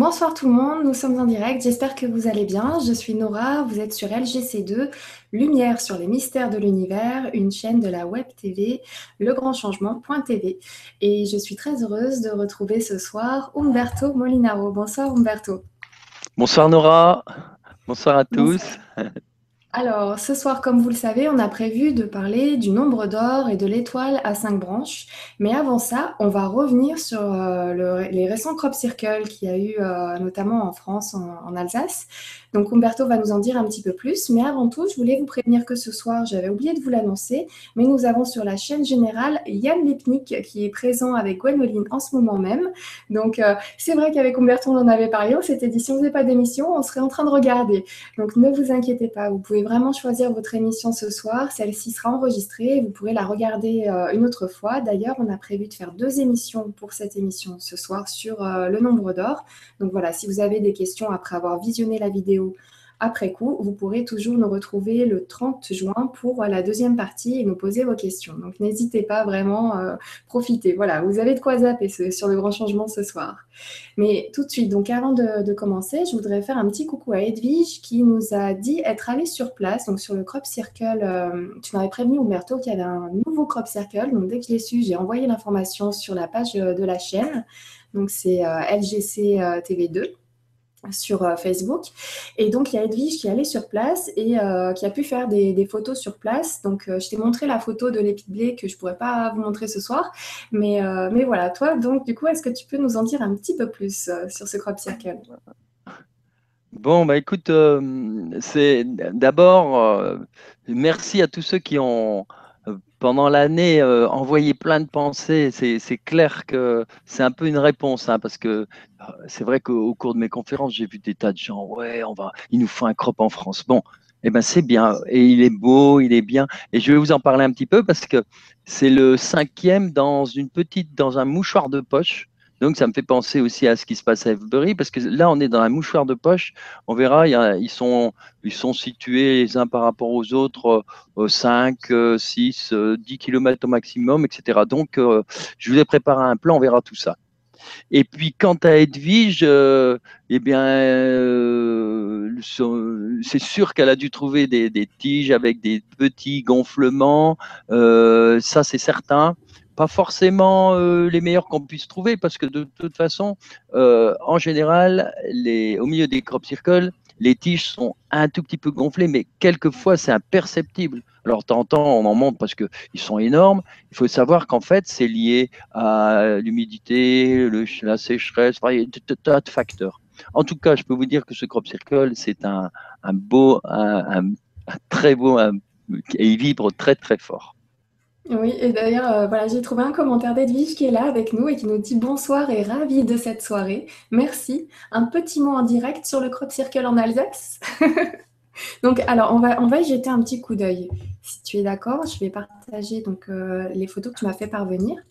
Bonsoir tout le monde, nous sommes en direct, j'espère que vous allez bien. Je suis Nora, vous êtes sur LGC2, Lumière sur les mystères de l'univers, une chaîne de la web TV, legrandchangement.tv. Et je suis très heureuse de retrouver ce soir Umberto Molinaro. Bonsoir Umberto. Bonsoir Nora, bonsoir à tous. Alors, ce soir, comme vous le savez, on a prévu de parler du nombre d'or et de l'étoile à cinq branches. Mais avant ça, on va revenir sur euh, les récents crop circles qu'il y a eu euh, notamment en France, en Alsace. Donc Umberto va nous en dire un petit peu plus. Mais avant tout, je voulais vous prévenir que ce soir, j'avais oublié de vous l'annoncer, mais nous avons sur la chaîne générale Yann Lipnik qui est présent avec Gwenoline en ce moment même. Donc euh, c'est vrai qu'avec Umberto, on en avait parlé. On s'était dit, si on faisait pas d'émission, on serait en train de regarder. Donc ne vous inquiétez pas, vous pouvez vraiment choisir votre émission ce soir. Celle-ci sera enregistrée. Vous pourrez la regarder euh, une autre fois. D'ailleurs, on a prévu de faire deux émissions pour cette émission ce soir sur euh, le nombre d'or. Donc voilà, si vous avez des questions après avoir visionné la vidéo, après coup, vous pourrez toujours nous retrouver le 30 juin pour la deuxième partie et nous poser vos questions. Donc n'hésitez pas vraiment, euh, profitez. Voilà, vous avez de quoi zapper sur le grand changement ce soir. Mais tout de suite, donc avant de, commencer, je voudrais faire un petit coucou à Edwige qui nous a dit être allée sur place, donc sur le crop circle. Euh, tu m'avais prévenu, Umberto, qu'il y avait un nouveau crop circle. Donc dès que je l'ai su, j'ai envoyé l'information sur la page euh, de la chaîne. Donc c'est LGC TV2 sur euh, Facebook. Et donc, il y a Edwige qui est allée sur place et euh, qui a pu faire des, photos sur place. Donc, euh, je t'ai montré la photo de l'épi blé que je ne pourrais pas vous montrer ce soir. Mais, mais voilà, toi, donc, du coup, est-ce que tu peux nous en dire un petit peu plus sur ce crop circle? Bon, bah écoute, c'est d'abord, merci à tous ceux qui ont pendant l'année envoyé plein de pensées. C'est clair que c'est un peu une réponse, hein, parce que c'est vrai qu'au cours de mes conférences, j'ai vu des tas de gens, ouais, on va, il nous faut un crop en France. Bon, eh ben c'est bien, et il est beau, il est bien. Et je vais vous en parler un petit peu parce que c'est le cinquième dans une petite, dans un mouchoir de poche. Donc, ça me fait penser aussi à ce qui se passe à Everbury, parce que là, on est dans un mouchoir de poche. On verra, ils, sont, ils sont situés les uns par rapport aux autres, 5, 6, 10 km au maximum, etc. Donc, euh, je vous ai préparé un plan, on verra tout ça. Et puis quant à Edwige, euh, eh bien, euh, c'est sûr qu'elle a dû trouver des, tiges avec des petits gonflements, ça c'est certain. Pas forcément les meilleurs qu'on puisse trouver, parce que de toute façon, en général, au milieu des crop circles, les tiges sont un tout petit peu gonflées, mais quelquefois c'est imperceptible. Alors, t'entends, on en monte parce qu'ils sont énormes. Il faut savoir qu'en fait, c'est lié à l'humidité, la sécheresse, il y a des tas de facteurs. En tout cas, je peux vous dire que ce crop circle, c'est un, beau, un, très beau, et il vibre très très fort. Oui, et d'ailleurs, euh, voilà, j'ai trouvé un commentaire d'Edwige qui est là avec nous et qui nous dit bonsoir et ravi de cette soirée. Merci. Un petit mot en direct sur le crop circle en Alsace. Donc, alors, on va, y jeter un petit coup d'œil. Si tu es d'accord, je vais partager donc, euh, les photos que tu m'as fait parvenir.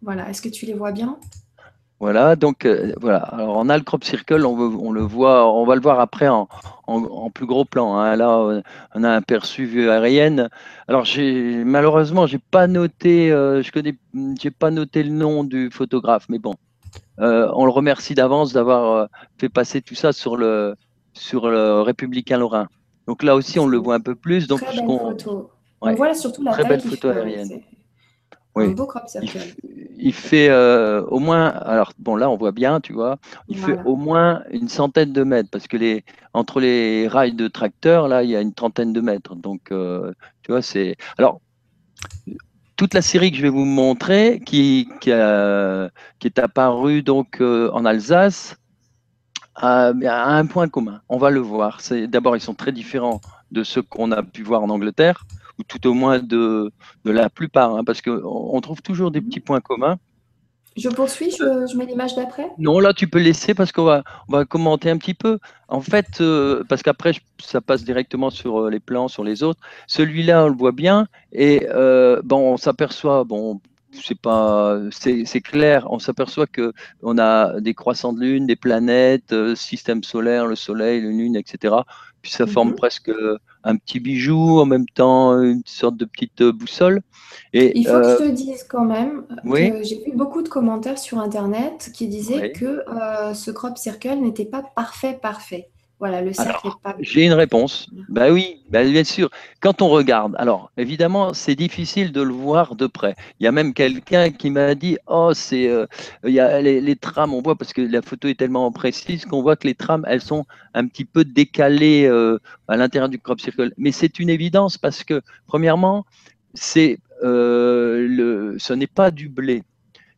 Voilà, est-ce que tu les vois bien? Voilà, donc euh, voilà. Alors, on a le crop circle, on, le voit, on va le voir après en, plus gros plan. Hein. Là, on a un perçu vue aérienne. Alors, malheureusement, j'ai pas noté, euh, je connais, j'ai pas noté le nom du photographe, mais bon, on le remercie d'avance d'avoir fait passer tout ça sur le, sur le républicain lorrain. Donc là aussi, on le voit un peu plus. Donc, très belle photo. on voit surtout la très belle photo aérienne. Oui. Un beau crop Il, fait euh, au moins, alors bon là on voit bien, tu vois, il fait au moins une centaine de mètres parce que les entre les rails de tracteur là il y a une trentaine de mètres. Donc euh, tu vois c'est alors toute la série que je vais vous montrer qui qui, qui est apparue donc euh, en Alsace a, un point commun. On va le voir. C'est d'abord ils sont très différents de ceux qu'on a pu voir en Angleterre, ou tout au moins de, de la plupart, hein, parce qu'on on trouve toujours des petits points communs. Je poursuis, je, mets l'image d'après Non, là, tu peux laisser parce qu'on va, on va commenter un petit peu. En fait, euh, parce qu'après, ça passe directement sur euh, les plans, sur les autres. Celui-là, on le voit bien. Et euh, bon, on s'aperçoit, bon, c'est pas, c'est clair. On s'aperçoit que on a des croissants de lune, des planètes, euh, système solaire, le soleil, la lune, etc. Puis ça forme mhm. presque un petit bijou, en même temps une sorte de petite boussole. Et, Il faut que je te dise quand même que j'ai vu beaucoup de commentaires sur Internet qui disaient que ce crop circle n'était pas parfait, parfait. Voilà, le cercle pas. J'ai une réponse. Bah oui, bah bien sûr. Quand on regarde, alors évidemment, c'est difficile de le voir de près. Il y a même quelqu'un qui m'a dit Oh, c'est. Euh, il y a les, trames, on voit, parce que la photo est tellement précise qu'on voit que les trames, elles sont un petit peu décalées euh, à l'intérieur du crop circle. Mais c'est une évidence parce que, premièrement, c'est euh, le, ce n'est pas du blé.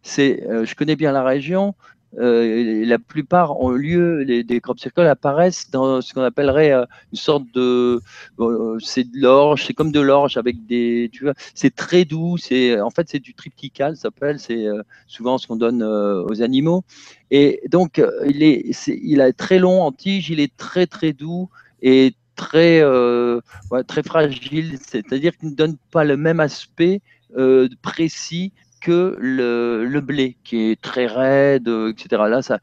C'est, je connais bien la région, euh, la plupart ont lieu, les, des crop circles apparaissent dans ce qu'on appellerait euh, une sorte de, euh, c'est de l'orge, c'est comme de l'orge avec des, tu vois, c'est très doux, c'est, en fait, c'est du triptycal, ça s'appelle, c'est souvent ce qu'on donne aux animaux. Et donc, il est, il très long en tige, il est très très doux et très, très fragile, c'est-à-dire qu'il ne donne pas le même aspect précis que le, blé qui est très raide, etc. Là, ça,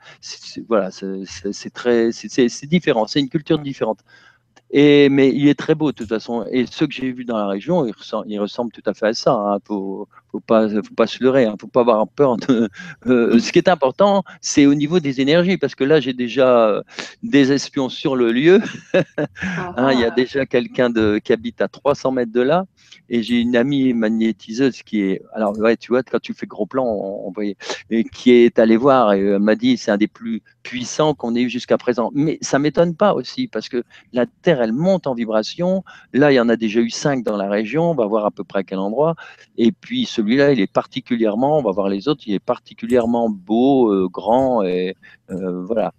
voilà, c'est très, c'est différent. C'est une culture différente. Et, mais il est très beau de toute façon. Et ceux que j'ai vus dans la région, ils ressemblent, tout à fait à ça. Hein. faut, faut pas, faut pas se leurrer. Il hein. faut pas avoir peur. De, euh, ce qui est important, c'est au niveau des énergies, parce que là, j'ai déjà des espions sur le lieu. Hein, il y a ah. déjà quelqu'un qui habite à 300 mètres de là. Et j'ai une amie magnétiseuse qui est, alors ouais, tu vois, quand tu fais gros plan, on, voyait, et qui est allée voir et elle m'a dit c'est un des plus puissants qu'on ait eu jusqu'à présent. Mais ça m'étonne pas aussi parce que la Terre, elle monte en vibration. Là, il y en a déjà eu cinq dans la région. On va voir à peu près à quel endroit. Et puis celui-là, il est particulièrement, on va voir les autres, il est particulièrement beau, euh, grand et euh, voilà.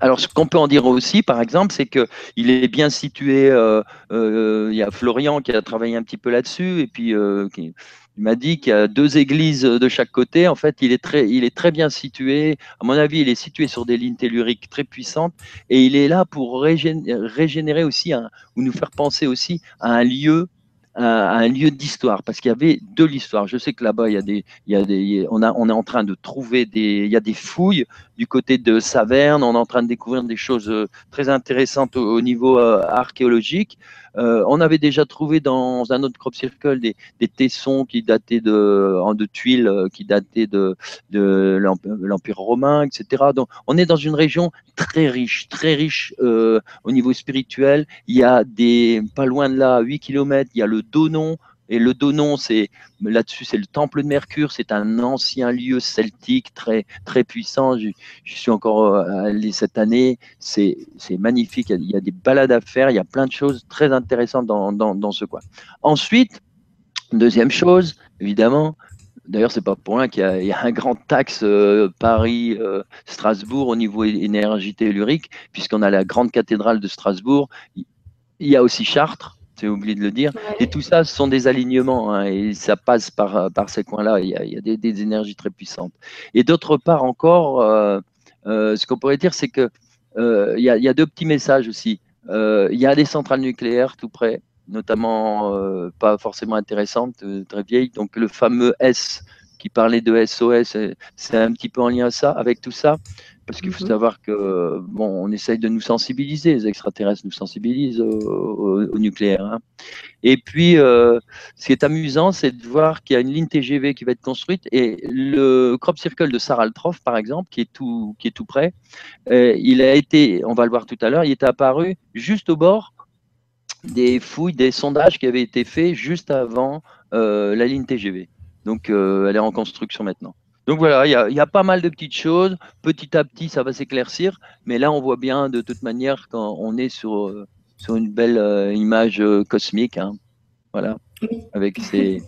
Alors, ce qu'on peut en dire aussi, par exemple, c'est qu'il est bien situé. Euh, il y a Florian qui a travaillé un petit peu là-dessus, et puis il m'a dit qu'il y a deux églises de chaque côté. En fait, il est très, il est très bien situé. À mon avis, il est situé sur des lignes telluriques très puissantes, et il est là pour régénérer aussi, ou nous faire penser aussi à un lieu à un lieu d'histoire parce qu'il y avait de l'histoire. Je sais que là-bas, il y a des, il y a des, on a, on est en train de trouver des, il y a des fouilles du côté de Saverne. On est en train de découvrir des choses euh, très intéressantes au, niveau euh, archéologique. Euh, on avait déjà trouvé dans un autre crop circle des, des tessons qui dataient de, de tuiles qui dataient de, de l'Empire romain, etc. Donc, on est dans une région très riche, très riche au niveau spirituel. Il y a des, pas loin de là, 8 km, il y a le Donon, et le Donon, c'est là-dessus, c'est le temple de Mercure. C'est un ancien lieu celtique très très puissant. Je, suis encore euh, allé cette année. C'est magnifique. Il y, a, des balades à faire. Il y a plein de choses très intéressantes dans, dans, ce coin. Ensuite, deuxième chose, évidemment. D'ailleurs, c'est pas pour rien qu'il y, a un grand taxe euh, Paris-Strasbourg euh, au niveau énergie tellurique, puisqu'on a la grande cathédrale de Strasbourg. Il y a aussi Chartres, j'ai oublié de le dire. Et tout ça, ce sont des alignements, hein, et ça passe par, par ces coins-là. Il y a, des, énergies très puissantes. Et d'autre part encore, euh, euh, ce qu'on pourrait dire, c'est que euh, il, y a, deux petits messages aussi. il y a des centrales nucléaires tout près, notamment pas forcément intéressantes, très vieilles. Donc le fameux S qui parlait de SOS, c'est un petit peu en lien à ça, avec tout ça. Parce qu'il faut mhm. savoir que, bon, on essaye de nous sensibiliser, les extraterrestres nous sensibilisent au, nucléaire. Hein. Et puis, euh, ce qui est amusant, c'est de voir qu'il y a une ligne TGV qui va être construite et le crop circle de Saraltrof, par exemple, qui est tout, qui est tout près, euh, il a été, on va le voir tout à l'heure, il est apparu juste au bord des fouilles, des sondages qui avaient été faits juste avant euh, la ligne TGV. Donc, elle est en construction maintenant. Donc voilà, il y, a, pas mal de petites choses. Petit à petit, ça va s'éclaircir. Mais là, on voit bien de toute manière quand on est sur, euh, sur une belle euh, image euh, cosmique. Hein. voilà. Avec ces,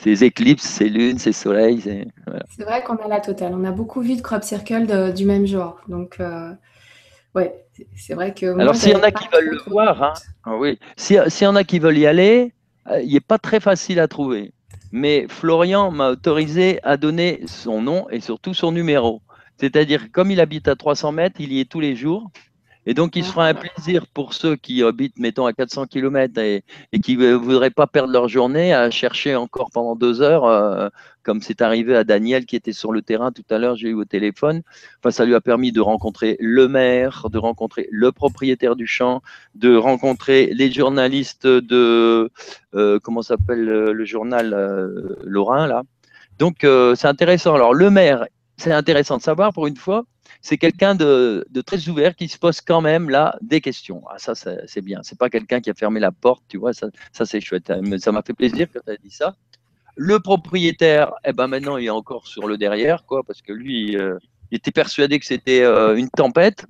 ces, éclipses, ces lunes, ces soleils. C'est vrai qu'on a la totale. On a beaucoup vu de crop circle du même genre. Donc, ouais, c'est vrai que. Alors, s'il y en a qui veulent le voir, hein, ah oui. s'il y en a qui veulent y aller, il n'est pas très facile à trouver mais Florian m'a autorisé à donner son nom et surtout son numéro. C'est-à-dire, comme il habite à 300 mètres, il y est tous les jours. Et donc, il se fera un plaisir pour ceux qui habitent, mettons, à 400 km et, qui ne voudraient pas perdre leur journée à chercher encore pendant deux heures, euh, comme c'est arrivé à Daniel qui était sur le terrain tout à l'heure, j'ai eu au téléphone. Enfin, ça lui a permis de rencontrer le maire, de rencontrer le propriétaire du champ, de rencontrer les journalistes de, euh, comment s'appelle le, journal euh, Lorrain, là. Donc, c'est intéressant. Alors, le maire, c'est intéressant de savoir pour une fois, c'est quelqu'un de, très ouvert qui se pose quand même là des questions. Ah, ça, c'est bien. C'est pas quelqu'un qui a fermé la porte, tu vois. Ça, c'est chouette. Ça m'a fait plaisir que tu as dit ça. Le propriétaire, eh ben maintenant, il est encore sur le derrière, quoi, parce que lui, euh, il était persuadé que c'était euh, une tempête.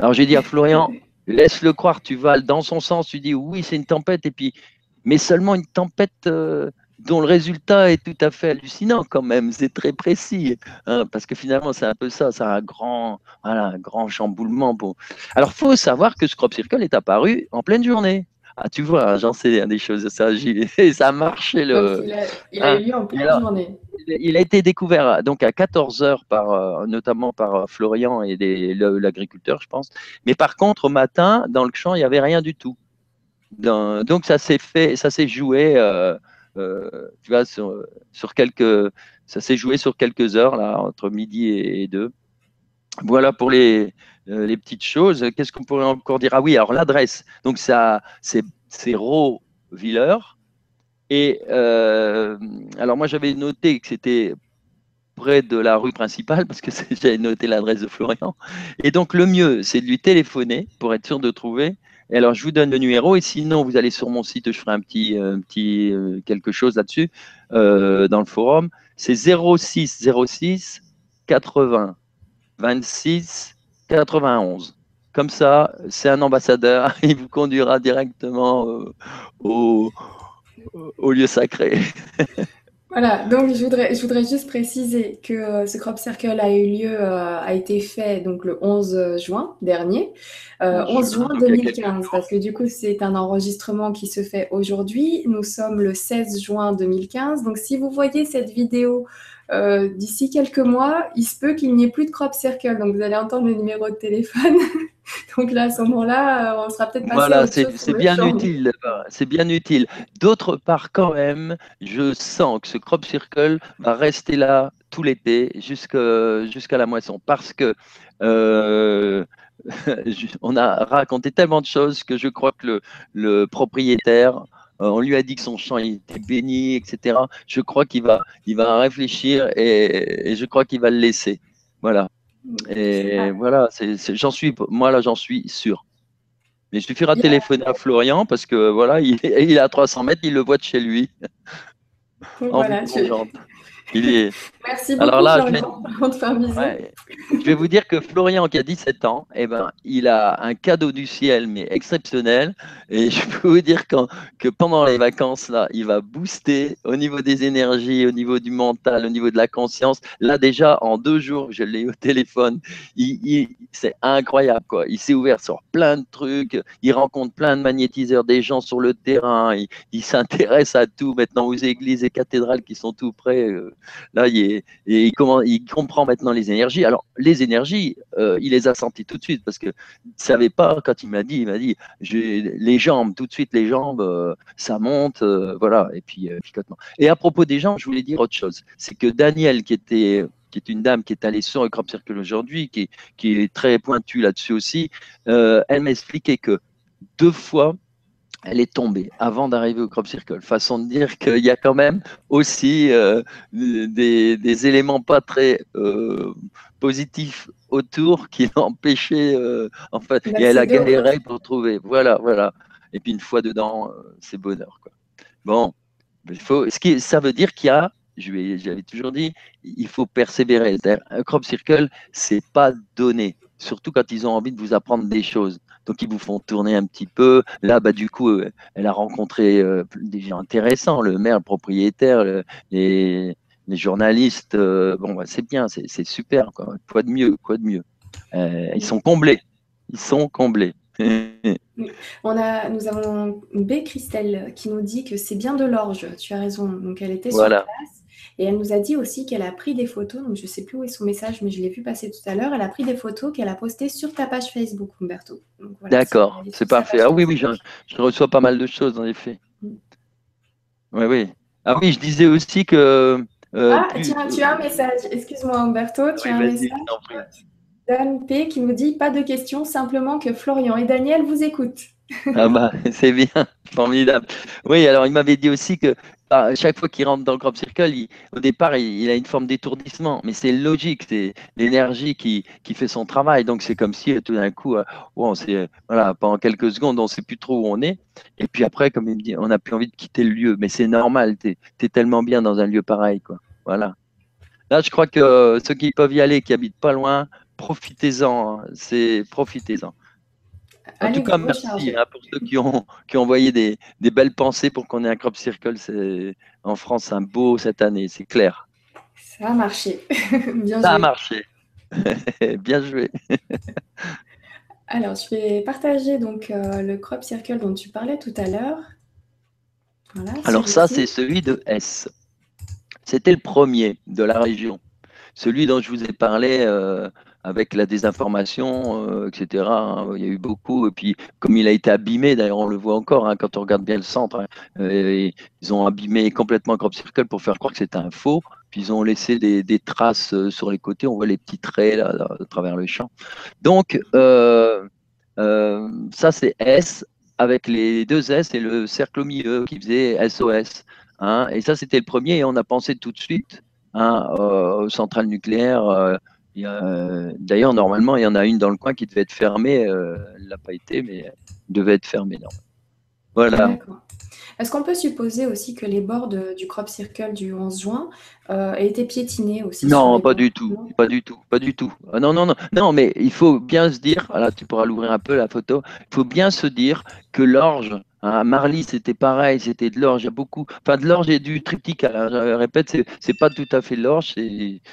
Alors j'ai dit à Florian, laisse-le croire, tu vas dans son sens, tu dis oui, c'est une tempête, et puis, mais seulement une tempête. Euh, dont le résultat est tout à fait hallucinant quand même, c'est très précis, hein, parce que finalement c'est un peu ça, c'est un grand, voilà, un grand chamboulement. Pour... Alors faut savoir que ce crop circle est apparu en pleine journée. Ah, tu vois, j'en sais des choses, ça, ça a marché. Le... il, a, eu lieu en pleine journée. Il a été découvert donc à 14 heures, par, euh, notamment par euh, Florian et l'agriculteur, je pense. Mais par contre, au matin, dans le champ, il n'y avait rien du tout. donc ça s'est fait, ça s'est joué. Euh, tu vois, sur, quelques, ça s'est joué sur quelques heures, là, entre midi et, deux. Voilà pour les, euh, les petites choses. Qu'est-ce qu'on pourrait encore dire? Ah oui, alors l'adresse. Donc, ça, c'est, Villers. Et euh, alors, moi, j'avais noté que c'était près de la rue principale parce que j'avais noté l'adresse de Florian. Et donc, le mieux, c'est de lui téléphoner pour être sûr de trouver alors, je vous donne le numéro et sinon, vous allez sur mon site, je ferai un petit, euh, euh, quelque chose là-dessus euh, dans le forum. C'est 06 06 80 26 91. Comme ça, c'est un ambassadeur, il vous conduira directement au lieu sacré. Voilà, donc je voudrais, je voudrais juste préciser que euh, ce crop circle a eu lieu, euh, a été fait donc le 11 juin dernier, 11 euh, juin 2015, parce que du coup c'est un enregistrement qui se fait aujourd'hui. Nous sommes le 16 juin 2015, donc si vous voyez cette vidéo d'ici quelques mois, il se peut qu'il n'y ait plus de crop circle, donc vous allez entendre le numéro de téléphone. Donc là, à ce moment-là, euh, on sera peut-être pas Voilà, c'est bien utile. C'est bien utile. D'autre part, quand même, je sens que ce crop circle va rester là tout l'été jusqu'à la moisson parce que euh, on a raconté tellement de choses que je crois que le, propriétaire, euh, on lui a dit que son champ était béni, etc. Je crois qu'il va, il va réfléchir et je crois qu'il va le laisser. Voilà. Et voilà, j'en suis, moi là, j'en suis sûr. Mais il suffira de téléphoner à Florian parce que voilà, il, il est à 300 mètres, il le voit de chez lui. Voilà, Merci beaucoup, Alors là, je vais... vous dire que Florian, qui a 17 ans, eh ben, il a un cadeau du ciel, mais exceptionnel. Et je peux vous dire que pendant les vacances, là, il va booster au niveau des énergies, au niveau du mental, au niveau de la conscience. Là, déjà, en deux jours, je l'ai eu au téléphone. Il, c'est incroyable, quoi. Il s'est ouvert sur plein de trucs. Il rencontre plein de magnétiseurs, des gens sur le terrain. Il, s'intéresse à tout maintenant aux églises et cathédrales qui sont tout près. Euh, Là, il, comprend maintenant les énergies. Alors, les énergies, euh, il les a senties tout de suite parce que ne savait pas quand il m'a dit, il m'a dit, les jambes, tout de suite les jambes, euh, ça monte, euh, voilà. Et puis, picotement. Et à propos des jambes, je voulais dire autre chose. C'est que Daniel, qui est une dame qui est allée sur le Crop Circle aujourd'hui, qui, qui, est très pointue là-dessus aussi, elle m'a expliqué que deux fois, elle est tombée avant d'arriver au crop circle. Façon de dire qu'il y a quand même aussi euh, des, éléments pas très euh, positifs autour qui l'ont empêché. Euh, en fait, et elle a galéré pour trouver. Voilà, voilà. Et puis une fois dedans, c'est bonheur. Quoi. Bon, il faut, ce qui, ça veut dire qu'il y a, j'avais toujours dit, il faut persévérer. Un crop circle, c'est pas donné, surtout quand ils ont envie de vous apprendre des choses donc ils vous font tourner un petit peu. Là, bah, du coup, euh, elle a rencontré euh, des gens intéressants, le maire, le propriétaire, les, journalistes. Euh, bon, bah, c'est bien, c'est super. Quoi. de mieux, quoi de mieux. ils sont comblés. Ils sont comblés. On a, nous avons B. Christelle qui nous dit que c'est bien de l'orge. Tu as raison. Donc elle était sur place Et elle nous a dit aussi qu'elle a pris des photos, donc je ne sais plus où est son message, mais je l'ai vu passer tout à l'heure. Elle a pris des photos qu'elle a postées sur ta page Facebook, Humberto. D'accord, c'est parfait. Ah oui, oui, je, reçois pas mal de choses, en effet. Mm. Oui, oui. Ah oui, je disais aussi que. Euh, ah, tiens, tu as un message. Excuse-moi, Humberto, tu as un message. Dan P qui nous dit pas de questions, simplement que Florian et Daniel vous écoutent. ah bah, c'est bien, formidable. Oui, alors il m'avait dit aussi que chaque fois qu'il rentre dans le crop circle, au départ, il, a une forme d'étourdissement, mais c'est logique, c'est l'énergie qui, qui, fait son travail. Donc c'est comme si tout d'un coup, euh, on voilà, pendant quelques secondes, on ne sait plus trop où on est. Et puis après, comme il me dit, on n'a plus envie de quitter le lieu. Mais c'est normal, tu es, tellement bien dans un lieu pareil. Quoi. Voilà. Là, je crois que euh, ceux qui peuvent y aller, qui habitent pas loin, profitez-en. Hein. c'est profitez-en. En tout cas, merci hein, pour ceux qui ont, qui ont envoyé des, des belles pensées pour qu'on ait un crop circle. C'est en France un beau cette année, c'est clair. Ça a marché. Bien Ça a marché. Bien joué. Alors, je vais partager donc euh, le crop circle dont tu parlais tout à l'heure. Voilà, Alors ça, c'est celui de S. C'était le premier de la région. Celui dont je vous ai parlé euh, avec la désinformation, euh, etc. Hein, il y a eu beaucoup. Et puis, comme il a été abîmé, d'ailleurs, on le voit encore hein, quand on regarde bien le centre, hein, euh, ils ont abîmé complètement Crop Circle pour faire croire que c'était un faux. Puis ils ont laissé des, traces euh, sur les côtés. On voit les petits traits là, à travers le champ. Donc, ça, c'est S avec les deux S et le cercle au milieu qui faisait SOS. et ça, c'était le premier. Et on a pensé tout de suite aux centrales nucléaires d'ailleurs, normalement, il y en a une dans le coin qui devait être fermée. Euh, elle l'a pas été, mais elle devait être fermée. Voilà. Est-ce qu'on peut supposer aussi que les bords du crop circle du 11 juin euh, aient été piétinés aussi Non, pas du tout, pas du tout, pas du tout. Ah, non, non, non, non, mais il faut bien se dire, là tu pourras l'ouvrir un peu la photo, il faut bien se dire que l'orge hein, Marly, c'était pareil, c'était de l'orge. Il y a beaucoup, enfin de l'orge et du triptyque. je répète, c'est pas tout à fait l'orge,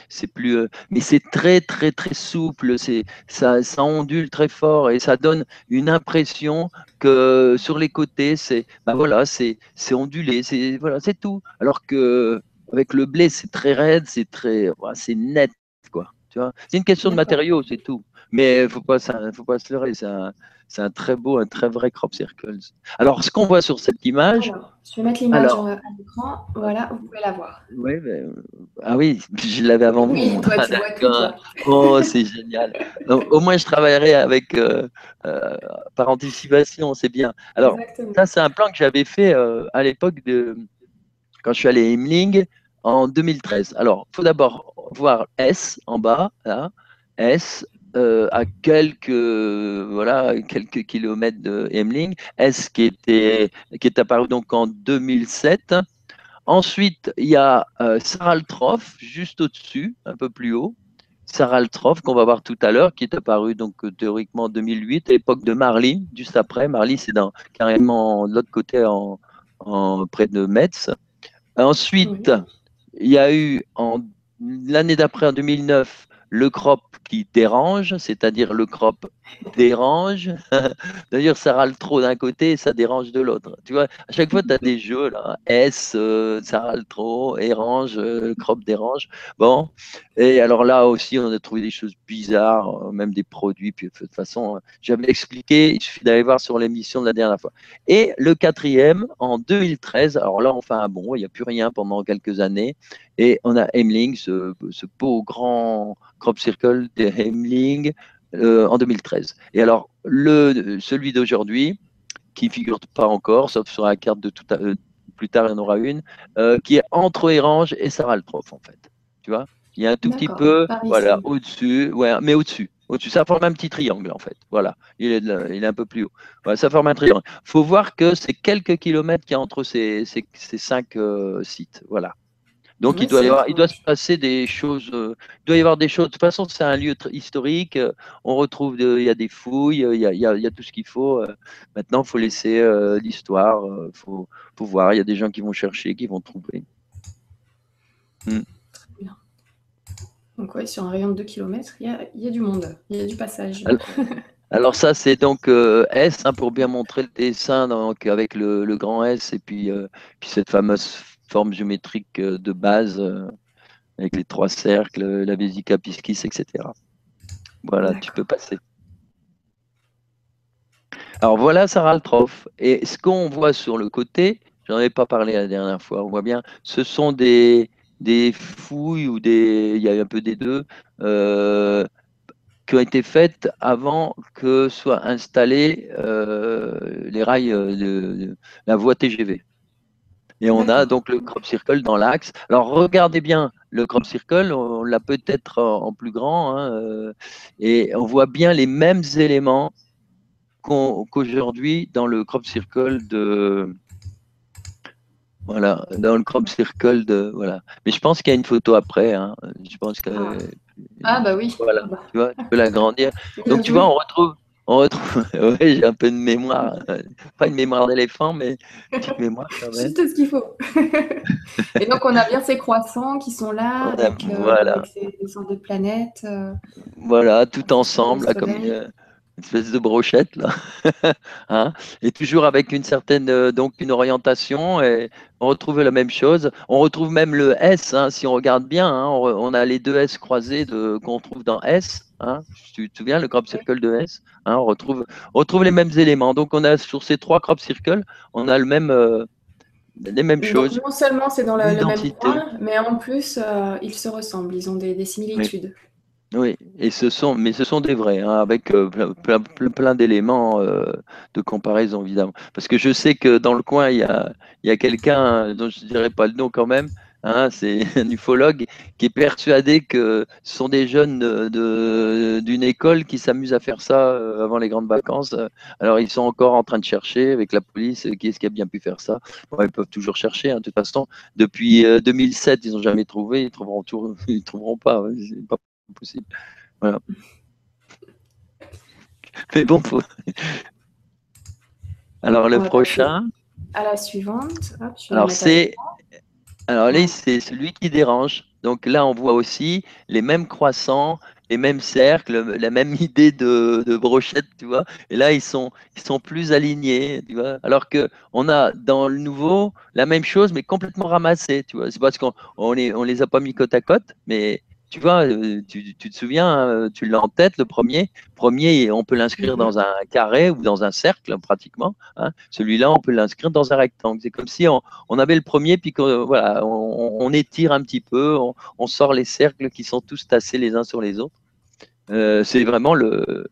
c'est plus, euh, mais c'est très très très souple. C'est ça, ça ondule très fort et ça donne une impression que sur les côtés, c'est, ben voilà, c'est c'est ondulé, c'est voilà, c'est tout. Alors que avec le blé, c'est très raide, c'est très, c'est net, quoi. Tu vois, c'est une question de matériaux, c'est tout. Mais faut pas, faut pas se leurrer. C'est un, un très beau, un très vrai crop circles. Alors, ce qu'on voit sur cette image. je vais mettre l'image à l'écran. Voilà, vous pouvez la voir. Oui, ah oui, je l'avais avant oui, vous. Toi, tu vois Oh, c'est génial. Donc, au moins, je travaillerai avec euh, euh, par anticipation, c'est bien. Alors, ça, c'est un plan que j'avais fait euh, à l'époque de quand je suis allé à Himling en 2013. Alors, il faut d'abord voir S en bas, là, S, euh, à quelques, voilà, quelques kilomètres de Hemling, S qui, était, qui est apparu donc en 2007. Ensuite, il y a euh, Saraltrof juste au-dessus, un peu plus haut. Saraltrof qu'on va voir tout à l'heure, qui est apparu donc théoriquement en 2008, à l'époque de Marly, juste après. Marly, c'est carrément de l'autre côté, en, près de Metz. Ensuite, il y a eu l'année d'après, en 2009, le crop qui dérange, c'est-à-dire le crop dérange. D'ailleurs, ça râle trop d'un côté et ça dérange de l'autre. Tu vois, à chaque fois, tu as des jeux là. S, euh, ça râle trop, érange, euh, crop dérange. Bon. Et alors là aussi, on a trouvé des choses bizarres, euh, même des produits. Puis de toute façon, j'avais expliqué, il suffit d'aller voir sur l'émission de la dernière fois. Et le quatrième, en 2013, alors là, on fait un bon, il n'y a plus rien pendant quelques années. Et on a Hemling, ce, ce beau grand crop circle de Hemling euh, en 2013. Et alors, le, celui d'aujourd'hui, qui ne figure pas encore, sauf sur la carte de tout à, euh, plus tard, il y en aura une, euh, qui est entre Erange et Saraltrof, en fait. Tu vois? Il y a un tout petit peu, voilà, au-dessus, ouais, mais au-dessus. Au-dessus, ça forme un petit triangle, en fait. Voilà, il est, il est un peu plus haut. Voilà, ça forme un triangle. Il faut voir que c'est quelques kilomètres qu'il y a entre ces, ces, ces cinq sites. Voilà. Donc il doit y avoir, il doit se passer des choses. Euh, il doit y avoir des choses. De toute façon, c'est un lieu historique. Euh, on retrouve, il y a des fouilles, il y a, il y a, tout ce qu'il faut. Euh. maintenant, il faut laisser l'histoire. Il faut, faut, voir. Il y a des gens qui vont chercher, qui vont trouver. Hmm. Donc oui, sur un rayon de 2 km, il y a, il y a du monde, il y a du passage. Alors, ça, c'est donc S hein, pour bien montrer le dessin donc, avec le, le, grand S et puis, puis cette fameuse forme géométrique de base avec les trois cercles, la vésica piscis, etc. Voilà, tu peux passer. Alors voilà Sarah Trof. Et ce qu'on voit sur le côté, j'en avais pas parlé la dernière fois, on voit bien, ce sont des, des fouilles ou des, il y a un peu des deux, euh, qui ont été faites avant que soient installés euh, les rails de, la voie TGV. Et on a donc le crop circle dans l'axe. Alors regardez bien le crop circle, on l'a peut-être en plus grand, hein, euh, et on voit bien les mêmes éléments qu'aujourd'hui dans le crop circle de, voilà, dans le crop circle de. Voilà. Mais je pense qu'il y a une photo après. Hein. Je pense que. Ah. ah bah oui. Voilà, tu vois, tu peux l'agrandir. Donc tu vois, on retrouve. On retrouve. oui, j'ai un peu de mémoire. Pas une mémoire d'éléphant, mais une petite mémoire quand même. Juste ce qu'il faut. Et donc on a bien ces croissants qui sont là, avec, euh, voilà. avec ces sortes de planètes. Euh, voilà, tout ensemble, là, comme espèce de brochette là, hein? Et toujours avec une certaine euh, donc une orientation et on retrouve la même chose. On retrouve même le S, hein, si on regarde bien, hein, on, a les deux S croisés qu'on trouve dans S. Hein, tu te souviens le crop circle de S hein, on, retrouve, on retrouve les mêmes éléments. Donc on a sur ces trois crop circles, on a le même euh, les mêmes choses. non seulement c'est dans le, même point, mais en plus euh, ils se ressemblent, ils ont des, similitudes. Oui, et ce sont, mais ce sont des vrais, hein, avec euh, plein, plein, d'éléments euh, de comparaison, évidemment. Parce que je sais que dans le coin, il y a, il y a quelqu'un dont je ne dirais pas le nom quand même, hein, c'est un ufologue qui est persuadé que ce sont des jeunes d'une de, école qui s'amusent à faire ça euh, avant les grandes vacances. Alors, ils sont encore en train de chercher avec la police qui est-ce qui a bien pu faire ça. ils peuvent toujours chercher, hein, de toute façon. Depuis 2007, ils n'ont jamais trouvé, ils trouveront, ils trouveront pas possible. Voilà. Mais bon, Alors le prochain. À la suivante. alors c'est, alors là c'est celui qui dérange. Donc là on voit aussi les mêmes croissants, les mêmes cercles, la même idée de, brochette, tu vois. Et là ils sont, ils sont plus alignés, tu vois. Alors que on a dans le nouveau la même chose mais complètement ramassé, tu vois. C'est parce qu'on on les, on les a pas mis côte à côte, mais tu vois, euh, tu, te souviens, hein, tu l'as en tête, le premier? Premier, on peut l'inscrire mhm. dans un carré ou dans un cercle, pratiquement. Hein. Celui-là, on peut l'inscrire dans un rectangle. C'est comme si on, avait le premier, puis voilà, on, étire un petit peu, on, sort les cercles qui sont tous tassés les uns sur les autres. Euh, c'est vraiment le,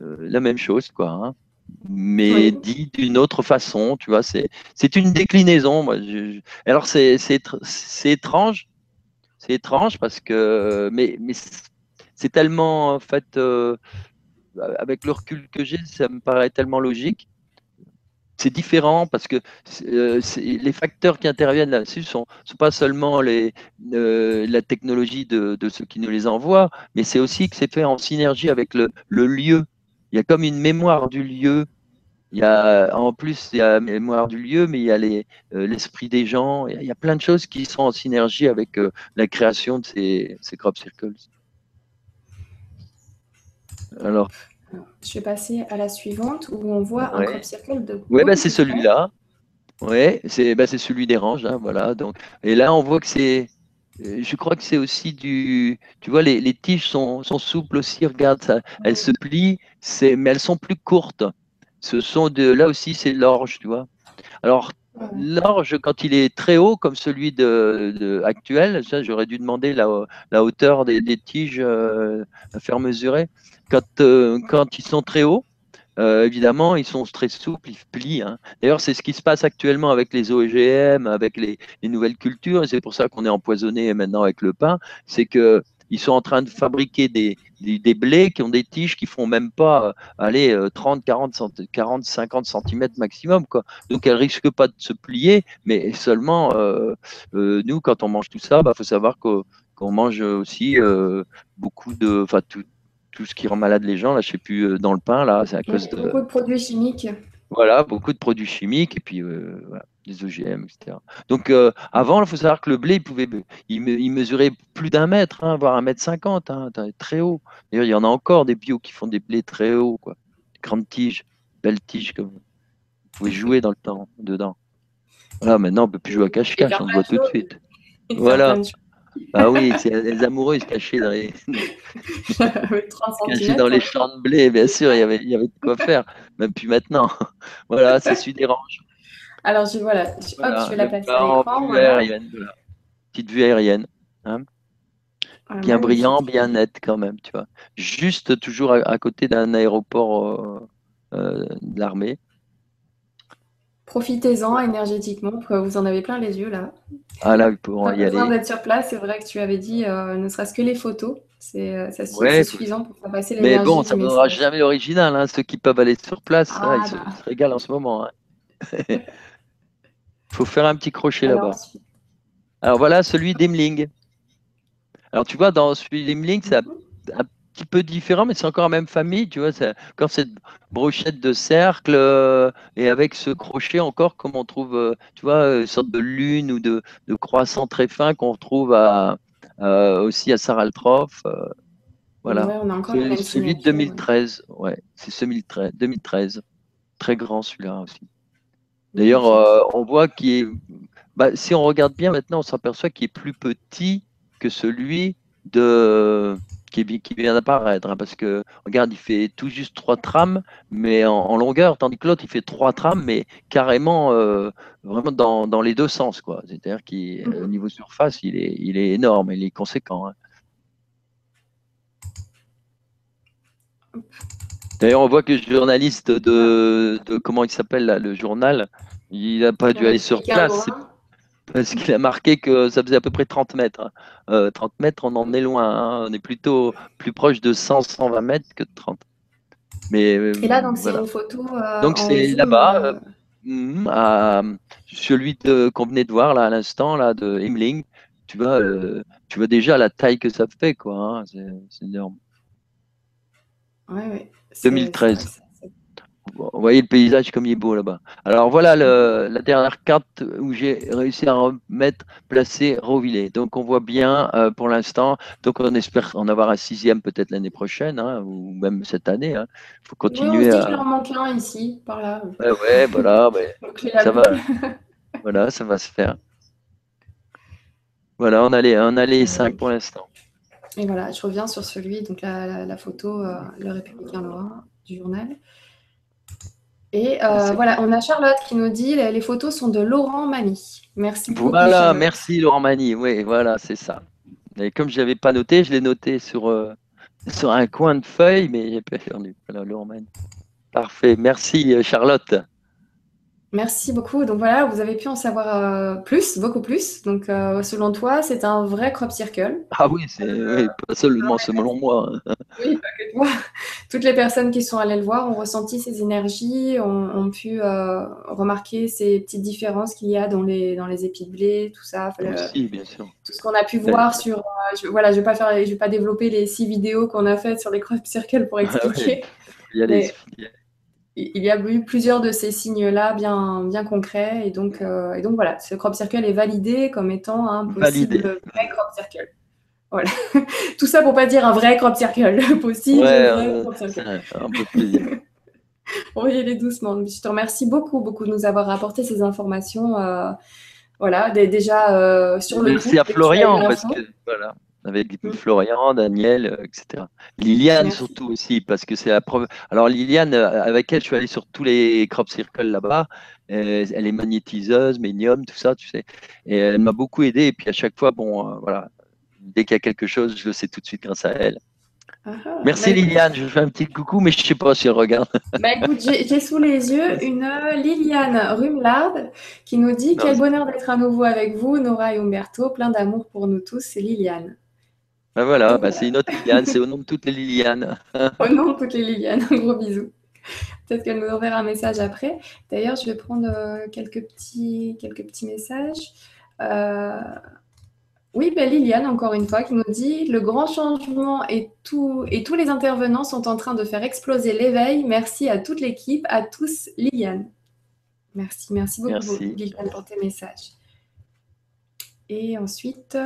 euh, la même chose, quoi. Hein. mais dit d'une autre façon, tu vois, c'est une déclinaison. Moi, alors c'est étrange c'est étrange parce que, mais, mais c'est tellement, en fait, euh, avec le recul que j'ai, ça me paraît tellement logique. C'est différent parce que euh, les facteurs qui interviennent là-dessus ne sont, pas seulement euh, la technologie de, ceux qui nous les envoient, mais c'est aussi que c'est fait en synergie avec le lieu. Il y a comme une mémoire du lieu il y a, en plus, il y a la mémoire du lieu, mais il y a euh, l'esprit des gens. Il y, a, plein de choses qui sont en synergie avec euh, la création de ces, ces crop circles. Alors. Je vais passer à la suivante où on voit un crop circle de. Oui, bah, c'est celui-là. Oui, c'est bah, celui des ranges. Hein, voilà, donc. Et là, on voit que c'est. Euh, je crois que c'est aussi du. Tu vois, les, les tiges sont, sont, souples aussi. Regarde, ça, elles se plient, mais elles sont plus courtes ce sont de, là aussi, c'est l'orge, tu vois. Alors, l'orge, quand il est très haut, comme celui de, actuel, j'aurais dû demander la, la hauteur des, tiges euh, à faire mesurer. Quand, euh, quand ils sont très hauts, euh, évidemment, ils sont très souples, ils plient. Hein. D'ailleurs, c'est ce qui se passe actuellement avec les OGM, avec les, les nouvelles cultures, et c'est pour ça qu'on est empoisonné maintenant avec le pain. C'est que ils sont en train de fabriquer des, des, blés qui ont des tiges qui font même pas euh, aller 30, 40, 40, 50 cm maximum. Quoi. Donc elles risquent pas de se plier, mais seulement euh, euh, nous, quand on mange tout ça, il bah, faut savoir qu'on mange aussi beaucoup de, enfin tout, tout, ce qui rend malade les gens. Là, je sais plus dans le pain là, c'est à cause de beaucoup de produits chimiques. Voilà, beaucoup de produits chimiques et puis voilà des OGM, etc. Donc euh, avant, il faut savoir que le blé, il, pouvait, il, mesurait plus d'un mètre, hein, voire un mètre cinquante, hein, très haut. D'ailleurs, il y en a encore des bio qui font des blés très hauts, quoi. Grandes tiges, belles tiges, comme vous pouvez jouer dans le temps, dedans. Voilà, maintenant on ne peut plus jouer à cache-cache, on le voit tout de suite. Voilà. Ah oui, les amoureuses cachées dans les, dans les champs de blé, bien sûr, il y avait, il y avait de quoi faire. Même plus maintenant. voilà, ça suit des ranges. Alors, je, voilà, hop, je vais la placer à l'écran. Petite vue aérienne. Hein. Ah, bien brillant, bien net quand même, tu vois. Juste toujours à, côté d'un aéroport euh, euh, de l'armée. Profitez-en énergétiquement, vous en avez plein les yeux là. Ah là, pour y aller. d'être sur place, c'est vrai que tu avais dit, euh, ne serait-ce que les photos, c'est suffisant pour faire passer l'énergie. Mais bon, ça ne sera jamais l'original, hein, ceux qui peuvent aller sur place, ah, ils, se, régalent en ce moment. Il faut faire un petit crochet là-bas. Alors voilà celui d'Imling. Alors tu vois, dans celui d'Imling, c'est un, petit peu différent, mais c'est encore la même famille, tu vois, c'est encore cette brochette de cercle euh, et avec ce crochet encore comme on trouve, euh, tu vois, une sorte de lune ou de, croissant très fin qu'on trouve à, aussi à Saraltroff. Euh, voilà. c'est celui de 2013, ouais, c'est celui de 2013. Très grand celui-là aussi. D'ailleurs, on voit qu'il est bah, si on regarde bien maintenant, on s'aperçoit qu'il est plus petit que celui de qui, vient d'apparaître, hein, parce que regarde, il fait tout juste trois trames, mais en, longueur, tandis que l'autre il fait trois trames, mais carrément euh, vraiment dans, les deux sens, quoi. C'est-à-dire qu'au mhm. niveau surface, il est, il est énorme, il est conséquent. Hein. D'ailleurs, on voit que le journaliste de, comment il s'appelle le journal, il n'a pas dû aller sur place parce qu'il a marqué que ça faisait à peu près 30 mètres. 30 euh, mètres, on en est loin. Hein. On est plutôt plus proche de 100-120 mètres que de 30. Mais, Et là, donc, c'est une photo. Euh, donc, c'est là-bas, euh, celui qu'on venait de voir là, à l'instant, là, de Himling. Tu vois, tu vois déjà la taille que ça fait, quoi. Hein. C'est énorme. Ouais, ouais. 2013. Vous voyez le paysage comme il est beau là-bas. Alors voilà la dernière carte où j'ai réussi à remettre, placer Rovillé. Donc on voit bien euh, pour l'instant. Donc on espère en avoir un sixième peut-être l'année prochaine hein, ou même cette année. Il hein. faut continuer oui, on à. manque un ici, par là. Ouais, voilà. ça va. voilà, ça va se faire. Voilà, on a les, on a les cinq pour l'instant. Et voilà, je reviens sur celui, donc la, photo, euh, le Républicain Lorrain du journal. Et euh, voilà, on a Charlotte qui nous dit les photos sont de Laurent Mani. Merci beaucoup. Voilà, merci Laurent Mani. Oui, voilà, c'est ça. Et comme je n'avais pas noté, je l'ai noté sur, euh, sur un coin de feuille, mais j'ai perdu. Voilà, Laurent Mani. Parfait. Merci Charlotte. Merci beaucoup. Donc voilà, vous avez pu en savoir euh, plus, beaucoup plus. Donc euh, selon toi, c'est un vrai crop circle. Ah oui, c'est pas seulement selon moi. oui, pas que toi. Toutes les personnes qui sont allées le voir ont ressenti ces énergies, ont, pu euh, remarquer ces petites différences qu'il y a dans les dans les épis de blé, tout ça. Oui, bien sûr. Tout ce qu'on a pu voir sur. Je, voilà, je vais pas faire, je vais pas développer les six vidéos qu'on a faites sur les crop circles pour ah expliquer. Il y a les il y a eu plusieurs de ces signes-là bien, bien concrets. Et donc, euh, et donc voilà, ce crop circle est validé comme étant un possible vrai crop circle. Voilà. Tout ça pour pas dire un vrai crop circle. possible, vrai crop circle. Un peu plaisir. On va y aller doucement. Je te remercie beaucoup, beaucoup de nous avoir apporté ces informations. Euh, voilà, déjà euh, sur le Merci à Florian, parce que voilà avec mm. Florian, Daniel, euh, etc. Liliane surtout aussi, parce que c'est la preuve. Alors Liliane, euh, avec elle, je suis allé sur tous les crop circles là-bas. Euh, elle est magnétiseuse, médium, tout ça, tu sais. Et elle m'a beaucoup aidé. Et puis à chaque fois, bon, voilà, dès qu'il y a quelque chose, je le sais tout de suite grâce à elle. Ah, ah. Merci bah, Liliane, je fais un petit coucou, mais je ne sais pas si elle regarde. Bah, écoute, j'ai sous les yeux une Liliane Rumlard qui nous dit Quel bonheur d'être à nouveau avec vous, Nora et Umberto, plein d'amour pour nous tous, c'est Liliane. Ben voilà, bah, c'est une autre Liliane, c'est au nom de toutes les Lilianes. au nom de toutes les Lilianes, un gros bisou. Peut-être qu'elle nous enverra un message après. D'ailleurs, je vais prendre euh, quelques, petits, quelques petits messages. Euh, oui, ben Liliane, encore une fois, qui nous dit Le grand changement et, tout, et tous les intervenants sont en train de faire exploser l'éveil. Merci à toute l'équipe, à tous, Liliane. Merci, merci beaucoup, Liliane, pour tes messages. Et ensuite,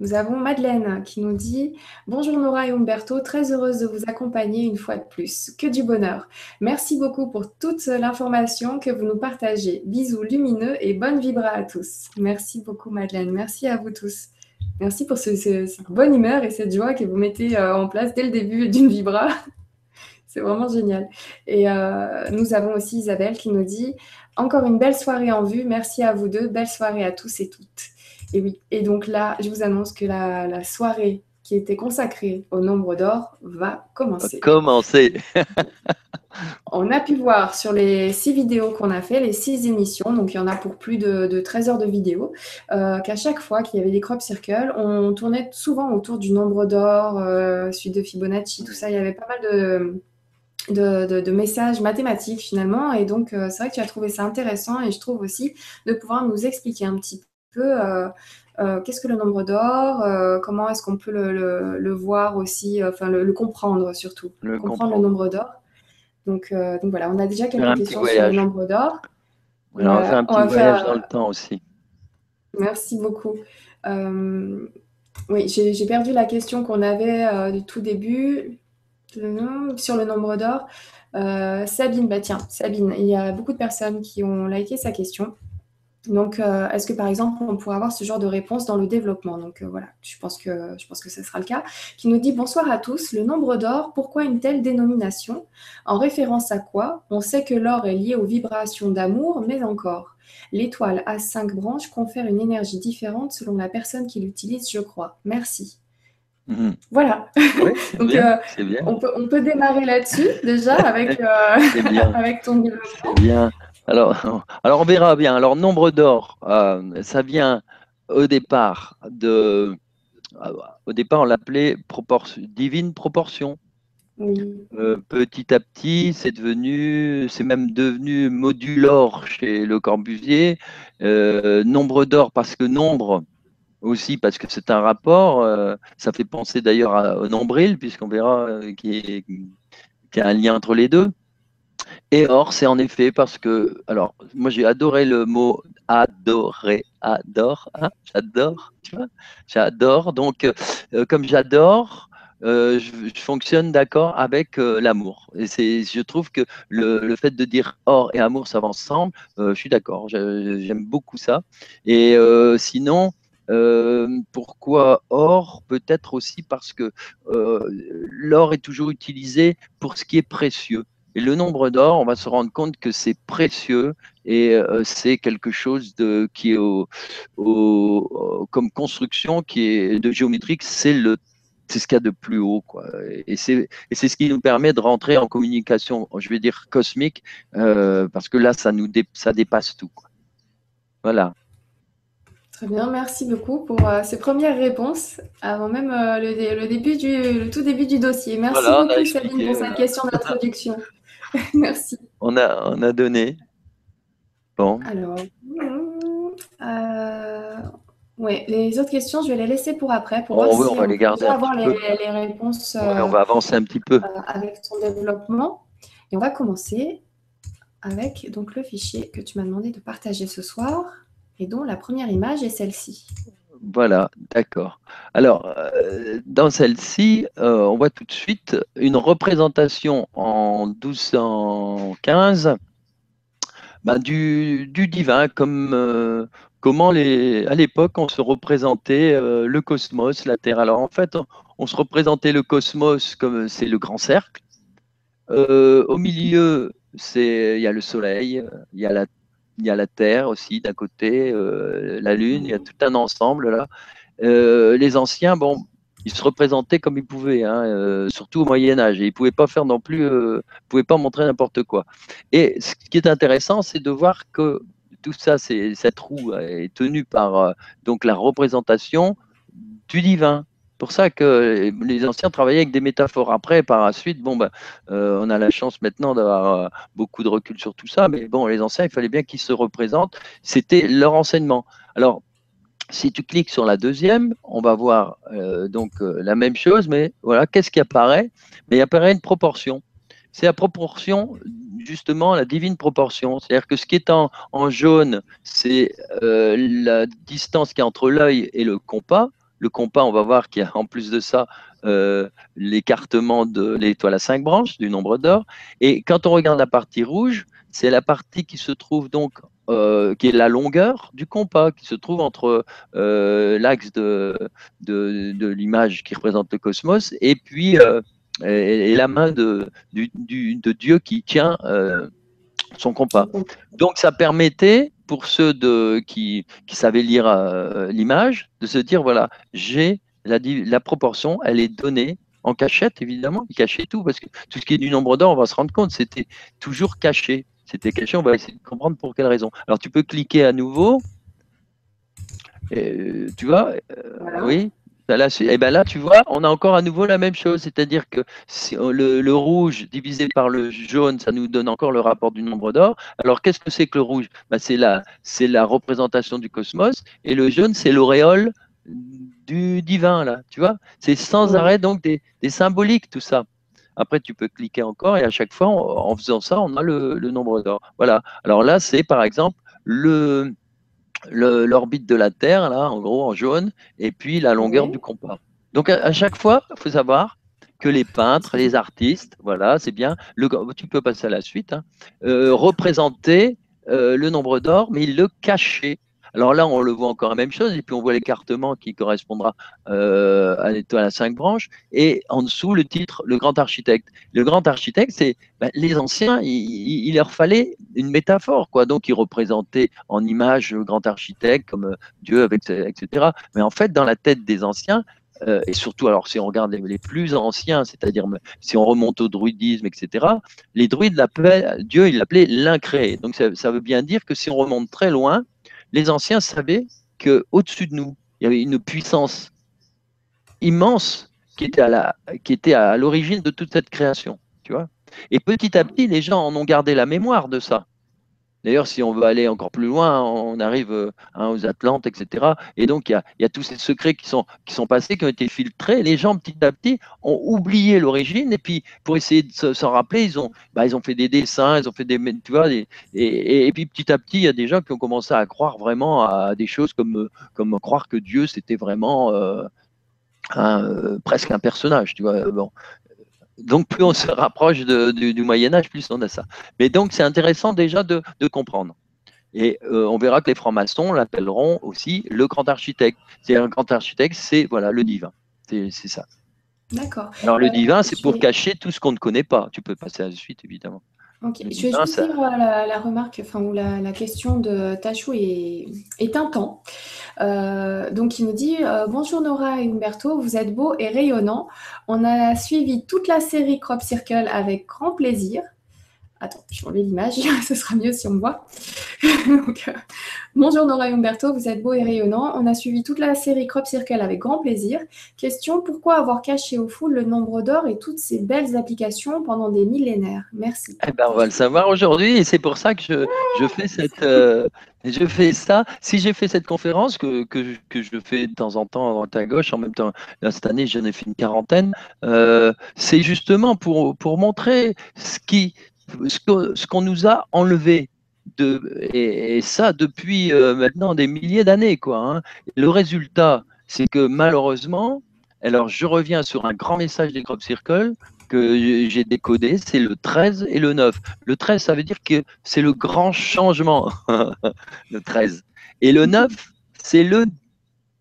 Nous avons Madeleine qui nous dit Bonjour Nora et Umberto, très heureuse de vous accompagner une fois de plus. Que du bonheur. Merci beaucoup pour toute l'information que vous nous partagez. Bisous lumineux et bonne vibra à tous. Merci beaucoup Madeleine. Merci à vous tous. Merci pour cette bonne humeur et cette joie que vous mettez euh, en place dès le début d'une vibra. C'est vraiment génial. Et euh, nous avons aussi Isabelle qui nous dit Encore une belle soirée en vue. Merci à vous deux. Belle soirée à tous et toutes. Et oui, et donc là, je vous annonce que la, soirée qui était consacrée au nombre d'or va commencer. Commencer. On a pu voir sur les six vidéos qu'on a fait, les six émissions, donc il y en a pour plus de, 13 heures de vidéos, euh, qu'à chaque fois qu'il y avait des crop circles, on tournait souvent autour du nombre d'or, euh, suite de Fibonacci, tout ça. Il y avait pas mal de, de, messages mathématiques finalement. Et donc, euh, c'est vrai que tu as trouvé ça intéressant et je trouve aussi de pouvoir nous expliquer un petit peu euh, euh, qu'est-ce que le nombre d'or, euh, comment est-ce qu'on peut le, voir aussi, enfin le, comprendre surtout, comprendre le nombre d'or. Donc, donc voilà, on a déjà quelques questions sur le nombre d'or. on va faire un petit voyage dans le temps aussi. Merci beaucoup. oui, j'ai perdu la question qu'on avait du tout début sur le nombre d'or. Sabine, bah tiens, Sabine, il y a beaucoup de personnes qui ont liké sa question. Donc, euh, est-ce que par exemple, on pourrait avoir ce genre de réponse dans le développement? Donc euh, voilà, je pense, que, je pense que ce sera le cas. Qui nous dit Bonsoir à tous, le nombre d'or, pourquoi une telle dénomination? En référence à quoi? On sait que l'or est lié aux vibrations d'amour, mais encore. L'étoile à cinq branches confère une énergie différente selon la personne qui l'utilise, je crois. Merci. Voilà. Donc, euh, On, peut, on, peut, démarrer là-dessus déjà avec, avec ton développement. bien. Alors, alors on verra bien. Alors, nombre d'or, euh, ça vient au départ de. Euh, au départ, on l'appelait divine proportion. Euh, petit à petit, c'est devenu, c'est même devenu modulor chez Le Corbusier. nombre d'or parce que nombre aussi parce que c'est un rapport. ça fait penser d'ailleurs au nombril puisqu'on verra qu'il y a un lien entre les deux. Et or, c'est en effet parce que, alors, moi j'ai adoré le mot adorer, adore, hein, j'adore, tu vois, j'adore. Donc, euh, comme j'adore, euh, je, fonctionne d'accord avec euh, l'amour. Et je trouve que le, fait de dire or et amour, ça va ensemble. je suis d'accord, j'aime beaucoup ça. Et sinon, pourquoi or? Peut-être aussi parce que l'or est toujours utilisé pour ce qui est précieux. Et le nombre d'or, on va se rendre compte que c'est précieux et euh, c'est quelque chose de, qui est au, comme construction qui est de géométrique, c'est le c'est ce qu'il y a de plus haut. Quoi. Et c'est ce qui nous permet de rentrer en communication, je vais dire cosmique, euh, parce que là, ça, nous ça dépasse tout. Quoi. Voilà. Très bien, merci beaucoup pour euh, ces premières réponses avant même le, le, début du, le tout début du dossier. Merci beaucoup, Sabine, pour cette question d'introduction. Merci. On a, on a donné. Bon. Alors, euh, ouais, les autres questions, je vais les laisser pour après pour voir si on va les garder avoir les, les, réponses. on va avancer un petit peu euh, avec ton développement. Et on va commencer avec donc le fichier que tu m'as demandé de partager ce soir et dont la première image est celle-ci. Voilà, d'accord. Alors, euh, dans celle-ci, euh, on voit tout de suite une représentation en 1215 ben, du, divin, comme euh, comment les, à l'époque on se représentait le cosmos, la Terre. Alors en fait, on, se représentait le cosmos comme c'est le grand cercle. au milieu, il y a le Soleil, il y a la il y a la Terre aussi d'un côté, euh, la Lune, il y a tout un ensemble là. Euh, les anciens, bon, ils se représentaient comme ils pouvaient, hein, euh, surtout au Moyen Âge, et ils pouvaient pas faire non plus, pouvaient pas montrer n'importe quoi. Et ce qui est intéressant, c'est de voir que tout ça, cette roue est tenue par donc la représentation du divin pour ça que les anciens travaillaient avec des métaphores. Après, par la suite, bon, ben, euh, on a la chance maintenant d'avoir euh, beaucoup de recul sur tout ça, mais bon, les anciens, il fallait bien qu'ils se représentent. C'était leur enseignement. Alors, si tu cliques sur la deuxième, on va voir euh, donc la même chose, mais voilà, qu'est-ce qui apparaît? Mais il apparaît une proportion. C'est la proportion, justement, la divine proportion. C'est-à-dire que ce qui est en, en jaune, c'est la distance qui est entre l'œil et le compas le compas, on va voir qu'il y a en plus de ça euh, l'écartement de l'étoile à cinq branches, du nombre d'or. Et quand on regarde la partie rouge, c'est la partie qui se trouve donc, euh, qui est la longueur du compas, qui se trouve entre euh, l'axe de, de, l'image qui représente le cosmos et puis et, la main de, de Dieu qui tient son compas. Donc ça permettait pour ceux de, qui, qui savaient lire l'image de se dire voilà, j'ai la, la proportion, elle est donnée en cachette, évidemment. Il cachait tout, parce que tout ce qui est du nombre d'or, on va se rendre compte, c'était toujours caché. C'était caché, on va essayer de comprendre pour quelle raison. Alors, tu peux cliquer à nouveau. Et, tu vois, euh, oui, et eh ben là, tu vois, on a encore à nouveau la même chose, c'est-à-dire que le, le, rouge divisé par le jaune, ça nous donne encore le rapport du nombre d'or. Alors, qu'est-ce que c'est que le rouge? Ben, C'est la, la représentation du cosmos, et le jaune, c'est l'auréole du divin, là, tu vois? C'est sans arrêt donc des, symboliques, tout ça. Après, tu peux cliquer encore et à chaque fois, en, faisant ça, on a le, nombre d'or. Voilà. Alors là, c'est par exemple le l'orbite de la Terre, là, en gros, en jaune, et puis la longueur du compas. Donc à, chaque fois, il faut savoir que les peintres, les artistes, voilà, c'est bien, le, tu peux passer à la suite, hein, euh, représenter euh, le nombre d'or, mais ils le cachaient alors là, on le voit encore la même chose, et puis on voit l'écartement qui correspondra euh, à l'étoile à cinq branches, et en dessous, le titre, le grand architecte. Le grand architecte, c'est ben, les anciens, il, leur fallait une métaphore, quoi. Donc, ils représentaient en image le grand architecte comme euh, Dieu, etc. Mais en fait, dans la tête des anciens, euh, et surtout, alors si on regarde les, plus anciens, c'est-à-dire si on remonte au druidisme, etc., les druides l'appelaient, Dieu, il l'appelait l'incréé. Donc ça, veut bien dire que si on remonte très loin, les anciens savaient qu'au-dessus de nous, il y avait une puissance immense qui était à qui était à l'origine de toute cette création, tu vois. Et petit à petit, les gens en ont gardé la mémoire de ça. D'ailleurs, si on veut aller encore plus loin, on arrive euh, hein, aux Atlantes, etc. Et donc, il y a, tous ces secrets qui sont, passés, qui ont été filtrés. Les gens, petit à petit, ont oublié l'origine. Et puis, pour essayer de s'en rappeler, ils ont, bah, ils ont fait des dessins, ils ont fait des. Tu et, puis, petit à petit, il y a des gens qui ont commencé à croire vraiment à des choses comme, croire que Dieu, c'était vraiment. Euh, euh, presque un personnage, tu vois. Donc plus on se rapproche du, Moyen Âge, plus on a ça. Mais donc c'est intéressant déjà de, comprendre. Et euh, on verra que les francs-maçons l'appelleront aussi le grand architecte. C'est un grand architecte, c'est voilà le divin. C'est ça. D'accord. Alors le euh, divin, c'est pour cacher tout ce qu'on ne connaît pas. Tu peux passer à la suite, évidemment. Ok, je vais juste dire euh, la, remarque, enfin, ou la, question de Tachou est, est un temps. Euh, donc, il nous dit euh, Bonjour Nora et Umberto, vous êtes beaux et rayonnants. On a suivi toute la série Crop Circle avec grand plaisir. Attends, je vais enlever l'image, ce sera mieux si on me voit. Donc, Bonjour Nora Umberto, vous êtes beaux et rayonnants. On a suivi toute la série Crop Circle avec grand plaisir. Question pourquoi avoir caché au fou le nombre d'or et toutes ces belles applications pendant des millénaires? Merci. Eh ben, on va le savoir aujourd'hui et c'est pour ça que je, fais cette. Euh, je fais ça. Si j'ai fait cette conférence, que, que, je fais de temps en temps à droite à gauche, en même temps, cette année, j'en ai fait une quarantaine, euh, c'est justement pour, pour montrer ce qui, ce qu'on nous a enlevé et, ça depuis euh, maintenant des milliers d'années. Hein. Le résultat, c'est que malheureusement, alors je reviens sur un grand message des Crop Circle que j'ai décodé, c'est le 13 et le 9. Le 13, ça veut dire que c'est le grand changement, le 13. Et le 9, c'est le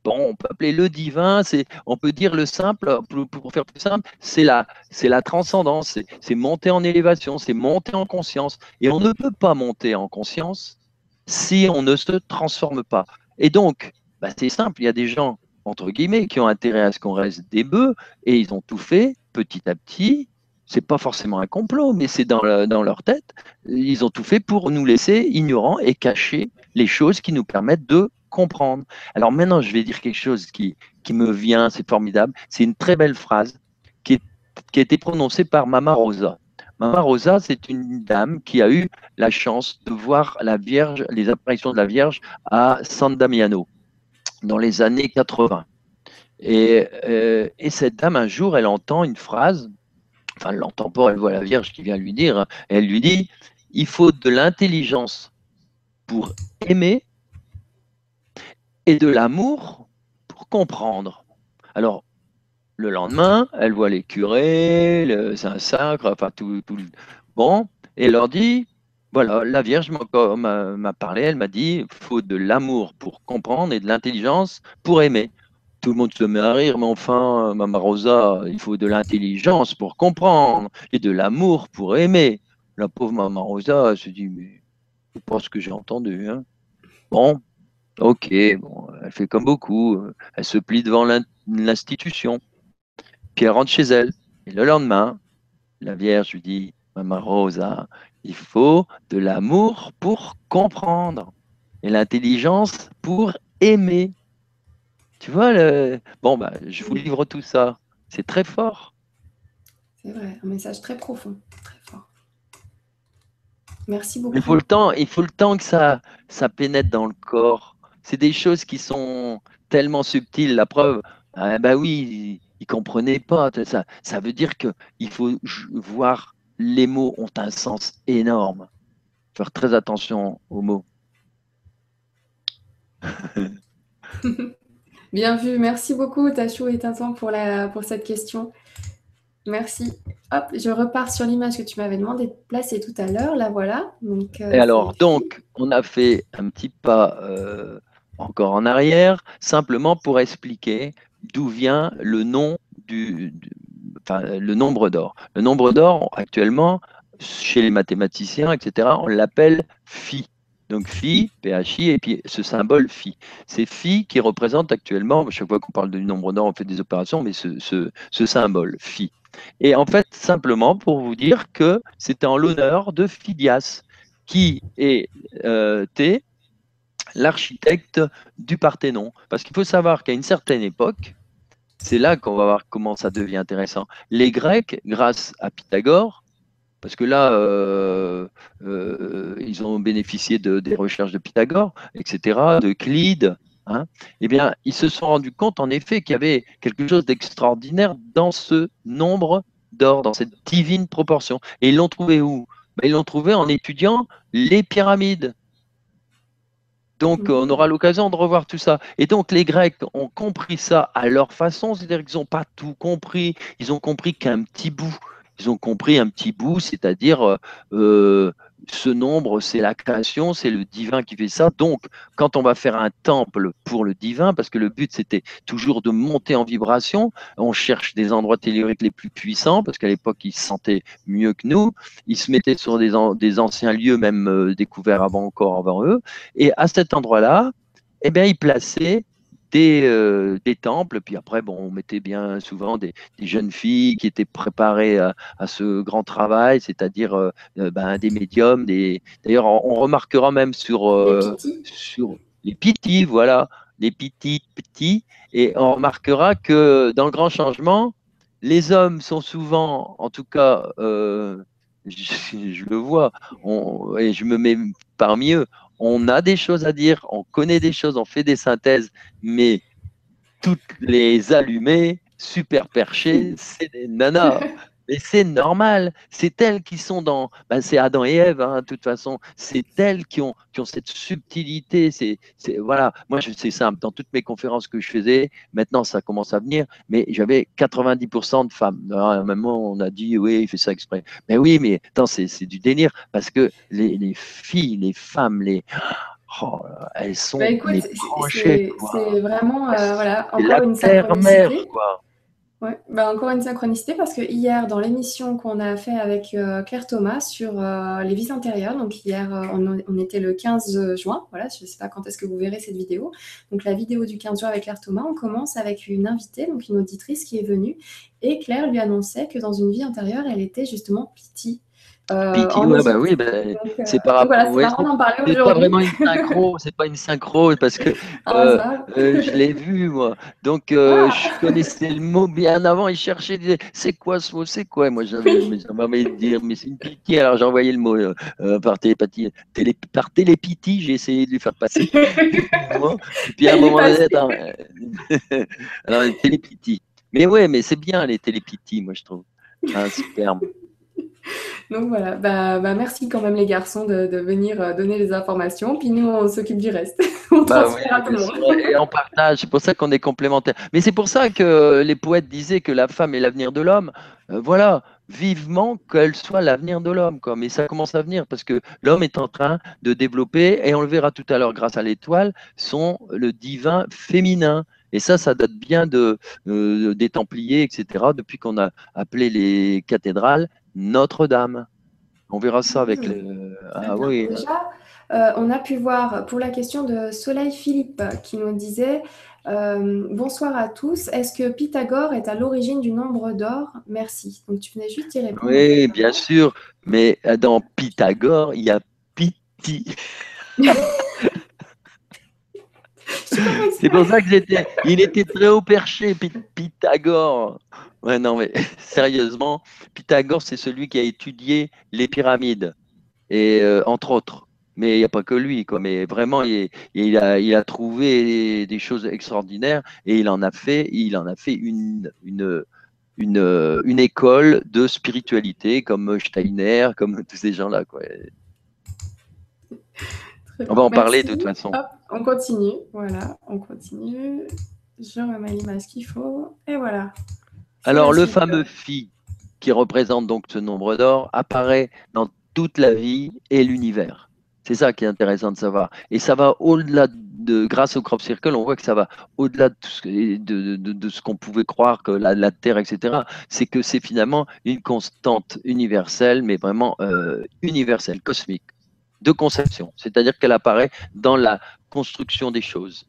bon, on peut appeler le divin, on peut dire le simple, pour, faire plus simple, c'est la, transcendance, c'est, monter en élévation, c'est monter en conscience. Et on ne peut pas monter en conscience si on ne se transforme pas. Et donc, bah, c'est simple, il y a des gens, entre guillemets, qui ont intérêt à ce qu'on reste des bœufs, et ils ont tout fait petit à petit. C'est pas forcément un complot, mais c'est dans leur tête. Ils ont tout fait pour nous laisser ignorants et cacher les choses qui nous permettent de comprendre. Alors maintenant, je vais dire quelque chose qui, qui me vient, c'est formidable. C'est une très belle phrase qui, qui a été prononcée par Mama Rosa. Mama Rosa, c'est une dame qui a eu la chance de voir la Vierge, les apparitions de la Vierge à San Damiano dans les années 80. Et, euh, et, cette dame, un jour, elle entend une phrase, enfin, elle l'entend pas, elle voit la Vierge qui vient lui dire, et elle lui dit, il faut de l'intelligence pour aimer et de l'amour pour comprendre. Alors, le lendemain, elle voit les curés, le Saint-Sacre, enfin tout, tout le... Bon, et elle leur dit, voilà, la Vierge m'a parlé, elle m'a dit, il faut de l'amour pour comprendre et de l'intelligence pour aimer. Tout le monde se met à rire, mais enfin, Mama Rosa, il faut de l'intelligence pour comprendre et de l'amour pour aimer. La pauvre Mama Rosa se dit, mais pas ce que j'ai entendu. Hein. Bon, ok, bon, elle fait comme beaucoup, elle se plie devant l'institution, puis elle rentre chez elle. Et le lendemain, la Vierge lui dit, Mama Rosa, il faut de l'amour pour comprendre et l'intelligence pour aimer. Tu vois, le... bon, bah, je vous livre tout ça. C'est très fort. C'est vrai, un message très profond, très fort. Merci beaucoup. Il faut le temps, il faut le temps que ça, ça pénètre dans le corps. C'est des choses qui sont tellement subtiles. La preuve, ah, bah oui, il ne comprenait pas. Ça, ça veut dire qu'il faut voir les mots ont un sens énorme. Faire très attention aux mots. Bien vu, merci beaucoup Tachou et Tintin pour, la, pour cette question. Merci. Hop, je repars sur l'image que tu m'avais demandé de placer tout à l'heure. La voilà. Donc, euh, et alors, donc, on a fait un petit pas euh, encore en arrière, simplement pour expliquer d'où vient le nom du, nombre d'or. Le nombre d'or, actuellement, chez les mathématiciens, etc., on l'appelle phi. Donc phi, PHI, et puis ce symbole phi. C'est phi qui représente actuellement, chaque fois qu'on parle du nombre d'or, on fait des opérations, mais ce, symbole, phi. Et en fait, simplement pour vous dire que c'était en l'honneur de Phidias, qui est euh, l'architecte du Parthénon. Parce qu'il faut savoir qu'à une certaine époque, c'est là qu'on va voir comment ça devient intéressant. Les Grecs, grâce à Pythagore, parce que là, euh, euh, ils ont bénéficié de, des recherches de Pythagore, etc., de Clyde, hein, eh bien, ils se sont rendus compte, en effet, qu'il y avait quelque chose d'extraordinaire dans ce nombre d'or, dans cette divine proportion. Et ils l'ont trouvé où? Ben, Ils l'ont trouvé en étudiant les pyramides. Donc, on aura l'occasion de revoir tout ça. Et donc, les Grecs ont compris ça à leur façon, c'est-à-dire qu'ils n'ont pas tout compris, ils ont compris qu'un petit bout. Ils ont compris un petit bout, c'est-à-dire euh, euh, ce nombre, c'est la création, c'est le divin qui fait ça. Donc, quand on va faire un temple pour le divin, parce que le but c'était toujours de monter en vibration, on cherche des endroits telluriques les plus puissants, parce qu'à l'époque ils se sentaient mieux que nous. Ils se mettaient sur des, anciens lieux, même euh, découverts avant encore avant eux. Et à cet endroit-là, eh bien, ils plaçaient euh, des, temples. Puis après, bon, on mettait bien souvent des, jeunes filles qui étaient préparées à, ce grand travail, c'est-à-dire euh, euh, ben, des médiums. Des... D'ailleurs, on, remarquera même sur, les sur les pitis, voilà, les petits petits. Et on remarquera que dans le grand changement, les hommes sont souvent, en tout cas, je, le vois, et je me mets parmi eux, on a des choses à dire, on connaît des choses, on fait des synthèses, mais toutes les allumées, super perchées, c'est des nanas. Mais c'est normal, c'est elles qui sont dans. Ben c'est Adam et Ève, hein, de toute façon. C'est elles qui ont, qui ont cette subtilité. C'est, voilà, moi, c'est simple. Dans toutes mes conférences que je faisais, maintenant, ça commence à venir, mais j'avais 90% de femmes. À un moment, on a dit, oui, il fait ça exprès. Mais oui, mais attends, c'est, du délire parce que les, les, filles, les femmes, les. Oh, elles sont bah, c'est, vraiment euh, voilà, encore une synchronicité. Quoi. Ouais, bah encore une synchronicité parce que hier, dans l'émission qu'on a fait avec euh, Claire Thomas sur euh, les vies intérieures, donc hier, euh, on, était le 15 juin, voilà, je ne sais pas quand est-ce que vous verrez cette vidéo. Donc la vidéo du 15 juin avec Claire Thomas, on commence avec une invitée, donc une auditrice qui est venue, et Claire lui annonçait que dans une vie antérieure, elle était justement Euh, bah oui, bah, c'est par rapport. Voilà, c'est pas vraiment une synchro, c'est pas une synchro parce que ah, euh, euh, je l'ai vu moi. Donc euh, ah. je connaissais le mot bien avant. Il cherchait, c'est quoi ce mot, c'est quoi? Moi j'avais, envie de dire, mais c'est une pitié. Alors j'ai envoyé le mot par télépathie, télé, par télépitie. J'ai essayé de lui faire passer. Et puis à un moment donné, alors télépitie. Mais ouais, mais c'est bien les télépithies, moi je trouve. Ah, superbe. Donc voilà, bah, bah, merci quand même les garçons de, venir euh, donner les informations, puis nous on s'occupe du reste. on Bah oui, transfère à tout le monde. et on partage, c'est pour ça qu'on est complémentaires. Mais c'est pour ça que les poètes disaient que la femme est l'avenir de l'homme. Euh, voilà, vivement qu'elle soit l'avenir de l'homme. Mais ça commence à venir parce que l'homme est en train de développer, et on le verra tout à l'heure grâce à l'étoile, son le divin féminin. Et ça, ça date bien de, euh, des Templiers, etc., depuis qu'on a appelé les cathédrales Notre-Dame. On verra ça avec Mmh. le. Très Ah bien. oui, Déjà, euh, on a pu voir pour la question de Soleil Philippe qui nous disait euh, Bonsoir à tous, est-ce que Pythagore est à l'origine du nombre d'or? Merci. Donc tu venais juste y répondre. Oui, bien sûr, mais euh, dans Pythagore, il y a Piti. Je sais pas comment C'est pour ça que. Il était très haut perché, Py- Pythagore. Ouais, non, mais sérieusement, Pythagore, c'est celui qui a étudié les pyramides, et euh, entre autres. Mais il n'y a pas que lui, quoi. Mais vraiment, il, a, trouvé des choses extraordinaires et il en a fait, il en a fait une, une école de spiritualité comme Steiner, comme tous ces gens-là, quoi. On va en parler de toute façon. Hop, on continue. Voilà, on continue. Je remets l'image qu'il faut. Et voilà. Alors, le fameux phi, qui représente donc ce nombre d'or, apparaît dans toute la vie et l'univers. C'est ça qui est intéressant de savoir. Et ça va au-delà de, grâce au crop circle, on voit que ça va au-delà de, ce que- de, de- de ce qu'on pouvait croire que la, la Terre, etc. C'est que c'est finalement une constante universelle, mais vraiment euh, universelle, cosmique, de conception. C'est-à-dire qu'elle apparaît dans la construction des choses.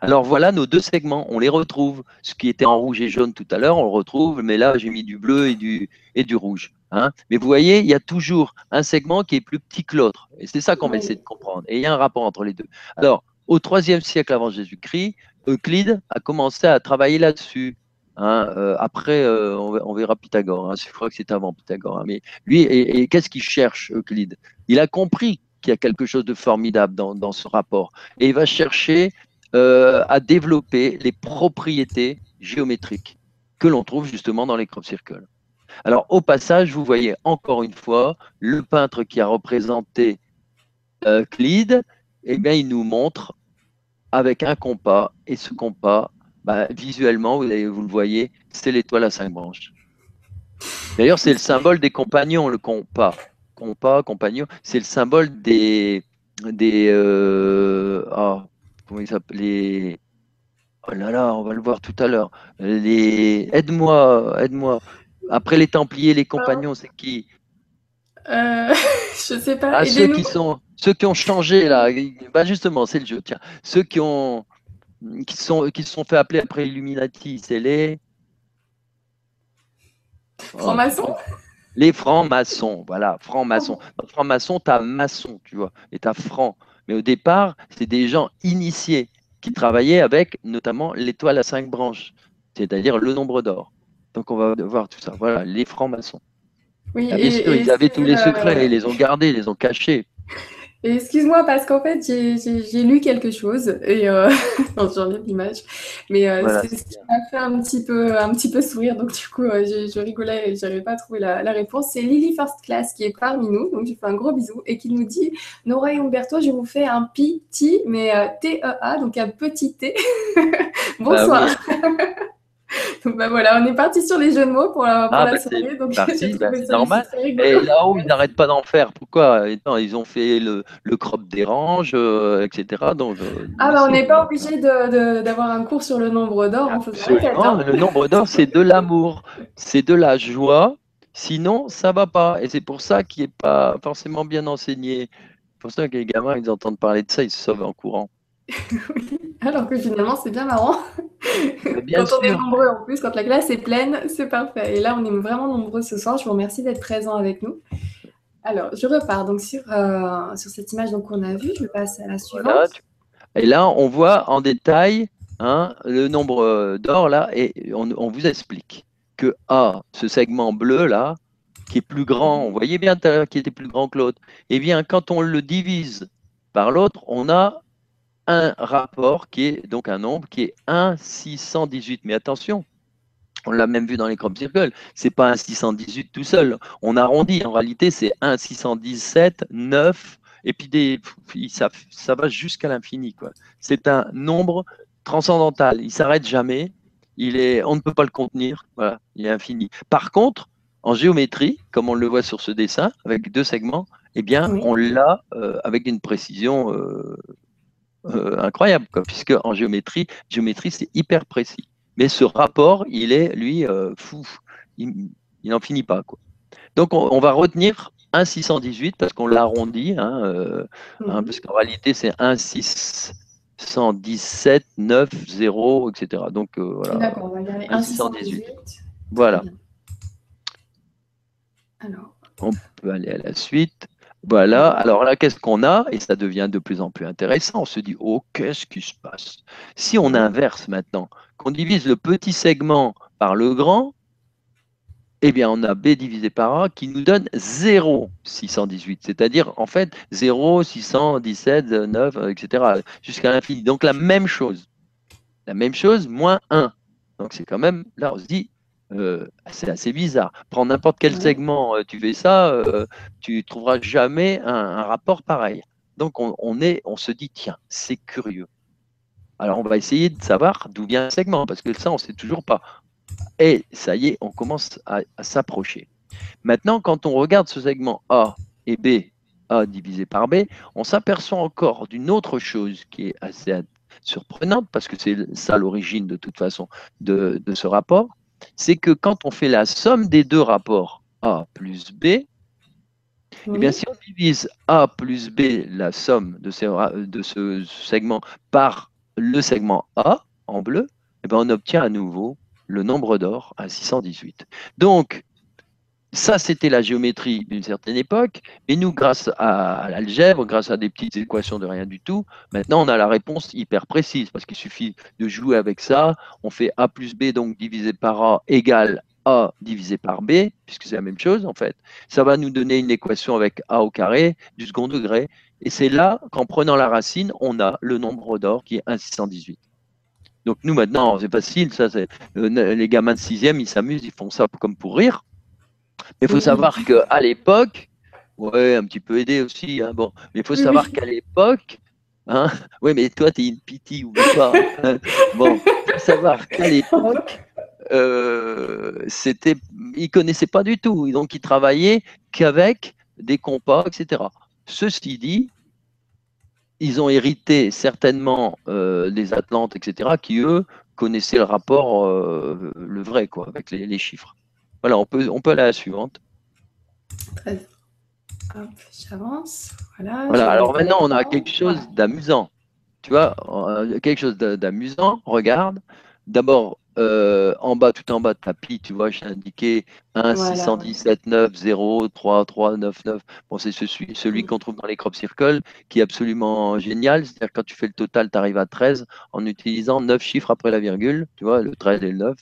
Alors voilà nos deux segments, on les retrouve. Ce qui était en rouge et jaune tout à l'heure, on le retrouve, mais là j'ai mis du bleu et du, et du rouge. hein. Mais vous voyez, il y a toujours un segment qui est plus petit que l'autre. Et c'est ça qu'on va essayer de comprendre. Et il y a un rapport entre les deux. Alors, au IIIe siècle avant Jésus-Christ, Euclide a commencé à travailler là-dessus. hein. Euh, après, euh, on, verra Pythagore. hein. Je crois que c'était avant Pythagore. hein. Mais lui, et, et qu'est-ce qu'il cherche, Euclide? Il a compris qu'il y a quelque chose de formidable dans, ce rapport. Et il va chercher euh, à développer les propriétés géométriques que l'on trouve justement dans les crop circles. Alors, au passage, vous voyez encore une fois le peintre qui a représenté euh, Euclide, eh il nous montre avec un compas, et ce compas, bah, visuellement, vous le voyez, c'est l'étoile à cinq branches. D'ailleurs, c'est le symbole des compagnons, le compas. Compas, compagnon, c'est le symbole des. des euh, ah, comment ils s'appellent les- Oh là là, on va le voir tout à l'heure. Les... Aide-moi, aide-moi. Après les Templiers, les compagnons, c'est qui? Euh, je sais pas. Ah, ceux qui sont, ceux qui ont changé là. Bah justement, c'est le jeu. Tiens, ceux qui ont, qui sont, qui se sont fait appeler après Illuminati, c'est les Oh, Franc-maçon Les francs-maçons, voilà, francs-maçons. Dans Franc-maçon, tu as maçon, tu vois, et tu as franc. Mais au départ, c'est des gens initiés qui travaillaient avec notamment l'étoile à cinq branches, c'est-à-dire le nombre d'or. Donc on va voir tout ça. Voilà, les francs-maçons. Oui, Ah, bien et- sûr, et ils avaient tous les secrets, ils les ont gardés, ils les ont cachés. Excuse-moi parce qu'en fait j'ai lu quelque chose et euh, non, j'enlève l'image, mais euh, Voilà, c'est ce qui m'a fait un petit peu un petit peu sourire donc du coup euh, je, je rigolais et j'arrivais pas à trouver la, la réponse. C'est Lily First Class qui est parmi nous donc je fais un gros bisou et qui nous dit Nora et Umberto je vous fais un petit mais euh, T E A donc un petit T. Bonsoir. donc bah voilà on est parti sur les jeux de mots pour la, pour Ah, la bah, soirée donc parti, bah, c'est normal. Et là-haut, ils n'arrêtent pas d'en faire. Pourquoi? Non, Ils ont fait le, le crop dérange, euh, etc. Donc, euh, Ah bah on n'est pas obligé d'avoir un cours sur le nombre d'or hein. Le nombre d'or, c'est de l'amour, c'est de la joie. Sinon, ça va pas. Et c'est pour ça qu'il n'est pas forcément bien enseigné. C'est pour ça que les gamins, ils entendent parler de ça, ils se sauvent en courant. Alors que finalement c'est bien marrant. Bien quand on est nombreux en plus, quand la classe est pleine, c'est parfait. Et là on est vraiment nombreux ce soir. Je vous remercie d'être présents avec nous. Alors je repars donc sur, euh, sur cette image qu'on a vue. Je passe à la suivante. Voilà, tu- Et là, on voit en détail hein, le nombre euh, d'or là, et on, on vous explique que A, ce segment bleu là, qui est plus grand, on voyait bien tout à l'heure qu'il était plus grand que l'autre, eh bien, quand on le divise par l'autre, on a un rapport qui est donc un nombre qui est 1 618. Mais attention, on l'a même vu dans les crop circles, c'est pas un 618 tout seul. On arrondit, en réalité, c'est 1 617, 9 Et puis des, ça, ça va jusqu'à l'infini. C'est un nombre transcendantal. Il s'arrête jamais. Il est, on ne peut pas le contenir. Voilà, il est infini. Par contre, en géométrie, comme on le voit sur ce dessin, avec deux segments, eh bien, on l'a euh, avec une précision euh, euh, incroyable, puisque en géométrie, géométrie, c'est hyper précis. Mais ce rapport, il est, lui, fou. Il n'en finit pas. Quoi. Donc, on, va retenir 1,618 parce qu'on l'a arrondi, hein, hein, mhm. parce qu'en réalité, c'est 1,617, 9, 0, etc. Donc, voilà. D'accord, on va regarder 1,618. Voilà. Alors. On peut aller à la suite. Voilà, alors là, qu'est-ce qu'on a? Et ça devient de plus en plus intéressant. On se dit, oh, qu'est-ce qui se passe? Si on inverse maintenant, qu'on divise le petit segment par le grand, eh bien, on a B divisé par A qui nous donne 0, 618. C'est-à-dire, en fait, 0, 617, 9, etc. jusqu'à l'infini. Donc, la même chose. La même chose, moins 1. Donc, c'est quand même, là, on se dit, euh, c'est assez bizarre. Prends n'importe quel segment, euh, tu fais ça, euh, tu trouveras jamais un, rapport pareil. Donc on, est, on se dit tiens, c'est curieux. Alors on va essayer de savoir d'où vient un segment parce que ça on sait toujours pas. Et ça y est, on commence à, s'approcher. Maintenant, quand on regarde ce segment A et B, A divisé par B, on s'aperçoit encore d'une autre chose qui est assez surprenante parce que c'est ça l'origine de toute façon de ce rapport c'est que quand on fait la somme des deux rapports A plus B, eh bien, si on divise A plus B, la somme de, ce segment, par le segment A en bleu, eh bien, on obtient à nouveau le nombre d'or à 618. Donc, ça, c'était la géométrie d'une certaine époque. Et nous, grâce à, l'algèbre, grâce à des petites équations de rien du tout, maintenant, on a la réponse hyper précise parce qu'il suffit de jouer avec ça. On fait A plus B, donc divisé par A, égale A divisé par B, puisque c'est la même chose, en fait. Ça va nous donner une équation avec A au carré du second degré. Et c'est là qu'en prenant la racine, on a le nombre d'or qui est 1,618. Donc nous, maintenant, c'est facile. Ça, euh, les gamins de sixième, ils s'amusent, ils font ça comme pour rire. Mais il faut savoir qu'à l'époque, ouais, un petit peu aidé aussi, hein, bon, mais il faut savoir qu'à l'époque, hein, oui, mais toi, tu es une pitié ou pas. Hein, bon, il faut savoir qu'à l'époque, euh, c'était, ils connaissaient pas du tout, donc ils travaillaient qu'avec des compas, etc. Ceci dit, ils ont hérité certainement euh, des Atlantes, etc., qui eux connaissaient le rapport, euh, le vrai, quoi, avec les chiffres. Voilà, on peut, on peut aller à la suivante. Très Hop, j'avance. Voilà. voilà alors maintenant, on a quelque chose d'amusant. Tu vois, quelque chose d'amusant. Regarde. D'abord, euh, en bas, tout en bas de tapis, tu vois, j'ai indiqué 1, 617, 9, 0, 3, 3, 9, 9. Bon, c'est celui, celui qu'on trouve dans les crop circles qui est absolument génial. C'est-à-dire quand tu fais le total, tu arrives à 13 en utilisant 9 chiffres après la virgule, tu vois, le 13 et le 9.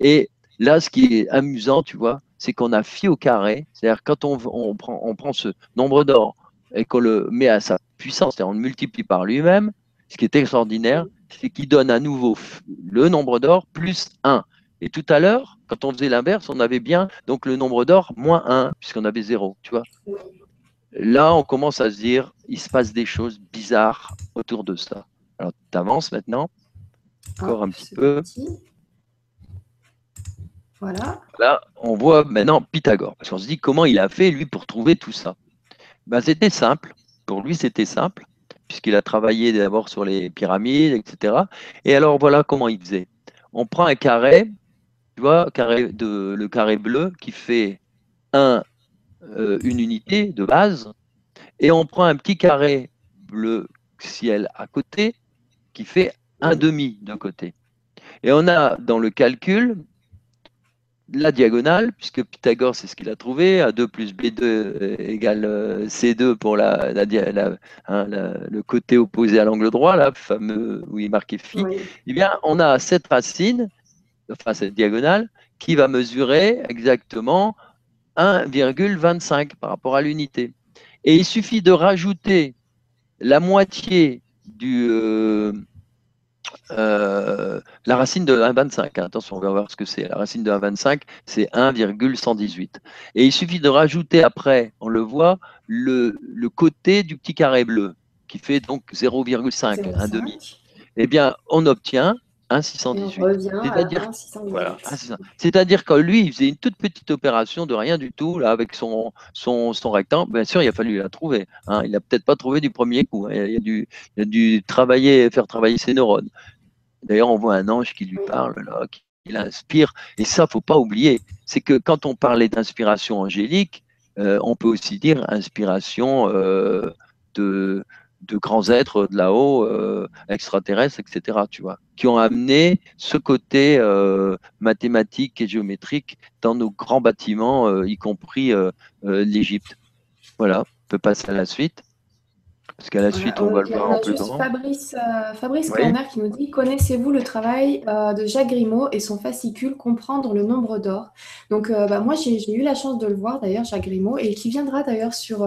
Et Là, ce qui est amusant, tu vois, c'est qu'on a phi au carré, c'est-à-dire quand on, prend, ce nombre d'or et qu'on le met à sa puissance, c'est-à-dire on le multiplie par lui-même, ce qui est extraordinaire, c'est qu'il donne à nouveau le nombre d'or plus 1. Et tout à l'heure, quand on faisait l'inverse, on avait bien donc le nombre d'or moins 1, puisqu'on avait 0, tu vois. Là, on commence à se dire, il se passe des choses bizarres autour de ça. Alors, tu avances maintenant, encore un petit peu. Voilà. Là, on voit maintenant Pythagore, parce qu'on se dit comment il a fait, lui, pour trouver tout ça. Ben, c'était simple. Pour lui, c'était simple, puisqu'il a travaillé d'abord sur les pyramides, etc. Et alors, voilà comment il faisait. On prend un carré, tu vois, carré de, le carré bleu qui fait euh, une unité de base, et on prend un petit carré bleu ciel à côté qui fait un demi de côté. Et on a dans le calcul la diagonale, puisque Pythagore, c'est ce qu'il a trouvé, A2 plus B2 euh, égale euh, C2 pour la, hein, le côté opposé à l'angle droit, là, fameux où il est marqué phi, eh bien, on a cette racine, enfin cette diagonale, qui va mesurer exactement 1,25 par rapport à l'unité. Et il suffit de rajouter la moitié du, euh, euh, la racine de 1,25. Attention, on va voir ce que c'est. La racine de 1,25, c'est 1,118. Et il suffit de rajouter après, on le voit, le, le côté du petit carré bleu, qui fait donc 0,5, un demi. Eh bien, on obtient un 618. C'est-à-dire que lui, il faisait une toute petite opération de rien du tout, là, avec son, son, son rectangle. Bien sûr, il a fallu la trouver. Hein. Il n'a peut-être pas trouvé du premier coup. Hein. Il, a dû, il a dû travailler, faire travailler ses neurones. D'ailleurs, on voit un ange qui lui parle, là, qui l'inspire. Et ça, faut pas oublier. C'est que quand on parlait d'inspiration angélique, euh, on peut aussi dire inspiration euh, de, de grands êtres de là-haut, euh, extraterrestres, etc., tu vois, qui ont amené ce côté euh, mathématique et géométrique dans nos grands bâtiments, euh, y compris l'Égypte. Voilà, on peut passer à la suite. Parce qu'à la suite, on va le voir en plus grand. Fabrice, euh, Fabrice qui nous dit Connaissez-vous le travail euh, de Jacques Grimaud et son fascicule Comprendre le nombre d'or? Donc, euh, bah, moi, j'ai eu la chance de le voir d'ailleurs, Jacques Grimaud, et qui viendra d'ailleurs sur,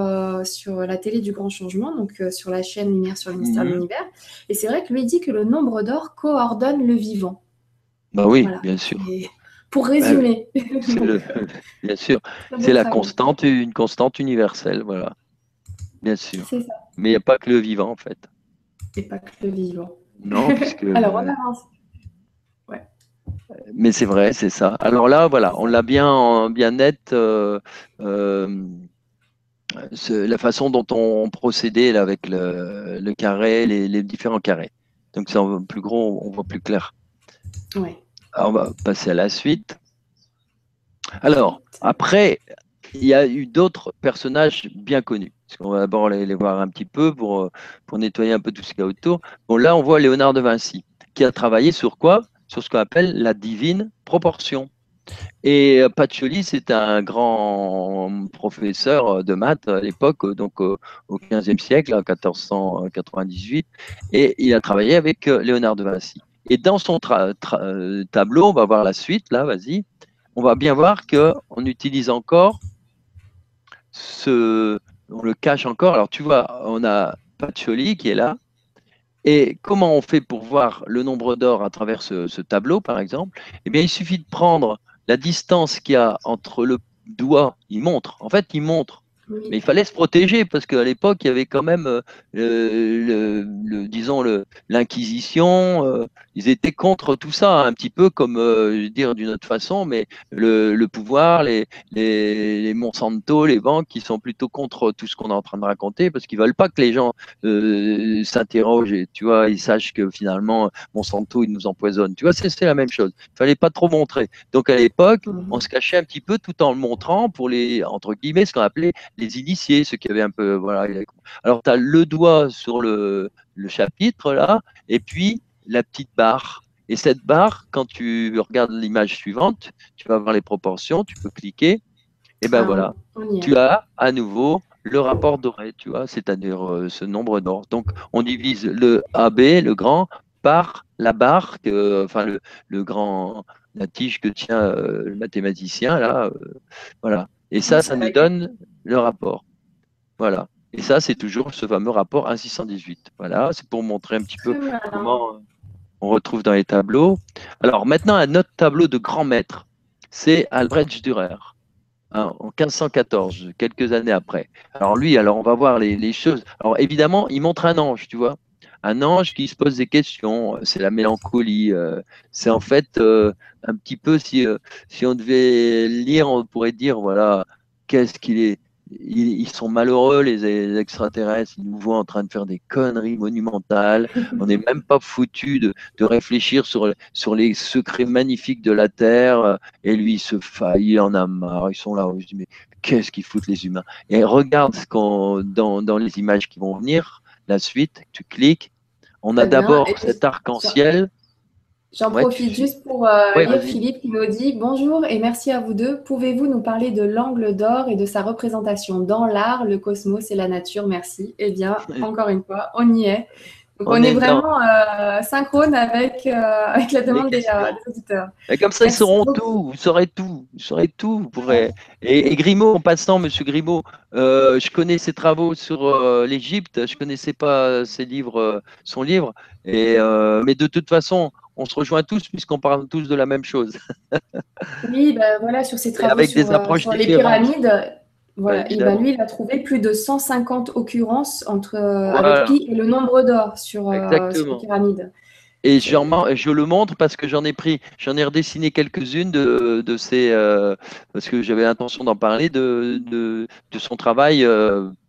sur la télé du Grand Changement, donc sur la chaîne Lumière sur le mystère de l'univers. Et c'est vrai que lui dit que le nombre d'or coordonne le vivant. Bah oui, bien sûr. pour résumer. bien sûr, c'est la constante, une constante universelle, voilà. Bien sûr. C'est ça. Mais il n'y a pas que le vivant, en fait. Et pas que le vivant. Non, puisque. Alors, on avance. Ouais. Mais c'est vrai, c'est ça. Alors là, voilà, on l'a bien, bien net. Euh, euh, la façon dont on procédait là, avec le, carré, les, différents carrés. Donc, c'est plus gros, on voit plus clair. Oui. on va passer à la suite. Alors, après, il y a eu d'autres personnages bien connus. On va d'abord les, voir un petit peu pour, pour nettoyer un peu tout ce qu'il y a autour. Là, on voit Léonard de Vinci, qui a travaillé sur quoi? Sur ce qu'on appelle la divine proportion. Et euh, Pacioli, c'est un grand professeur de maths à l'époque, donc au XVe siècle, en 1498, et il a travaillé avec euh, Léonard de Vinci. Et dans son euh, tableau, on va voir la suite, là, vas-y, on va bien voir qu'on utilise encore ce, on le cache encore. Alors tu vois, on a Pacioli qui est là. Et comment on fait pour voir le nombre d'or à travers ce, tableau, par exemple? Eh bien, il suffit de prendre la distance qu'il y a entre le doigt, il montre, en fait, il montre mais il fallait se protéger parce qu'à l'époque, il y avait quand même, euh, le, disons, l'inquisition. Euh, ils étaient contre tout ça, un petit peu comme, euh, dire d'une autre façon, mais le, pouvoir, les, les, Monsanto, les banques, qui sont plutôt contre tout ce qu'on est en train de raconter parce qu'ils veulent pas que les gens s'interrogent et tu vois, ils sachent que finalement Monsanto, ils nous empoisonnent. Tu vois, c'est la même chose. Il fallait pas trop montrer. Donc à l'époque, mmh. on se cachait un petit peu tout en le montrant pour les entre guillemets ce qu'on appelait les initiés, ceux qui avaient un peu. Voilà. Alors, tu as le doigt sur le, chapitre, là, et puis la petite barre. Et cette barre, quand tu regardes l'image suivante, tu vas voir les proportions, tu peux cliquer, et ben ah, voilà, tu as à nouveau le rapport doré, tu vois, c'est-à-dire euh, ce nombre d'or. Donc, on divise le AB, le grand, par la barre, que, enfin, le, grand, la tige que tient euh, le mathématicien, là, euh, voilà. Et ça, ça nous donne le rapport. Voilà. Et ça, c'est toujours ce fameux rapport 1618. Voilà, c'est pour montrer un petit peu comment on retrouve dans les tableaux. Alors maintenant, un autre tableau de grand maître, c'est Albrecht Dürer, hein, en 1514, quelques années après. Alors lui, alors on va voir les, choses. Alors évidemment, il montre un ange, tu vois. Un ange qui se pose des questions, c'est la mélancolie. Euh, c'est en fait euh, un petit peu, si, euh, si on devait lire, on pourrait dire, voilà, qu'est-ce qu'il est ils, sont malheureux, les, extraterrestres. Ils nous voient en train de faire des conneries monumentales. On n'est même pas foutu de, réfléchir sur, sur les secrets magnifiques de la Terre. Et lui, il se faille, il en a marre. Ils sont là. Je dis, mais qu'est-ce qu'ils foutent les humains? Et regarde ce qu'on, dans, dans les images qui vont venir, la suite, tu cliques. On a d'abord cet arc-en-ciel J'en profite juste pour euh, lire Philippe qui nous dit Bonjour et merci à vous deux. Pouvez-vous nous parler de l'angle d'or et de sa représentation dans l'art, le cosmos et la nature? Merci. Eh bien, encore une fois, on y est. on, est, vraiment euh, synchrone avec, euh, avec la demande des, auditeurs. Et comme ça, ils sauront tout, vous saurez tout, vous saurez tout. Vous pourrez... et, Grimaud, en passant, Monsieur Grimaud, je connais ses travaux sur l'Égypte, je connaissais pas ses livres, son livre, et, mais de toute façon, on se rejoint tous puisqu'on parle tous de la même chose. oui, ben voilà, sur ses travaux avec des approches sur les pyramides, voilà, et ben lui, il a trouvé plus de 150 occurrences entre, euh, avec pi et le nombre d'or sur, euh, sur, les pyramides. Et je le montre parce que j'en ai pris, j'en ai redessiné quelques-unes de, de, ces, euh, parce que j'avais l'intention d'en parler de, de, de, son travail,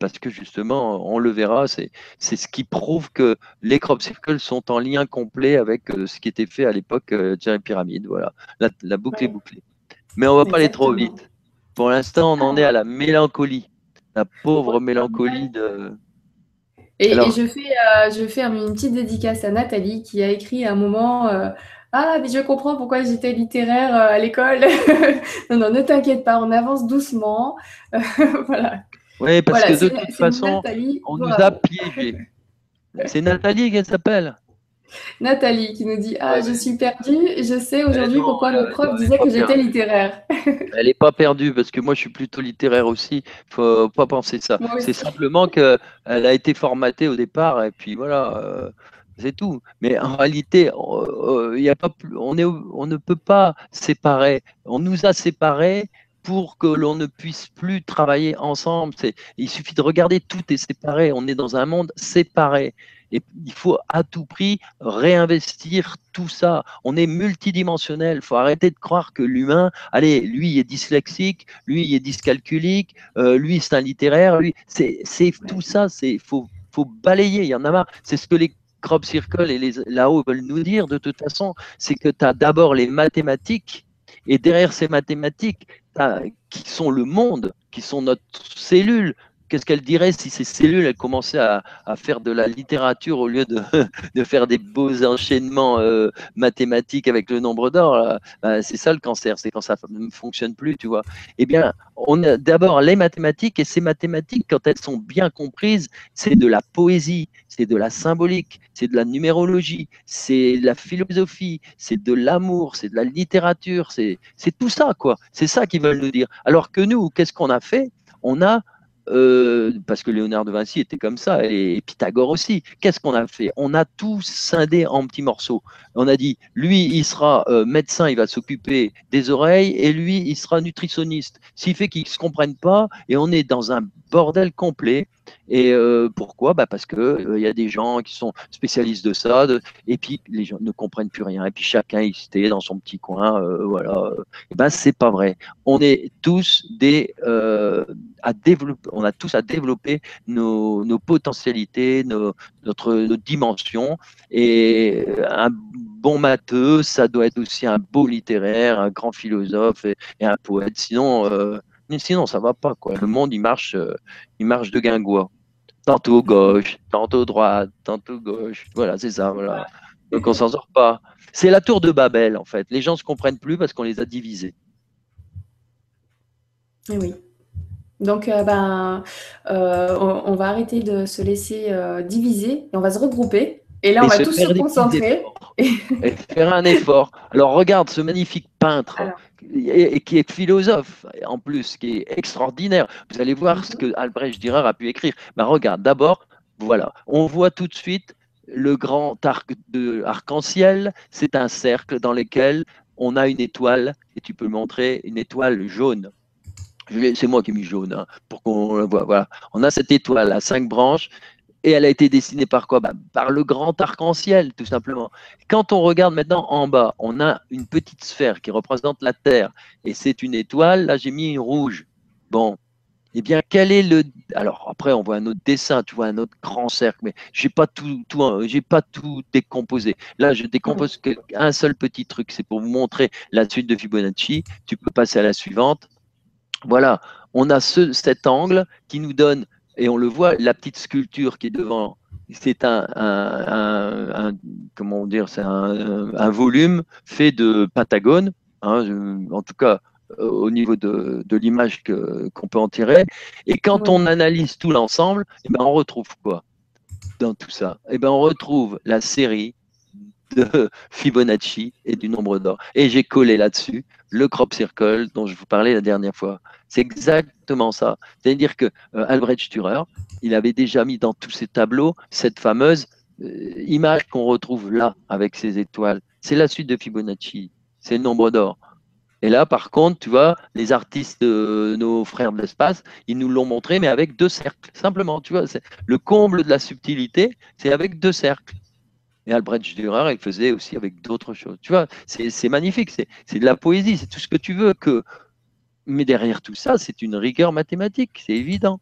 parce que justement, on le verra, c'est ce qui prouve que les crop circles sont en lien complet avec ce qui était fait à l'époque Jerry Pyramide. Voilà, la, boucle est bouclée. Mais on va pas aller trop vite. Pour l'instant, on en est à la mélancolie, la pauvre mélancolie de. Et, je, fais, euh, je fais une petite dédicace à Nathalie qui a écrit à un moment euh, Ah, mais je comprends pourquoi j'étais littéraire euh, à l'école. non, non, ne t'inquiète pas, on avance doucement. voilà. Oui, parce que de toute façon, on nous a piégés. C'est Nathalie qu'elle s'appelle Nathalie qui nous dit Ah, je suis perdue, je sais aujourd'hui pourquoi le prof disait que j'étais littéraire. Elle n'est pas perdue parce que moi je suis plutôt littéraire aussi. Il faut pas penser ça. C'est simplement qu'elle a été formatée au départ et puis voilà. Euh, c'est tout. Mais en réalité, on, y a pas, on, est, on ne peut pas séparer. On nous a séparés pour que l'on ne puisse plus travailler ensemble. Il suffit de regarder, tout est séparé. On est dans un monde séparé. Et il faut à tout prix réinvestir tout ça. On est multidimensionnel. Il faut arrêter de croire que l'humain, allez, lui il est dyslexique, lui il est dyscalculique, euh, lui c'est un littéraire, lui, c'est tout ça. C'est faut, faut balayer. Il y en a marre. C'est ce que les crop circles et les là-haut veulent nous dire de toute façon, c'est que tu as d'abord les mathématiques et derrière ces mathématiques, qui sont le monde, qui sont notre cellule, qu'est-ce qu'elle dirait si ces cellules commençaient à, faire de la littérature au lieu de, faire des beaux enchaînements euh, mathématiques avec le nombre d'or bah, C'est ça le cancer, c'est quand ça ne fonctionne plus, tu vois. Eh bien, on a d'abord les mathématiques et ces mathématiques, quand elles sont bien comprises, c'est de la poésie, c'est de la symbolique, c'est de la numérologie, c'est de la philosophie, c'est de l'amour, c'est de la littérature, c'est tout ça, quoi. C'est ça qu'ils veulent nous dire. Alors que nous, qu'est-ce qu'on a fait? On a euh, parce que Léonard de Vinci était comme ça, et Pythagore aussi. Qu'est-ce qu'on a fait? On a tout scindé en petits morceaux. On a dit, lui, il sera euh, médecin, il va s'occuper des oreilles, et lui, il sera nutritionniste. S'il fait qu'ils ne se comprennent pas, et on est dans un bordel complet. Et euh, pourquoi? Bah Parce qu'il il y a des gens qui sont spécialistes de ça, et puis les gens ne comprennent plus rien. Et puis chacun, était dans son petit coin. voilà. Et ben, c'est pas vrai. On est tous des. à développer, on a tous à développer nos, potentialités, nos, notre, nos dimensions. Et un bon matheux, ça doit être aussi un beau littéraire, un grand philosophe et, un poète. Sinon, euh, sinon ça va pas. Quoi. Le monde, il marche, euh, il marche de guingois. Tantôt gauche, tantôt droite, tantôt gauche. Voilà, c'est ça. Voilà. Donc on s'en sort pas. C'est la tour de Babel, en fait. Les gens se comprennent plus parce qu'on les a divisés. Eh oui. Donc, euh, ben, on, va arrêter de se laisser diviser et on va se regrouper. Et là, on va tous se concentrer. Et... faire un effort. Alors, regarde ce magnifique peintre. Et, qui est philosophe en plus, qui est extraordinaire. Vous allez voir ce que Albrecht Dürer a pu écrire. Ben, regarde, d'abord, voilà, on voit tout de suite le grand arc de arc-en-ciel. C'est un cercle dans lequel on a une étoile, et tu peux montrer une étoile jaune. C'est moi qui ai mis jaune hein, pour qu'on le voit. Voilà. On a cette étoile à cinq branches et elle a été dessinée par quoi? Bah, Par le grand arc-en-ciel, tout simplement. Quand on regarde maintenant en bas, on a une petite sphère qui représente la Terre, et c'est une étoile. Là, j'ai mis une rouge. Bon, eh bien, quel est le. Alors, après, on voit un autre dessin, tu vois, un autre grand cercle, mais je n'ai pas tout, j'ai pas tout décomposé. Là, je décompose un seul petit truc, c'est pour vous montrer la suite de Fibonacci. Tu peux passer à la suivante. Voilà, on a ce, cet angle qui nous donne et on le voit, la petite sculpture qui est devant, c'est un, comment dire, c'est un, volume fait de Patagone, hein, en tout cas au niveau de, l'image qu'on peut en tirer. Et quand on analyse tout l'ensemble, eh ben on retrouve quoi dans tout ça? Eh ben, on retrouve la série de Fibonacci et du nombre d'or. Et j'ai collé là-dessus le crop circle dont je vous parlais la dernière fois. C'est exactement ça. C'est-à-dire que euh, Albrecht Dürer, il avait déjà mis dans tous ses tableaux cette fameuse euh, image qu'on retrouve là avec ces étoiles. C'est la suite de Fibonacci, c'est le nombre d'or. Et là, par contre, tu vois, les artistes, de nos frères de l'espace, ils nous l'ont montré, mais avec deux cercles. Simplement, tu vois, le comble de la subtilité, c'est avec deux cercles. Et Albrecht Dürer, il faisait aussi avec d'autres choses. Tu vois, c'est magnifique, c'est de la poésie, c'est tout ce que tu veux. Que... Mais derrière tout ça, c'est une rigueur mathématique, c'est évident.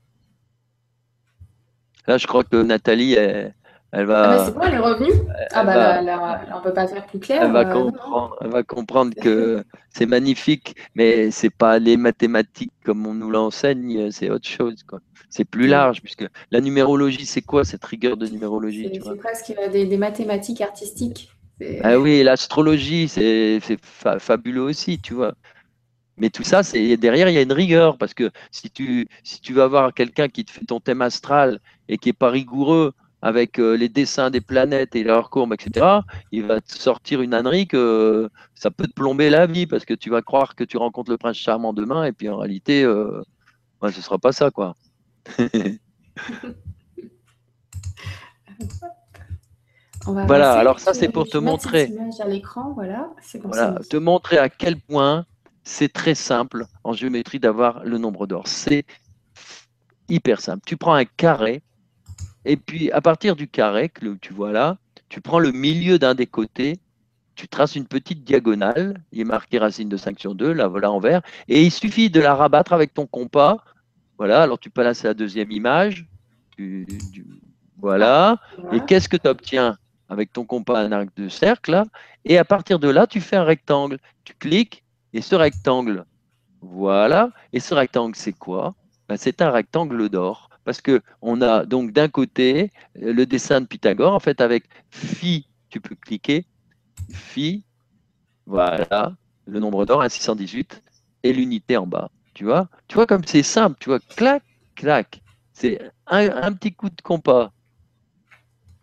Là, je crois que Nathalie, elle, va. Ah bah c'est bon, elle est revenue. ah bah là, on peut pas faire plus clair. Elle va, euh, comprendre, elle va comprendre que c'est magnifique, mais c'est pas les mathématiques comme on nous l'enseigne, c'est autre chose. Quoi. C'est plus large, puisque la numérologie, c'est quoi cette rigueur de numérologie C'est presque des, mathématiques artistiques. Ah oui, l'astrologie, c'est fabuleux aussi, tu vois. Mais tout ça, c'est derrière, il y a une rigueur, parce que si tu, si tu vas voir quelqu'un qui te fait ton thème astral et qui n'est pas rigoureux avec euh, les dessins des planètes et leurs courbes, etc., il va te sortir une ânerie que ça peut te plomber la vie, parce que tu vas croire que tu rencontres le prince charmant demain, et puis en réalité, euh, ce ne sera pas ça, quoi. voilà, alors ça c'est pour te montrer. à l'écran, voilà, te montrer à quel point c'est très simple en géométrie d'avoir le nombre d'or. C'est hyper simple. Tu prends un carré et puis à partir du carré que tu vois là, tu prends le milieu d'un des côtés, tu traces une petite diagonale, il est marqué racine de 5 sur 2, là voilà en vert, et il suffit de la rabattre avec ton compas voilà, alors tu passes à la deuxième image. voilà. Et qu'est-ce que tu obtiens avec ton compas un arc de cercle Et à partir de là, tu fais un rectangle. Tu cliques et ce rectangle, voilà. Et ce rectangle, c'est quoi? Ben, C'est un rectangle d'or. Parce qu'on a donc d'un côté le dessin de Pythagore, en fait, avec phi, tu peux cliquer, phi, voilà, le nombre d'or, un 618, et l'unité en bas. Tu vois, tu vois comme c'est simple, tu vois, clac, clac. C'est un, petit coup de compas.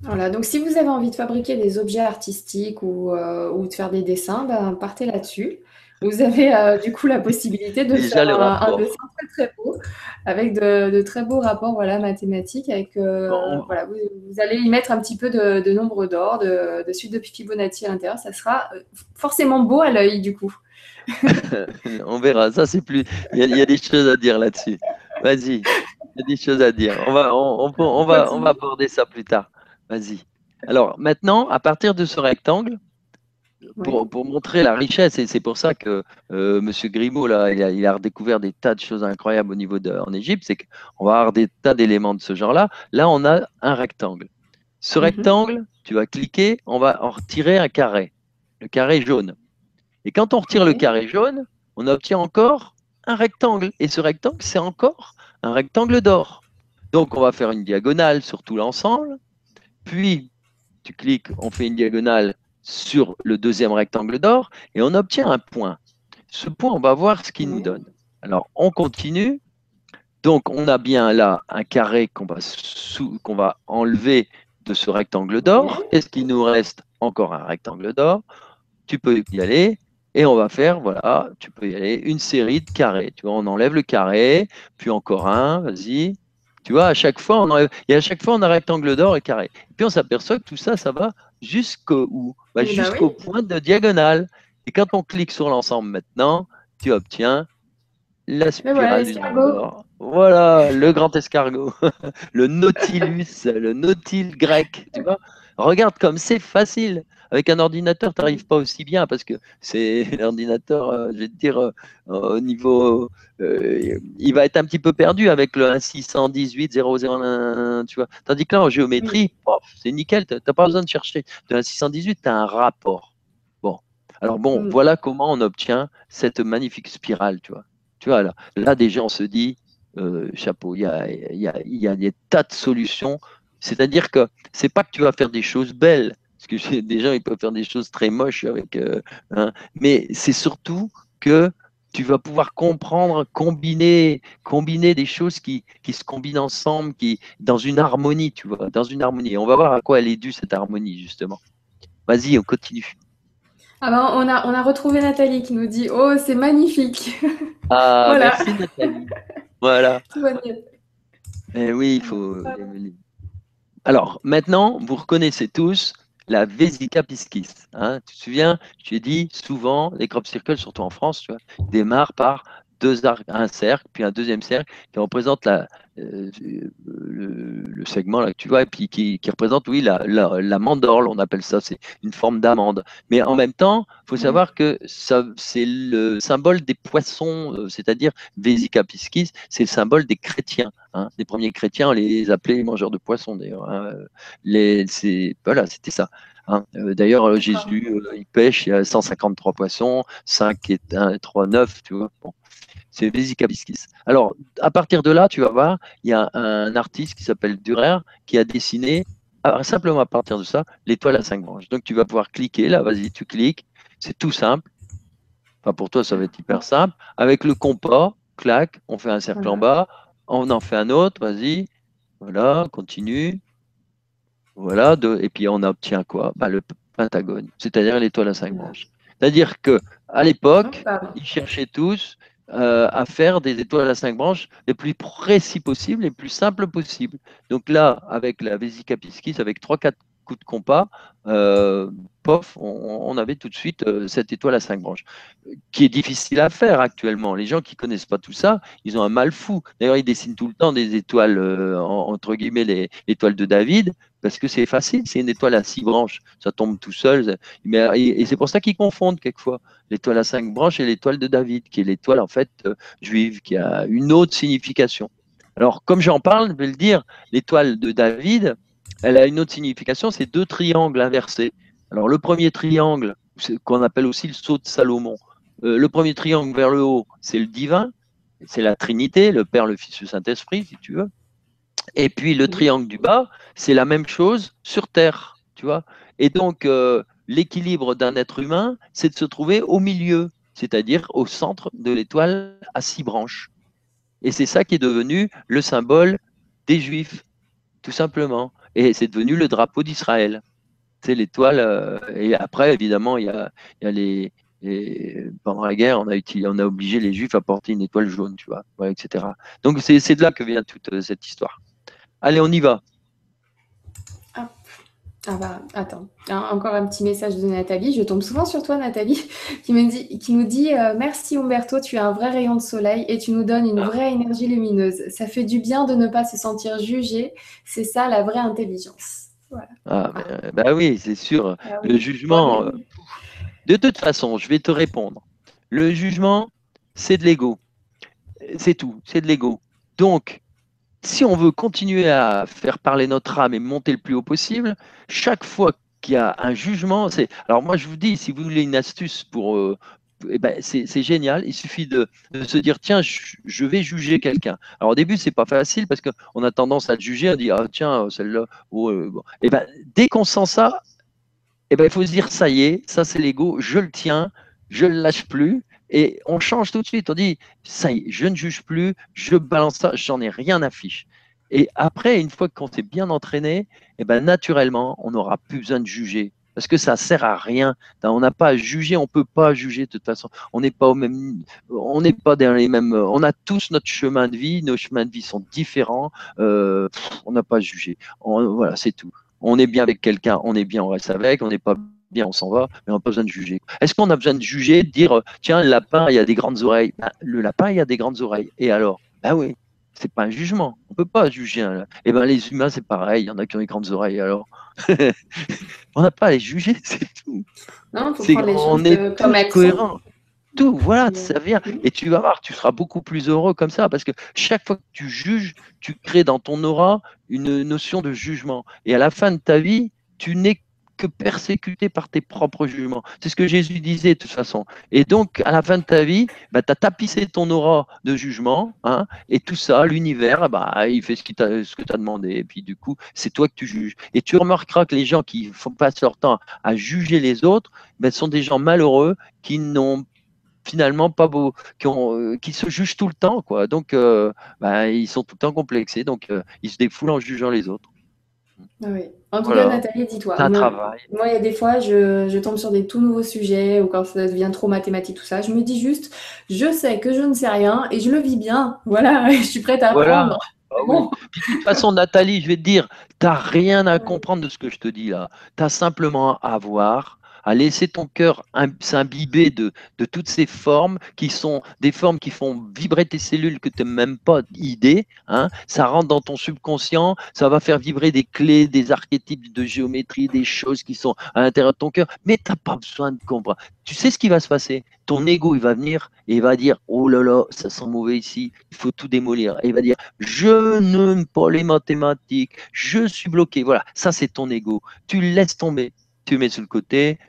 Voilà, donc si vous avez envie de fabriquer des objets artistiques ou, euh, de faire des dessins, ben, partez là-dessus. Vous avez euh, du coup la possibilité de faire un, dessin très très beau, avec de, très beaux rapports voilà, mathématiques. Avec, euh, voilà, vous, allez y mettre un petit peu de, nombre d'or, de, de suite de Fibonacci à l'intérieur. Ça sera forcément beau à l'œil du coup. on verra. Ça, c'est plus. Il y, a, des choses à dire là-dessus. Vas-y. Il y a des choses à dire. On va, on, on, va, on va aborder ça plus tard. Vas-y. Alors, maintenant, à partir de ce rectangle, pour, pour montrer la richesse, et c'est pour ça que euh, M. Grimaud, là, il a, redécouvert des tas de choses incroyables au niveau de, en Égypte, c'est qu'on va avoir des tas d'éléments de ce genre-là. Là, on a un rectangle. Ce mhm. rectangle, tu vas cliquer, on va en retirer un carré, le carré jaune. Et quand on retire le carré jaune, on obtient encore un rectangle. Et ce rectangle, c'est encore un rectangle d'or. Donc, on va faire une diagonale sur tout l'ensemble. Puis, tu cliques, on fait une diagonale sur le deuxième rectangle d'or et on obtient un point. Ce point, on va voir ce qu'il nous donne. Alors, on continue. Donc, on a bien là un carré qu'on va, qu'on va enlever de ce rectangle d'or. Est-ce qu'il nous reste encore un rectangle d'or? Tu peux y aller. Et on va faire, voilà, tu peux y aller, une série de carrés. Tu vois, on enlève le carré, puis encore un, vas-y. Tu vois, à chaque fois, on enlève, et à chaque fois, on a rectangle d'or et carré. Et puis on s'aperçoit que tout ça, ça va jusqu'au bah, eh ben point de diagonale. Et quand on clique sur l'ensemble maintenant, tu obtiens la spirale du d'or. Voilà, le grand escargot, le nautilus, le nautil grec, tu vois. Regarde comme c'est facile. Avec un ordinateur, tu n'arrives pas aussi bien parce que c'est l'ordinateur, euh, je vais te dire, euh, au niveau. Euh, il va être un petit peu perdu avec le 1618 001, tu vois. Tandis que là, en géométrie, c'est nickel, tu n'as pas besoin de chercher. De 1618, tu as un rapport. Bon. Alors, bon, mm. voilà comment on obtient cette magnifique spirale, tu vois. Tu vois, là, là déjà, on se dit, chapeau, il y a, y, a, y a des tas de solutions. C'est-à-dire que c'est pas que tu vas faire des choses belles, parce que des gens, ils peuvent faire des choses très moches avec. Euh, hein. mais c'est surtout que tu vas pouvoir comprendre, combiner, combiner des choses qui, qui, se combinent ensemble, qui dans une harmonie, tu vois, dans une harmonie. On va voir à quoi elle est due cette harmonie justement. Vas-y, on continue. Ah ben, on, a, on a retrouvé Nathalie qui nous dit Oh, c'est magnifique. Ah, merci Nathalie. Voilà. Tout va bien. Eh oui, il faut. Alors, maintenant, vous reconnaissez tous la Vesica piscis. Hein. Tu te souviens, t'ai dit souvent, les crop circles, surtout en France, tu vois, démarrent par deux arcs, un cercle, puis un deuxième cercle qui représente la, euh, le, segment là que tu vois, et puis qui, représente, oui, la, la, mandorle, on appelle ça, c'est une forme d'amande. Mais en même temps, il faut savoir que c'est le symbole des poissons, euh, c'est-à-dire Vesica piscis, c'est le symbole des chrétiens. Hein. Les premiers chrétiens, on les appelait les mangeurs de poissons d'ailleurs. Hein. voilà, c'était ça. Hein. Euh, d'ailleurs, Jésus, il pêche, il y a 153 poissons, 5 et 1 3, 9, tu vois. Bon c'est Vesica Alors, à partir de là, tu vas voir, il y a un artiste qui s'appelle Durer qui a dessiné, simplement à partir de ça, l'étoile à cinq branches. Donc, tu vas pouvoir cliquer, là, vas-y, tu cliques, c'est tout simple. Enfin, pour toi, ça va être hyper simple. Avec le compas, clac, on fait un cercle en bas, on en fait un autre, vas-y, voilà, continue. Voilà, et puis on obtient quoi? Bah, Le pentagone, c'est-à-dire l'étoile à cinq branches. C'est-à-dire que à l'époque, ils cherchaient tous euh, à faire des étoiles à cinq branches les plus précis possibles, les plus simples possibles. Donc là, avec la Vesica piscis, avec trois, quatre coups de compas, euh, pof, on, avait tout de suite euh, cette étoile à cinq branches, qui est difficile à faire actuellement. Les gens qui connaissent pas tout ça, ils ont un mal fou. D'ailleurs, ils dessinent tout le temps des étoiles, entre guillemets, l'étoile de David, parce que c'est facile, c'est une étoile à six branches, ça tombe tout seul. Mais, et, c'est pour ça qu'ils confondent quelquefois l'étoile à cinq branches et l'étoile de David, qui est l'étoile en fait euh, juive, qui a une autre signification. Alors, comme j'en parle, je vais le dire, l'étoile de David, elle a une autre signification, c'est deux triangles inversés. Alors, le premier triangle, qu'on appelle aussi le saut de Salomon, euh, le premier triangle vers le haut, c'est le divin, c'est la Trinité, le Père, le Fils, le Saint-Esprit, si tu veux. Et puis le triangle du bas, c'est la même chose sur Terre, tu vois. Et donc, euh, l'équilibre d'un être humain, c'est de se trouver au milieu, c'est-à-dire au centre de l'étoile à six branches. Et c'est ça qui est devenu le symbole des Juifs, tout simplement. Et c'est devenu le drapeau d'Israël. C'est l'étoile. Euh, et après, évidemment, il y a, pendant la guerre, on a, on a obligé les Juifs à porter une étoile jaune, tu vois, etc. Donc c'est de là que vient toute euh, cette histoire. Allez, on y va. Ah, ah bah, attends, encore un petit message de Nathalie. Je tombe souvent sur toi, Nathalie, qui, me dit, qui nous dit euh, Merci Umberto, tu es un vrai rayon de soleil et tu nous donnes une vraie énergie lumineuse. Ça fait du bien de ne pas se sentir jugé. C'est ça la vraie intelligence. Ah, euh, bah, oui, c'est sûr. Ah le jugement. Euh, de toute façon, je vais te répondre. Le jugement, c'est de l'ego. C'est tout, c'est de l'ego. Donc, si on veut continuer à faire parler notre âme et monter le plus haut possible, chaque fois qu'il y a un jugement, c'est. Alors moi je vous dis, si vous voulez une astuce pour, euh, eh ben, c'est génial. Il suffit de, se dire tiens, je, vais juger quelqu'un. Alors au début c'est pas facile parce qu'on a tendance à le juger, à dire ah tiens celle-là. Oh, euh, Et eh ben dès qu'on sent ça, eh ben il faut se dire ça y est, ça c'est l'ego, je le tiens, je le lâche plus. Et on change tout de suite. On dit, ça y est, je ne juge plus, je balance ça, j'en ai rien à fiche. Et après, une fois qu'on s'est bien entraîné, eh ben, naturellement, on n'aura plus besoin de juger. Parce que ça sert à rien. On n'a pas à juger, on peut pas juger de toute façon. On n'est pas au même, on n'est pas dans les mêmes. On a tous notre chemin de vie, nos chemins de vie sont différents. Euh, on n'a pas à juger. voilà, c'est tout. On est bien avec quelqu'un, on est bien, on reste avec. On n'est pas bien, on s'en va, mais on n'a pas besoin de juger. Est-ce qu'on a besoin de juger, de dire, tiens, le lapin, il y a des grandes oreilles? Ben, Le lapin, il y a des grandes oreilles. Et alors? Ben oui, c'est pas un jugement. On peut pas juger. et eh ben les humains, c'est pareil. Il y en a qui ont des grandes oreilles. Alors, on n'a pas à les juger, c'est tout. Non, faut prendre les on est comme cohérent. Tout, voilà, ça vient. Et tu vas voir, tu seras beaucoup plus heureux comme ça, parce que chaque fois que tu juges, tu crées dans ton aura une notion de jugement. Et à la fin de ta vie, tu n'es que persécuté par tes propres jugements. C'est ce que Jésus disait de toute façon. Et donc, à la fin de ta vie, bah, tu as tapissé ton aura de jugement, hein, et tout ça, l'univers, bah, il fait ce, ce que tu as demandé. Et puis, du coup, c'est toi que tu juges. Et tu remarqueras que les gens qui font, passent leur temps à juger les autres, bah, sont des gens malheureux qui n'ont finalement pas beau, qui, ont, qui se jugent tout le temps, quoi. Donc, bah, ils sont tout le temps complexés, donc ils se défoulent en jugeant les autres. Ah oui. En tout cas, Nathalie, dis-toi. Moi, il y a des fois, je, tombe sur des tout nouveaux sujets ou quand ça devient trop mathématique, tout ça. Je me dis juste, je sais que je ne sais rien et je le vis bien. Voilà, je suis prête à apprendre. Ah de toute façon, Nathalie, je vais te dire, tu n'as rien à comprendre de ce que je te dis là. Tu as simplement à voir à laisser ton cœur s'imbiber de, toutes ces formes qui sont des formes qui font vibrer tes cellules que tu n'as même pas idée. Hein. Ça rentre dans ton subconscient, ça va faire vibrer des clés, des archétypes de géométrie, des choses qui sont à l'intérieur de ton cœur. Mais tu n'as pas besoin de comprendre. Tu sais ce qui va se passer? Ton ego, il va venir et il va dire Oh là là, ça sent mauvais ici, il faut tout démolir. Et il va dire Je n'aime pas les mathématiques, je suis bloqué. Voilà, ça c'est ton ego. Tu le laisses tomber, tu le mets sur le côté,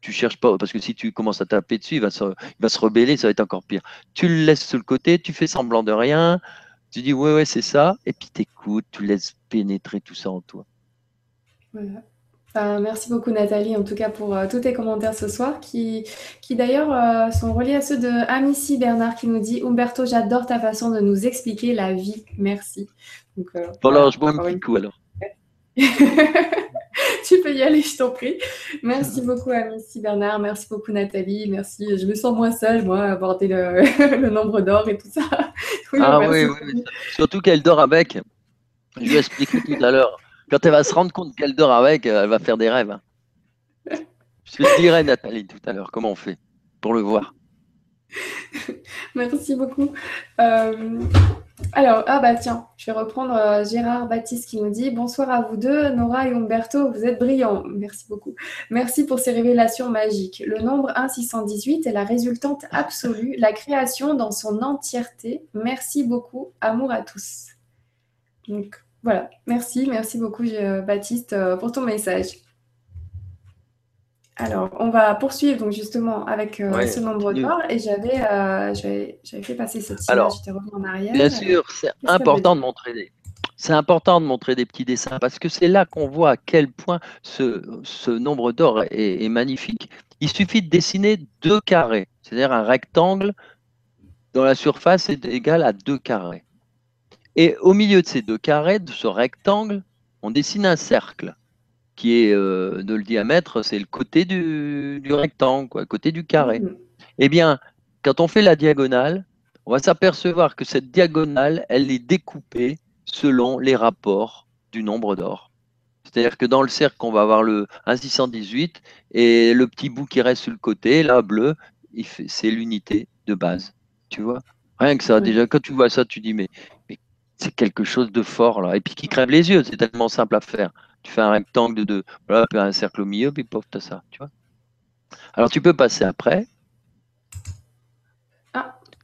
tu cherches pas, parce que si tu commences à taper dessus, il va, se, va se rebeller, ça va être encore pire. Tu le laisses sur le côté, tu fais semblant de rien, tu dis ouais, ouais, c'est ça, et puis tu écoutes, tu laisses pénétrer tout ça en toi. merci beaucoup Nathalie, en tout cas pour euh, tous tes commentaires ce soir, qui, qui d'ailleurs euh, sont reliés à ceux de Amici Bernard qui nous dit Umberto, j'adore ta façon de nous expliquer la vie. Merci. Donc, euh, voilà, je bois un petit coup alors. tu peux y aller, je t'en prie. Merci beaucoup, Amici Bernard. Merci beaucoup, Nathalie. Merci. Je me sens moins seule, moi, à aborder le, nombre d'or et tout ça. ah oui, oui, surtout qu'elle dort avec. Je lui expliqué tout à l'heure. Quand elle va se rendre compte qu'elle dort avec, elle va faire des rêves. Je te dirai, Nathalie, tout à l'heure, comment on fait pour le voir. Merci beaucoup. Euh, alors, ah bah tiens, je vais reprendre euh, Gérard Baptiste qui nous dit Bonsoir à vous deux, Nora et Umberto, vous êtes brillants. Merci beaucoup. Merci pour ces révélations magiques. Le nombre 1618 est la résultante absolue, la création dans son entièreté. Merci beaucoup, amour à tous. Donc voilà, merci, merci beaucoup Baptiste euh, pour ton message. Alors, on va poursuivre donc justement avec euh, ce nombre d'or et j'avais euh, j'avais fait passer cette image, j'étais revenu en arrière. Bien sûr, c'est important de montrer des c'est important de montrer des petits dessins parce que c'est là qu'on voit à quel point ce, nombre d'or est, magnifique. Il suffit de dessiner deux carrés, c'est-à-dire un rectangle dont la surface est égale à deux carrés. Et au milieu de ces deux carrés, de ce rectangle, on dessine un cercle qui est euh, de le diamètre, c'est le côté du, rectangle, quoi, le côté du carré. Mmh. Eh bien, quand on fait la diagonale, on va s'apercevoir que cette diagonale, elle est découpée selon les rapports du nombre d'or. C'est-à-dire que dans le cercle, on va avoir le 1,618 et le petit bout qui reste sur le côté, là, bleu, c'est l'unité de base. Tu vois? Rien que ça, déjà, quand tu vois ça, tu dis, mais, mais c'est quelque chose de fort, là. Et puis qui crève les yeux, c'est tellement simple à faire tu fais un rectangle de deux, voilà, puis un cercle au milieu, puis pof, tu as ça, tu vois. Alors tu peux passer après.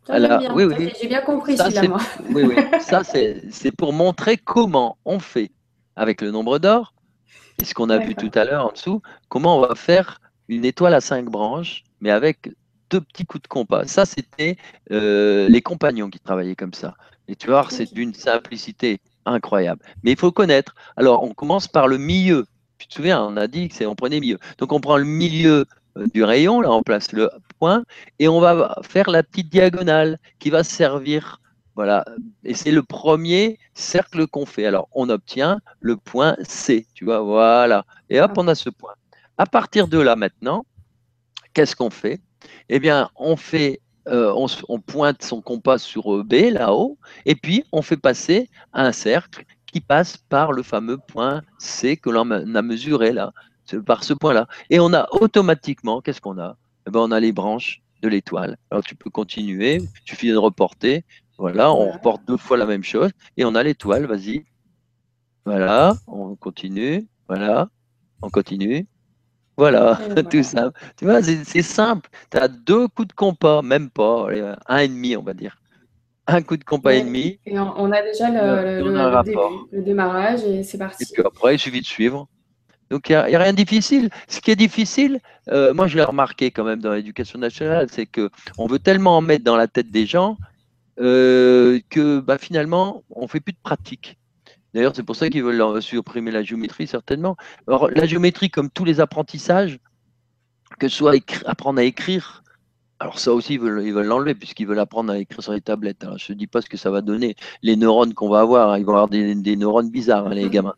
Ah, bien. Oui, oui. J'ai bien compris moi. oui, oui. Ça, c'est pour montrer comment on fait avec le nombre d'or, et ce qu'on a vu tout à l'heure en dessous, comment on va faire une étoile à cinq branches, mais avec deux petits coups de compas. Ça, c'était euh, les compagnons qui travaillaient comme ça. Et tu vois, c'est d'une simplicité incroyable. Mais il faut connaître. Alors, on commence par le milieu. Tu te souviens, on a dit que c'est on prenait milieu. Donc, on prend le milieu euh, du rayon, là, on place le point, et on va faire la petite diagonale qui va servir. Voilà. Et c'est le premier cercle qu'on fait. Alors, on obtient le point C. Tu vois, voilà. Et hop, on a ce point. À partir de là, maintenant, qu'est-ce qu'on fait? Eh bien, on fait euh, on, pointe son compas sur euh, B là-haut, et puis on fait passer un cercle qui passe par le fameux point C que l'on a mesuré là, par ce point-là. Et on a automatiquement, qu'est-ce qu'on a? Eh ben, On a les branches de l'étoile. Alors tu peux continuer, il suffit de reporter. Voilà, on reporte deux fois la même chose, et on a l'étoile, vas-y. Voilà, on continue, voilà, on continue, voilà, tout ça. Tu vois, c'est simple. Tu as deux coups de compas, même pas, un et demi, on va dire. Un coup de compas et demi. Et on, a déjà le, démarrage et c'est parti. Et puis après, il suffit de suivre. Donc, il n'y a, rien de difficile. Ce qui est difficile, euh, moi, je l'ai remarqué quand même dans l'éducation nationale, c'est qu'on veut tellement en mettre dans la tête des gens euh, que bah, finalement, on ne fait plus de pratique. D'ailleurs, c'est pour ça qu'ils veulent supprimer la géométrie, certainement. la géométrie, comme tous les apprentissages, que ce soit apprendre à écrire, Alors ça aussi, ils veulent l'enlever puisqu'ils veulent apprendre à écrire sur les tablettes. Alors, je ne dis pas ce que ça va donner, les neurones qu'on va avoir. Ils vont avoir des, neurones bizarres, hein, les gamins.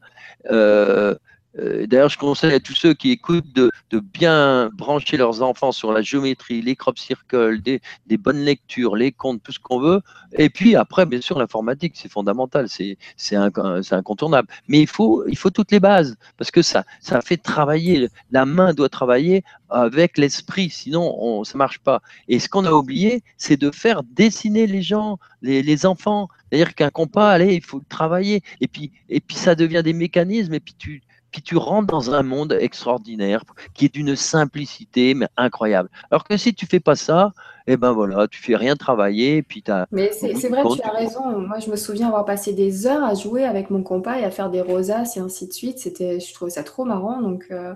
Euh, euh, d'ailleurs, je conseille à tous ceux qui écoutent de, bien brancher leurs enfants sur la géométrie, les crop circles, des, bonnes lectures, les comptes, tout ce qu'on veut. Et puis après, bien sûr, l'informatique, c'est fondamental, c'est incontournable. Mais il faut, il faut toutes les bases parce que ça, ça fait travailler. La main doit travailler avec l'esprit, sinon on, ça marche pas. Et ce qu'on a oublié, c'est de faire dessiner les gens, les, les enfants. C'est-à-dire qu'un compas, allez, il faut travailler. Et puis, et puis ça devient des mécanismes. Et puis tu puis tu rentres dans un monde extraordinaire qui est d'une simplicité mais incroyable. Alors que si tu fais pas ça, eh ben voilà, tu fais rien travailler, puis as, Mais c'est vrai, tu as raison. Moi, je me souviens avoir passé des heures à jouer avec mon compas et à faire des rosaces et ainsi de suite. C'était, je trouvais ça trop marrant. Donc, euh,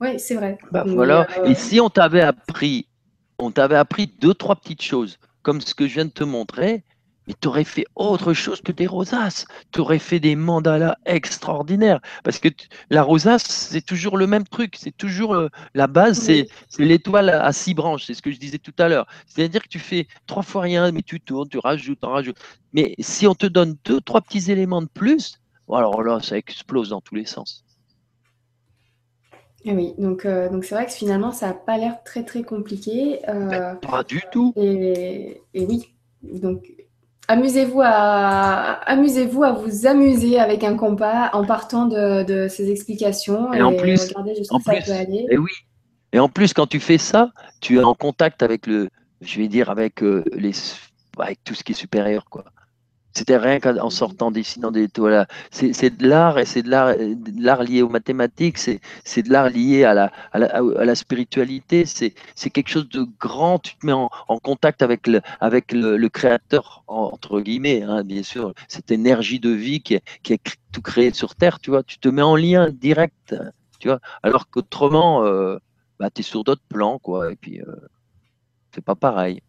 oui, c'est vrai. Bah, voilà. Euh, et si on t'avait appris, on t'avait appris deux, trois petites choses, comme ce que je viens de te montrer, mais tu aurais fait autre chose que des rosaces. Tu aurais fait des mandalas extraordinaires. Parce que la rosace, c'est toujours le même truc. C'est toujours euh, la base, c'est l'étoile à, six branches. C'est ce que je disais tout à l'heure. C'est-à-dire que tu fais trois fois rien, mais tu tournes, tu rajoutes, tu rajoutes. Mais si on te donne deux, trois petits éléments de plus, alors là, ça explose dans tous les sens. Oui, donc euh, donc c'est vrai que finalement, ça n'a pas l'air très très compliqué. Euh, pas du tout. Et, et oui, donc Amusez-vous à, amusez-vous à vous amuser avec un compas en partant de, ces explications et, en plus, regardez jusqu'où ça peut aller. Et oui. Et en plus, quand tu fais ça, tu es en contact avec le, je vais dire, avec euh, les, avec tout ce qui est supérieur, quoi. C'était rien qu'en sortant, dessinant des toiles. C'est de l'art et c'est de l'art lié aux mathématiques, c'est de l'art lié à la, spiritualité, c'est quelque chose de grand. Tu te mets en, contact avec le, avec le, créateur, entre guillemets, hein, bien sûr, cette énergie de vie qui, qui est tout créé sur Terre, tu vois. Tu te mets en lien direct, tu vois, alors qu'autrement, euh, bah, tu sur d'autres plans, quoi, et puis euh, c'est pas pareil.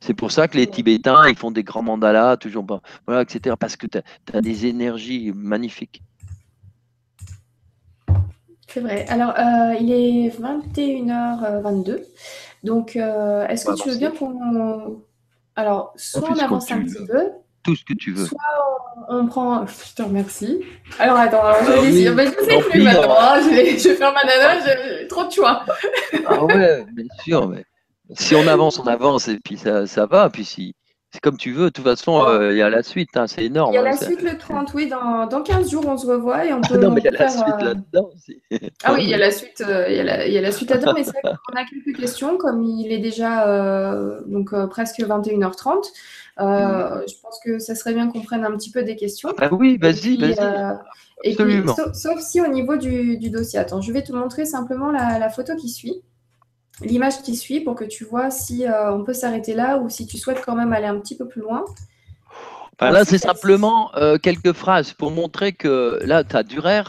C'est pour ça que les Tibétains, ils font des grands mandalas, toujours, voilà, etc. Parce que tu as, des énergies magnifiques. C'est vrai. Alors, euh, il est 21h22. Donc, euh, est-ce que tu veux bien qu'on. Alors, soit on, avance un petit peu. Tout ce que tu veux. Soit on, prend. Je te remercie. Alors, attends, alors, je vais ah, je sais plus maintenant. Hein. je, vais, je vais faire ma nana, j'ai trop de choix. ah ouais, bien sûr. Mais si on avance, on avance et puis ça, ça va. Puis si, c'est comme tu veux. De toute façon, euh, il y a la suite. Hein, c'est énorme. Il y a la hein, suite le 30, oui. Dans, dans 15 jours, on se revoit et on peut. Ah non, mais il y a la suite euh, là-dedans aussi. Ah oui, il y a la suite, euh, il, y a la, il y a la suite là-dedans. mais c'est vrai qu'on a quelques questions. Comme il est déjà donc, presque 21h30, mm. je pense que ça serait bien qu'on prenne un petit peu des questions. Ah oui, vas-y, vas-y. Et puis, sauf, si au niveau du, du, dossier. Attends, je vais te montrer simplement la, la photo qui suit l'image qui suit pour que tu vois si euh, on peut s'arrêter là ou si tu souhaites quand même aller un petit peu plus loin. Ben là, c'est simplement euh, quelques phrases pour montrer que là, tu as Durer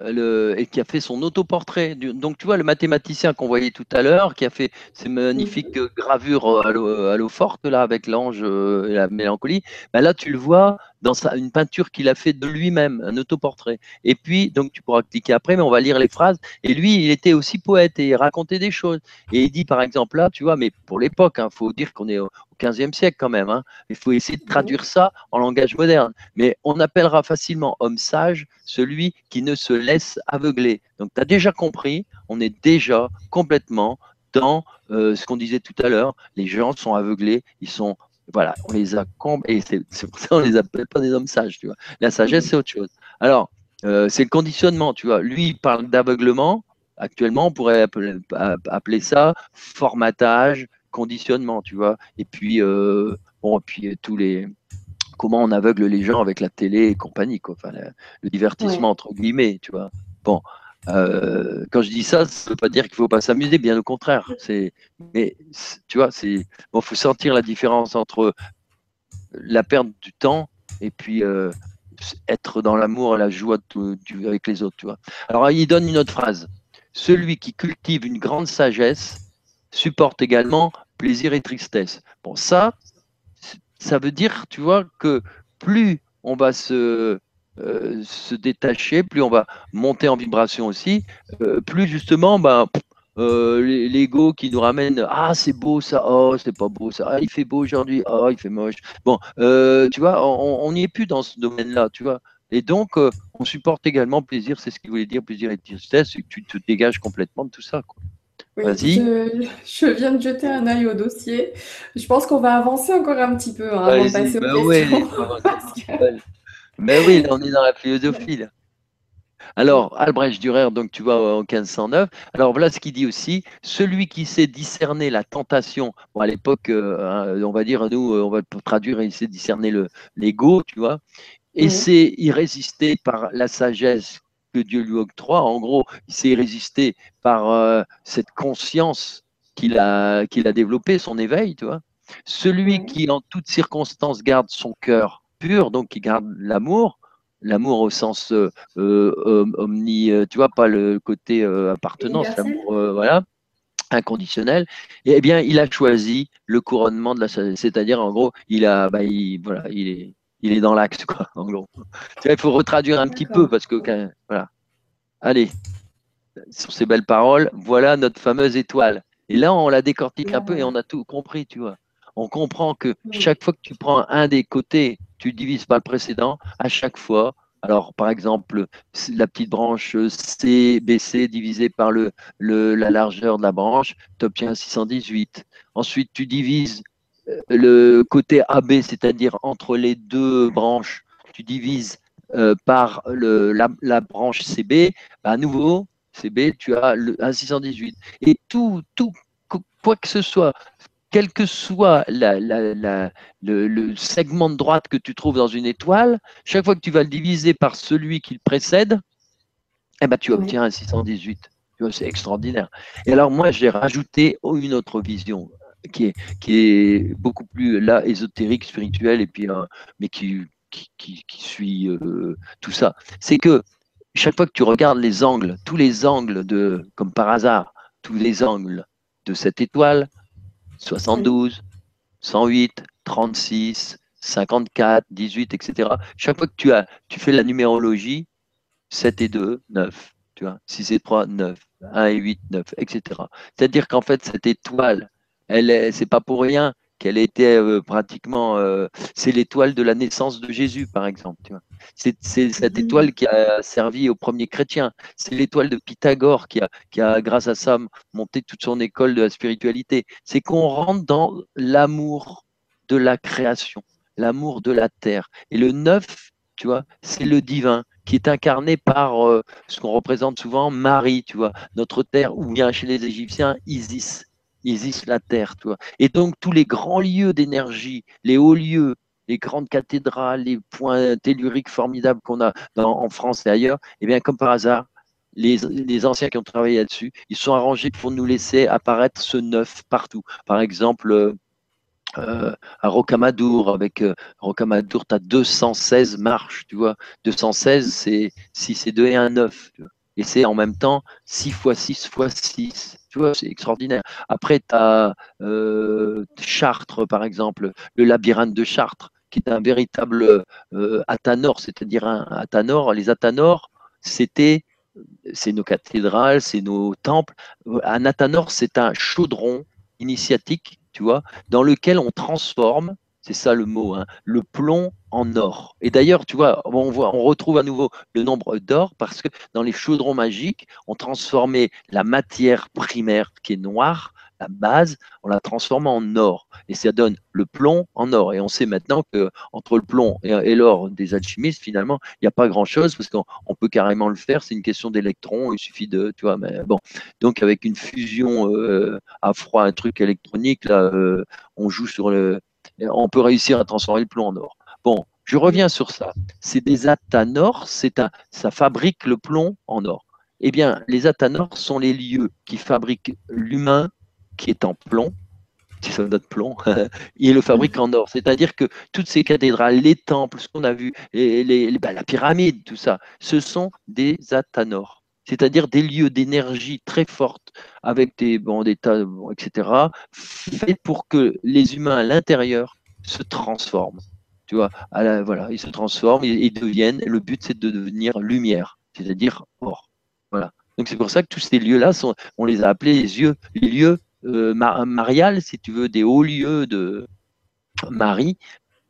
le, et qui a fait son autoportrait. Donc, tu vois, le mathématicien qu'on voyait tout à l'heure, qui a fait ces magnifiques gravures à l'eau forte, là, avec l'ange et la mélancolie, ben là, tu le vois dans sa, une peinture qu'il a fait de lui-même, un autoportrait. Et puis, donc tu pourras cliquer après, mais on va lire les phrases. Et lui, il était aussi poète et il racontait des choses. Et il dit, par exemple, là, tu vois, mais pour l'époque, il hein, faut dire qu'on est au, 15e siècle quand même. Hein, il faut essayer de traduire ça en langage moderne. Mais on appellera facilement homme sage celui qui ne se laisse aveugler. Donc, tu as déjà compris, on est déjà complètement dans euh, ce qu'on disait tout à l'heure. Les gens sont aveuglés, ils sont voilà, on les a et c'est pour ça qu'on les appelle pas des hommes sages, tu vois. La sagesse, c'est autre chose. Alors, euh, c'est le conditionnement, tu vois. Lui, il parle d'aveuglement. Actuellement, on pourrait appeler, ça formatage, conditionnement, tu vois. Et puis, euh, bon, puis euh, tous les comment on aveugle les gens avec la télé et compagnie, quoi. Enfin, le, divertissement entre guillemets, tu vois. Bon, euh, quand je dis ça, ça ne veut pas dire qu'il ne faut pas s'amuser, bien au contraire. Mais tu vois, c'est bon, faut sentir la différence entre la perte du temps et puis euh, être dans l'amour et la joie avec les autres. Tu vois. Alors il donne une autre phrase. Celui qui cultive une grande sagesse supporte également plaisir et tristesse. Bon, ça, ça veut dire, tu vois, que plus on va se euh, se détacher, plus on va monter en vibration aussi, euh, plus justement, ben, l'ego qui nous ramène ah c'est beau ça oh c'est pas beau ça ah, il fait beau aujourd'hui oh il fait moche bon tu vois on n'y est plus dans ce domaine là tu vois et donc, on supporte également plaisir, c'est ce qu'il voulait dire, plaisir et tristesse, c'est que tu te dégages complètement de tout ça. Quoi. Vas-y. Je, viens de jeter un œil au dossier. Je pense qu'on va avancer encore un petit peu hein, avant de passer bah. Mais oui, on est dans la philosophie. Alors, Albrecht Dürer, donc tu vois, en 1509. Alors voilà ce qu'il dit aussi celui qui sait discerner la tentation, bon, à l'époque, euh, on va dire, nous, on va traduire, il sait discerner l'ego, tu vois, et c'est y résister par la sagesse que Dieu lui octroie. En gros, il s'est résisté par euh, cette conscience qu'il a, qu'il a développée, son éveil, tu vois. Celui qui, en toutes circonstances, garde son cœur pur, donc qui garde l'amour, l'amour au sens euh, euh, omni, tu vois, pas le côté appartenance, l'amour, voilà, inconditionnel, et eh bien, il a choisi le couronnement de la. C'est-à-dire, en gros, il a, bah, voilà, il est, il est dans l'axe, quoi, en gros. il faut retraduire un petit peu parce que, voilà. Allez, sur ces belles paroles, voilà notre fameuse étoile. Et là, on la décortique un peu et on a tout compris, tu vois. On comprend que chaque fois que tu prends un des côtés, tu divises par le précédent, à chaque fois. Alors, par exemple, la petite branche C, BC divisée par le, la largeur de la branche, tu obtiens 618. Ensuite, tu divises le côté AB, c'est-à-dire entre les deux branches, tu divises euh, par le, la, branche CB, bah, à nouveau, CB, tu as le, un 618. Et tout, tout, quoi que ce soit, quel que soit la, le, segment de droite que tu trouves dans une étoile, chaque fois que tu vas le diviser par celui qui le précède, eh ben, tu obtiens un 618. C'est extraordinaire. Et alors moi, j'ai rajouté une autre vision qui est, qui est beaucoup plus là ésotérique, spirituel, et puis, euh, mais qui, qui, qui, suit euh, tout ça. C'est que chaque fois que tu regardes les angles, tous les angles de, comme par hasard, tous les angles de cette étoile, 72, 108, 36, 54, 18, etc. Chaque fois que tu as, tu fais la numérologie, 7 et 2, 9, tu vois, 6 et 3, 9, 1 et 8, 9, etc. C'est-à-dire qu'en fait, cette étoile elle, c'est pas pour rien qu'elle était euh, pratiquement, euh, c'est l'étoile de la naissance de Jésus, par exemple. C'est, cette mhm. étoile qui a servi aux premiers chrétiens. C'est l'étoile de Pythagore qui a, qui a, grâce à ça, monté toute son école de la spiritualité. C'est qu'on rentre dans l'amour de la création, l'amour de la terre. Et le neuf, tu vois, c'est le divin qui est incarné par euh, ce qu'on représente souvent Marie, tu vois, notre terre, ou bien chez les Égyptiens, Isis. Isis la terre, tu vois. Et donc tous les grands lieux d'énergie, les hauts lieux, les grandes cathédrales, les points telluriques formidables qu'on a en France et ailleurs, et eh bien comme par hasard, les, anciens qui ont travaillé là-dessus, ils sont arrangés pour nous laisser apparaître ce neuf partout. Par exemple, euh, à Rocamadour, avec euh, Rocamadour, tu as 216 marches, tu vois. 216, c'est 6 et 2 et 1, 9. Et c'est en même temps 6 fois 6 fois 6. Tu vois, c'est extraordinaire. Après, tu as euh, Chartres, par exemple, le labyrinthe de Chartres, qui est un véritable euh, Athanor, c'est-à-dire un Athanor. Les Athanors, c'était, c'est nos cathédrales, c'est nos temples. Un Athanor, c'est un chaudron initiatique, tu vois, dans lequel on transforme c'est ça le mot, hein. le plomb en or. Et d'ailleurs, tu vois, on, on retrouve à nouveau le nombre d'or parce que dans les chaudrons magiques, on transformait la matière primaire qui est noire, la base, on la transforme en or. Et ça donne le plomb en or. Et on sait maintenant que entre le plomb et, l'or des alchimistes, finalement, il n'y a pas grand-chose parce qu'on peut carrément le faire. C'est une question d'électrons. Il suffit de, tu vois, mais bon. Donc avec une fusion euh, à froid, un truc électronique, là, euh, on joue sur le on peut réussir à transformer le plomb en or. Je reviens sur ça. C'est des athanors, un, ça fabrique le plomb en or. Eh bien, les athanors sont les lieux qui fabriquent l'humain qui est en plomb, qui sont notre plomb, et le fabriquent en or. C'est-à-dire que toutes ces cathédrales, les temples, ce qu'on a vu, bah, la pyramide, tout ça, ce sont des athanors c'est-à-dire des lieux d'énergie très forte avec des, bon, des etc., faits pour que les humains à l'intérieur se transforment. Voilà, ils se transforment, ils, deviennent, le but c'est de devenir lumière, c'est-à-dire or. Voilà. Donc c'est pour ça que tous ces lieux-là, sont, on les a appelés les, lieux, euh, mariales, si tu veux, des hauts lieux de Marie,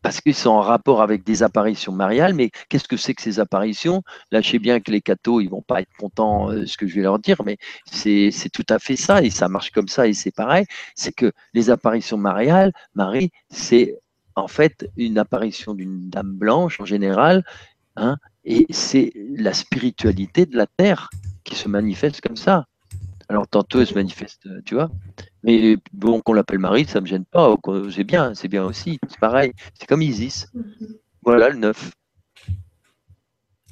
parce qu'ils sont en rapport avec des apparitions mariales. Mais qu'est-ce que c'est que ces apparitions? Là, je sais bien que les cathos, ils vont pas être contents de ce que je vais leur dire, mais c'est tout à fait ça, et ça marche comme ça, et c'est pareil. C'est que les apparitions mariales, Marie, c'est en fait une apparition d'une dame blanche en général, hein, et c'est la spiritualité de la terre qui se manifeste comme ça. Alors tantôt elle se manifeste, tu vois. Mais bon, qu'on l'appelle Marie, ça ne me gêne pas. C'est bien, c'est bien aussi. C'est pareil. C'est comme Isis. Mhm. Voilà le 9.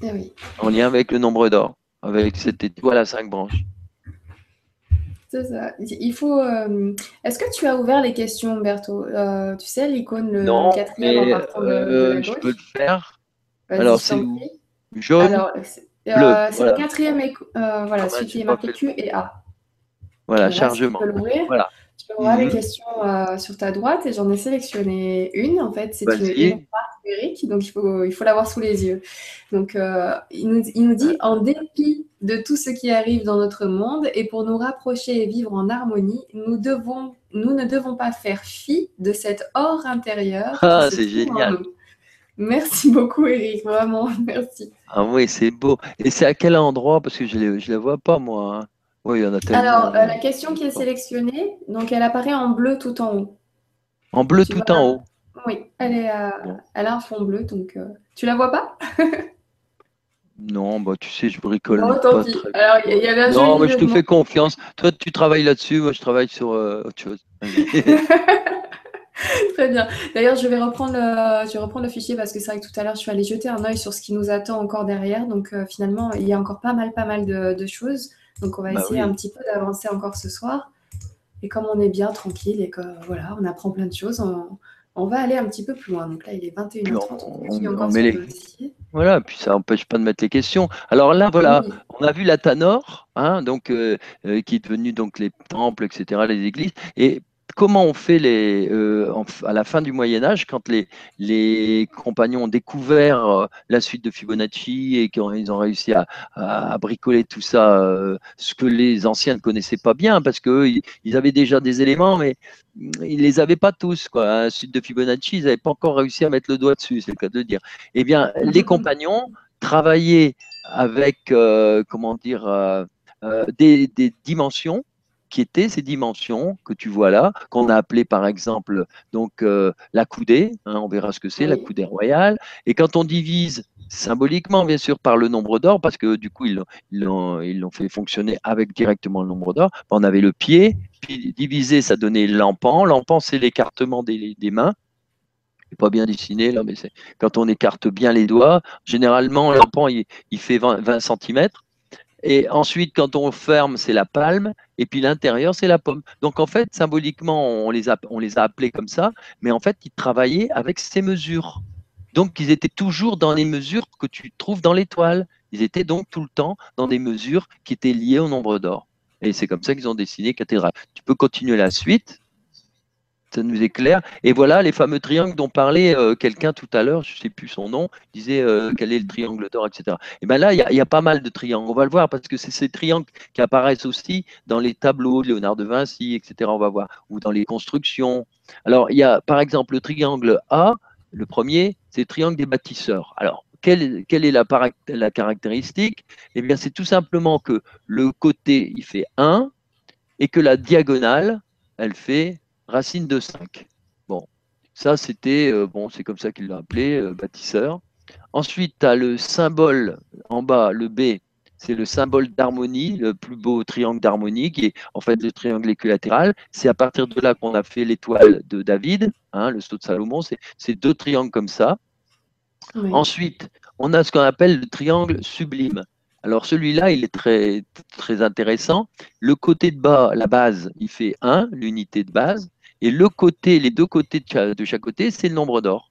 Eh oui. En lien avec le nombre d'or, avec cette étoile à cinq branches. C'est ça. Il faut. Euh, est-ce que tu as ouvert les questions, Berto euh, Tu sais, l'icône, le non, quatrième mais, en partant de, euh, Je peux le faire. Alors, c'est où? Jaune Alors, c'est le quatrième. voilà, celui qui est marqué Q et A. Voilà, chargement. tu peux l'ouvrir. Voilà. Tu peux voir les mhm. questions sur ta droite et j'en ai sélectionné une. En fait, c'est une, numérique, donc il faut, il faut l'avoir sous les yeux. Donc, il, nous, il nous dit en dépit de tout ce qui arrive dans notre monde et pour nous rapprocher et vivre en harmonie, nous, devons, nous ne devons pas faire fi de cet or intérieur. Ah, c'est génial. Merci beaucoup, Eric, vraiment, merci. Ah oui, c'est beau. Et c'est à quel endroit? Parce que je ne la vois pas, moi. Hein. Oui, il y en a tellement. Alors, euh, la question qui est sélectionnée, donc elle apparaît en bleu tout en haut. En bleu tout en haut Oui, elle, est, elle a un fond bleu, donc euh, tu la vois pas? Non, bah tu sais, je bricole. Non, tant pis. Alors, y avait un Non, mais je te fais confiance. Toi, tu travailles là-dessus, moi, je travaille sur euh, autre chose. Très bien. D'ailleurs, je vais reprendre le, je vais reprendre le fichier parce que c'est vrai que tout à l'heure, je suis allée jeter un œil sur ce qui nous attend encore derrière. Donc, euh, finalement, il y a encore pas mal, pas mal de, choses. Donc, on va bah essayer un petit peu d'avancer encore ce soir. Et comme on est bien tranquille et que voilà, on apprend plein de choses, on, va aller un petit peu plus loin. Donc là, il est 21h30. On, on, met les... Voilà, puis ça n'empêche pas de mettre les questions. Alors là, voilà, on a vu la Tanor, hein, donc, euh, euh, qui est devenue donc les temples, etc., les églises. Et comment on fait les, euh, à la fin du Moyen Âge, quand les, les compagnons ont découvert euh, la suite de Fibonacci et qu'ils ont réussi à, à, bricoler tout ça, euh, ce que les anciens ne connaissaient pas bien, parce qu'ils ils avaient déjà des éléments, mais ils ne les avaient pas tous. Quoi. La suite de Fibonacci, ils n'avaient pas encore réussi à mettre le doigt dessus, c'est le cas de le dire. Eh bien, les compagnons travaillaient avec, comment dire, des, des dimensions qui étaient ces dimensions que tu vois là, qu'on a appelées par exemple donc euh, la coudée, hein, on verra ce que c'est, la coudée royale. Et quand on divise symboliquement, bien sûr, par le nombre d'or, parce que du coup, ils l'ont ils fait fonctionner avec directement le nombre d'or, on avait le pied, puis divisé, ça donnait l'empan. L'empan, c'est l'écartement des, des mains pas bien dessiné là, mais c'est quand on écarte bien les doigts. Généralement, l'empan il, il, fait 20, 20 cm. Et ensuite, quand on ferme, c'est la palme. Et puis l'intérieur, c'est la pomme. Donc en fait, symboliquement, on les, a, appelés comme ça. Mais en fait, ils travaillaient avec ces mesures. Donc ils étaient toujours dans les mesures que tu trouves dans l'étoile. Ils étaient donc tout le temps dans des mesures qui étaient liées au nombre d'or. Et c'est comme ça qu'ils ont dessiné cathédrale. Tu peux continuer la suite ça nous éclaire. Et voilà les fameux triangles dont parlait euh, quelqu'un tout à l'heure, je ne sais plus son nom, disait euh, quel est le triangle d'or, etc. Et bien là, il y, a pas mal de triangles. On va le voir parce que c'est ces triangles qui apparaissent aussi dans les tableaux de Léonard de Vinci, etc. On va voir, ou dans les constructions. Alors, il y a par exemple le triangle A, le premier, c'est le triangle des bâtisseurs. Alors, quelle, quelle est la, la caractéristique? Eh bien, c'est tout simplement que le côté, il fait 1 et que la diagonale, elle fait racine de 5. Bon, ça c'était, euh, bon, c'est comme ça qu'il l'a appelé, euh, bâtisseur. Ensuite, tu as le symbole en bas, le B, c'est le symbole d'harmonie, le plus beau triangle d'harmonie, qui est en fait le triangle équilatéral. C'est à partir de là qu'on a fait l'étoile de David, hein, le saut de Salomon, c'est deux triangles comme ça. Ensuite, on a ce qu'on appelle le triangle sublime. Alors celui-là, il est très, très intéressant. Le côté de bas, la base, il fait 1, l'unité de base. Et le côté, les deux côtés de chaque, côté, c'est le nombre d'or.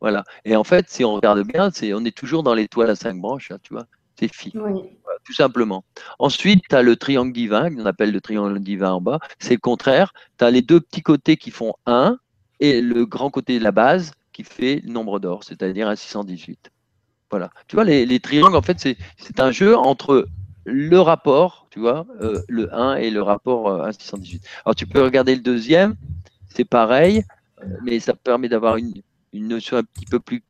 Voilà. Et en fait, si on regarde bien, c'est, on est toujours dans l'étoile à cinq branches, hein, tu vois. C'est phi. tout simplement. Ensuite, tu as le triangle divin, qu'on appelle le triangle divin en bas. C'est le contraire. Tu as les deux petits côtés qui font 1 et le grand côté de la base qui fait le nombre d'or, c'est-à-dire un 618. Voilà. Tu vois, les, les triangles, en fait, c'est un jeu entre le rapport, tu vois, euh, le 1 et le rapport 1 618. Alors tu peux regarder le deuxième, c'est pareil, mais ça permet d'avoir une, notion un petit peu plus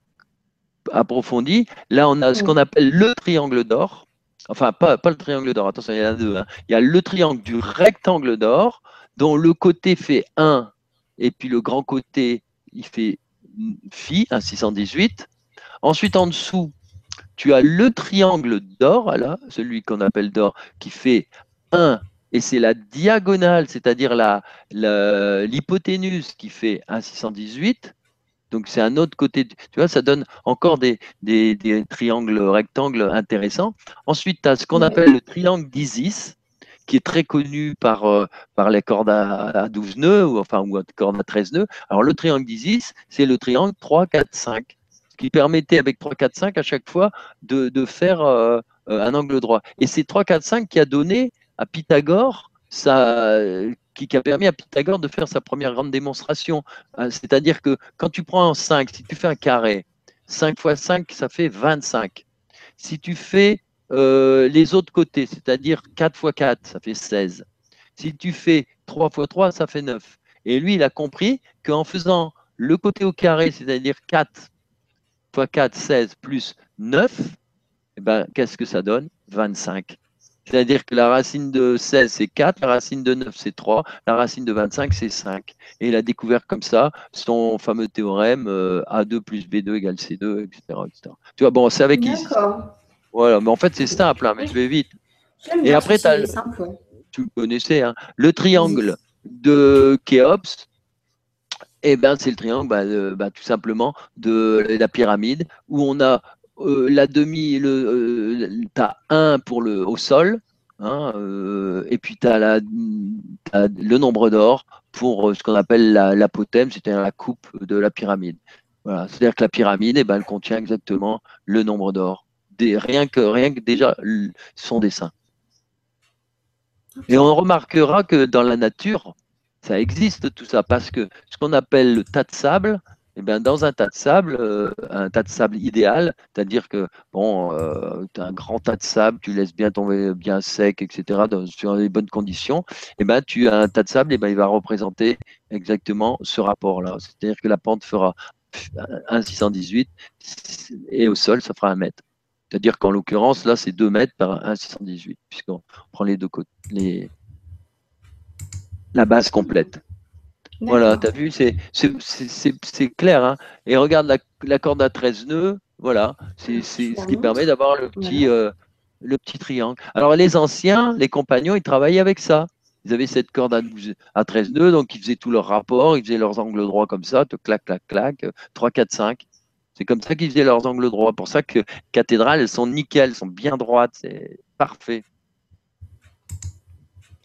approfondie. Là, on a ce qu'on appelle le triangle d'or. Enfin, pas, pas le triangle d'or, attention, il y en a deux. Hein. Il y a le triangle du rectangle d'or, dont le côté fait 1 et puis le grand côté, il fait phi, un 618. Ensuite, en dessous, tu as le triangle d'or, là, celui qu'on appelle d'or, qui fait 1 et c'est la diagonale, c'est-à-dire l'hypoténuse qui fait un 618. Donc c'est un autre côté, tu vois, ça donne encore des, triangles rectangles intéressants. Ensuite, tu as ce qu'on appelle le triangle d'Isis, qui est très connu par, euh, par les cordes à, 12 nœuds, ou enfin, ou à cordes à 13 nœuds. Alors, le triangle d'Isis, c'est le triangle 3, 4, 5, ce qui permettait avec 3, 4, 5 à chaque fois de, faire euh, euh, un angle droit. Et c'est 3, 4, 5 qui a donné à Pythagore qui, a permis à Pythagore de faire sa première grande démonstration. C'est-à-dire que quand tu prends en 5, si tu fais un carré, 5 fois 5, ça fait 25. Si tu fais euh, les autres côtés, c'est-à-dire 4 fois 4, ça fait 16. Si tu fais 3 fois 3, ça fait 9. Et lui, il a compris qu'en faisant le côté au carré, c'est-à-dire 4 fois 4, 16 plus 9, eh ben, qu'est-ce que ça donne? 25. C'est-à-dire que la racine de 16, c'est 4, la racine de 9, c'est 3, la racine de 25, c'est 5. Et il a découvert comme ça son fameux théorème euh, A2 plus B2 égale C2, etc. etc. Tu vois, bon, c'est avec qui voilà, mais en fait, c'est simple, hein, mais je vais vite. Et après, tu as, tu connaissais, hein, le triangle de Khéops, eh ben, c'est le triangle, bah, bah, tout simplement, de la pyramide, où on a euh, la demi, le, euh, tu as un pour le, au sol, hein, euh, et puis tu as, le nombre d'or pour ce qu'on appelle l'apothème, c'est-à-dire la coupe de la pyramide. Voilà, c'est-à-dire que la pyramide, eh ben, elle contient exactement le nombre d'or rien, que, rien que déjà son dessin. Et on remarquera que dans la nature, ça existe tout ça, parce que ce qu'on appelle le tas de sable, eh bien, dans un tas de sable, euh, un tas de sable idéal, c'est-à-dire que bon, euh, tu as un grand tas de sable, tu laisses bien tomber bien sec, etc., dans, sur les bonnes conditions, eh ben, tu as un tas de sable, eh il va représenter exactement ce rapport-là. C'est-à-dire que la pente fera 1,618 et au sol, ça fera un mètre. C'est-à-dire qu'en l'occurrence, là, c'est 2 mètres par 1,618, puisqu'on prend les deux côtés. La base complète. Voilà, tu as vu, c'est clair. Hein. Et regarde la, corde à 13 nœuds, voilà, c'est ce qui permet d'avoir le, petit, euh, le petit triangle. Alors, les anciens, les compagnons, ils travaillaient avec ça. Ils avaient cette corde à, à 13 nœuds, donc ils faisaient tous leurs rapports, ils faisaient leurs angles droits comme ça, te clac, clac, clac, 3, 4, 5. C'est comme ça qu'ils faisaient leurs angles droits. Pour ça que cathédrales, elles sont nickel, elles sont bien droites, c'est parfait.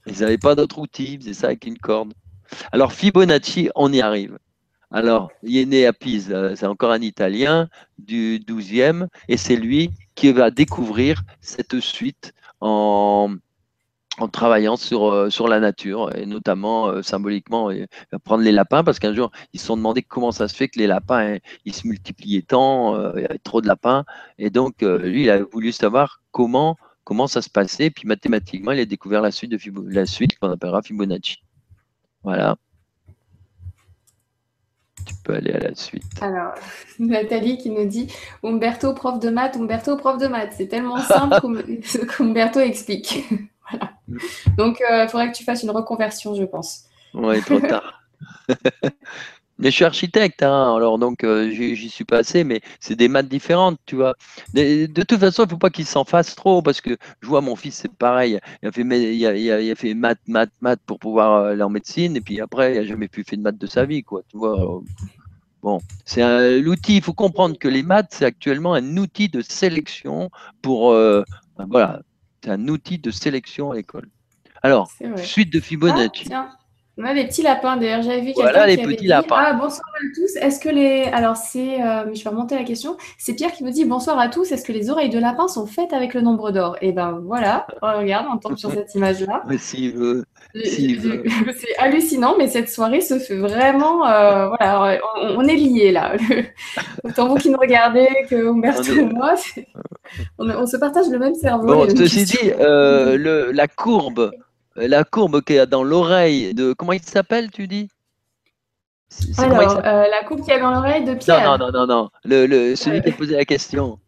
Ils n'avaient pas d'autre outil, ils faisaient ça avec une corde. Alors Fibonacci, on y arrive. Alors, il est né à Pise, euh, c'est encore un Italien du 12e, et c'est lui qui va découvrir cette suite en, travaillant sur, euh, sur la nature et notamment euh, symboliquement prendre les lapins parce qu'un jour ils se sont demandé comment ça se fait que les lapins hein, ils se multipliaient tant, il y avait trop de lapins et donc lui il a voulu savoir comment comment ça se passait puis mathématiquement il a découvert la suite de la suite qu'on appellera Fibonacci. Voilà. Tu peux aller à la suite. Alors, Nathalie qui nous dit Umberto, prof de maths, Umberto, prof de maths. C'est tellement simple qu'Umberto explique. Donc, il euh, faudrait que tu fasses une reconversion, je pense. Oui, trop tard. Mais je suis architecte, hein, alors donc euh, j'y suis passé, mais c'est des maths différentes, tu vois. De, toute façon, il ne faut pas qu'il s'en fasse trop, parce que je vois mon fils, c'est pareil. Il a fait, il a, fait maths, maths, maths pour pouvoir euh, aller en médecine, et puis après, il n'a jamais pu faire de maths de sa vie, quoi, tu vois. Bon, c'est l'outil, il faut comprendre que les maths, c'est actuellement un outil de sélection pour, voilà, c'est un outil de sélection à l'école. Alors, suite de Fibonacci. Ah, On a des petits lapins. D'ailleurs, j'avais vu Voilà quelqu'un les qui avait petits dit lapins. Ah, bonsoir à tous. Est-ce que les. Alors, c'est. euh, je vais remonter la question. C'est Pierre qui nous dit Bonsoir à tous. Est-ce que les oreilles de lapin sont faites avec le nombre d'or? Et ben voilà. Regarde, on tombe sur cette image-là. Mais s'il veut. J'ai- Si, C'est hallucinant, mais cette soirée se fait vraiment. euh, voilà, on, on est liés là. Autant vous qui nous regardez que Humberto ou moi, on, on se partage le même cerveau. Bon, ceci dit, euh, le, la courbe, la courbe qu'il y a dans l'oreille de. Comment il s'appelle, tu dis? Alors, euh, la coupe qu'il y a dans l'oreille de Non, Pierre. non, non, non, non. Le, le, celui Euh, qui a posé la question.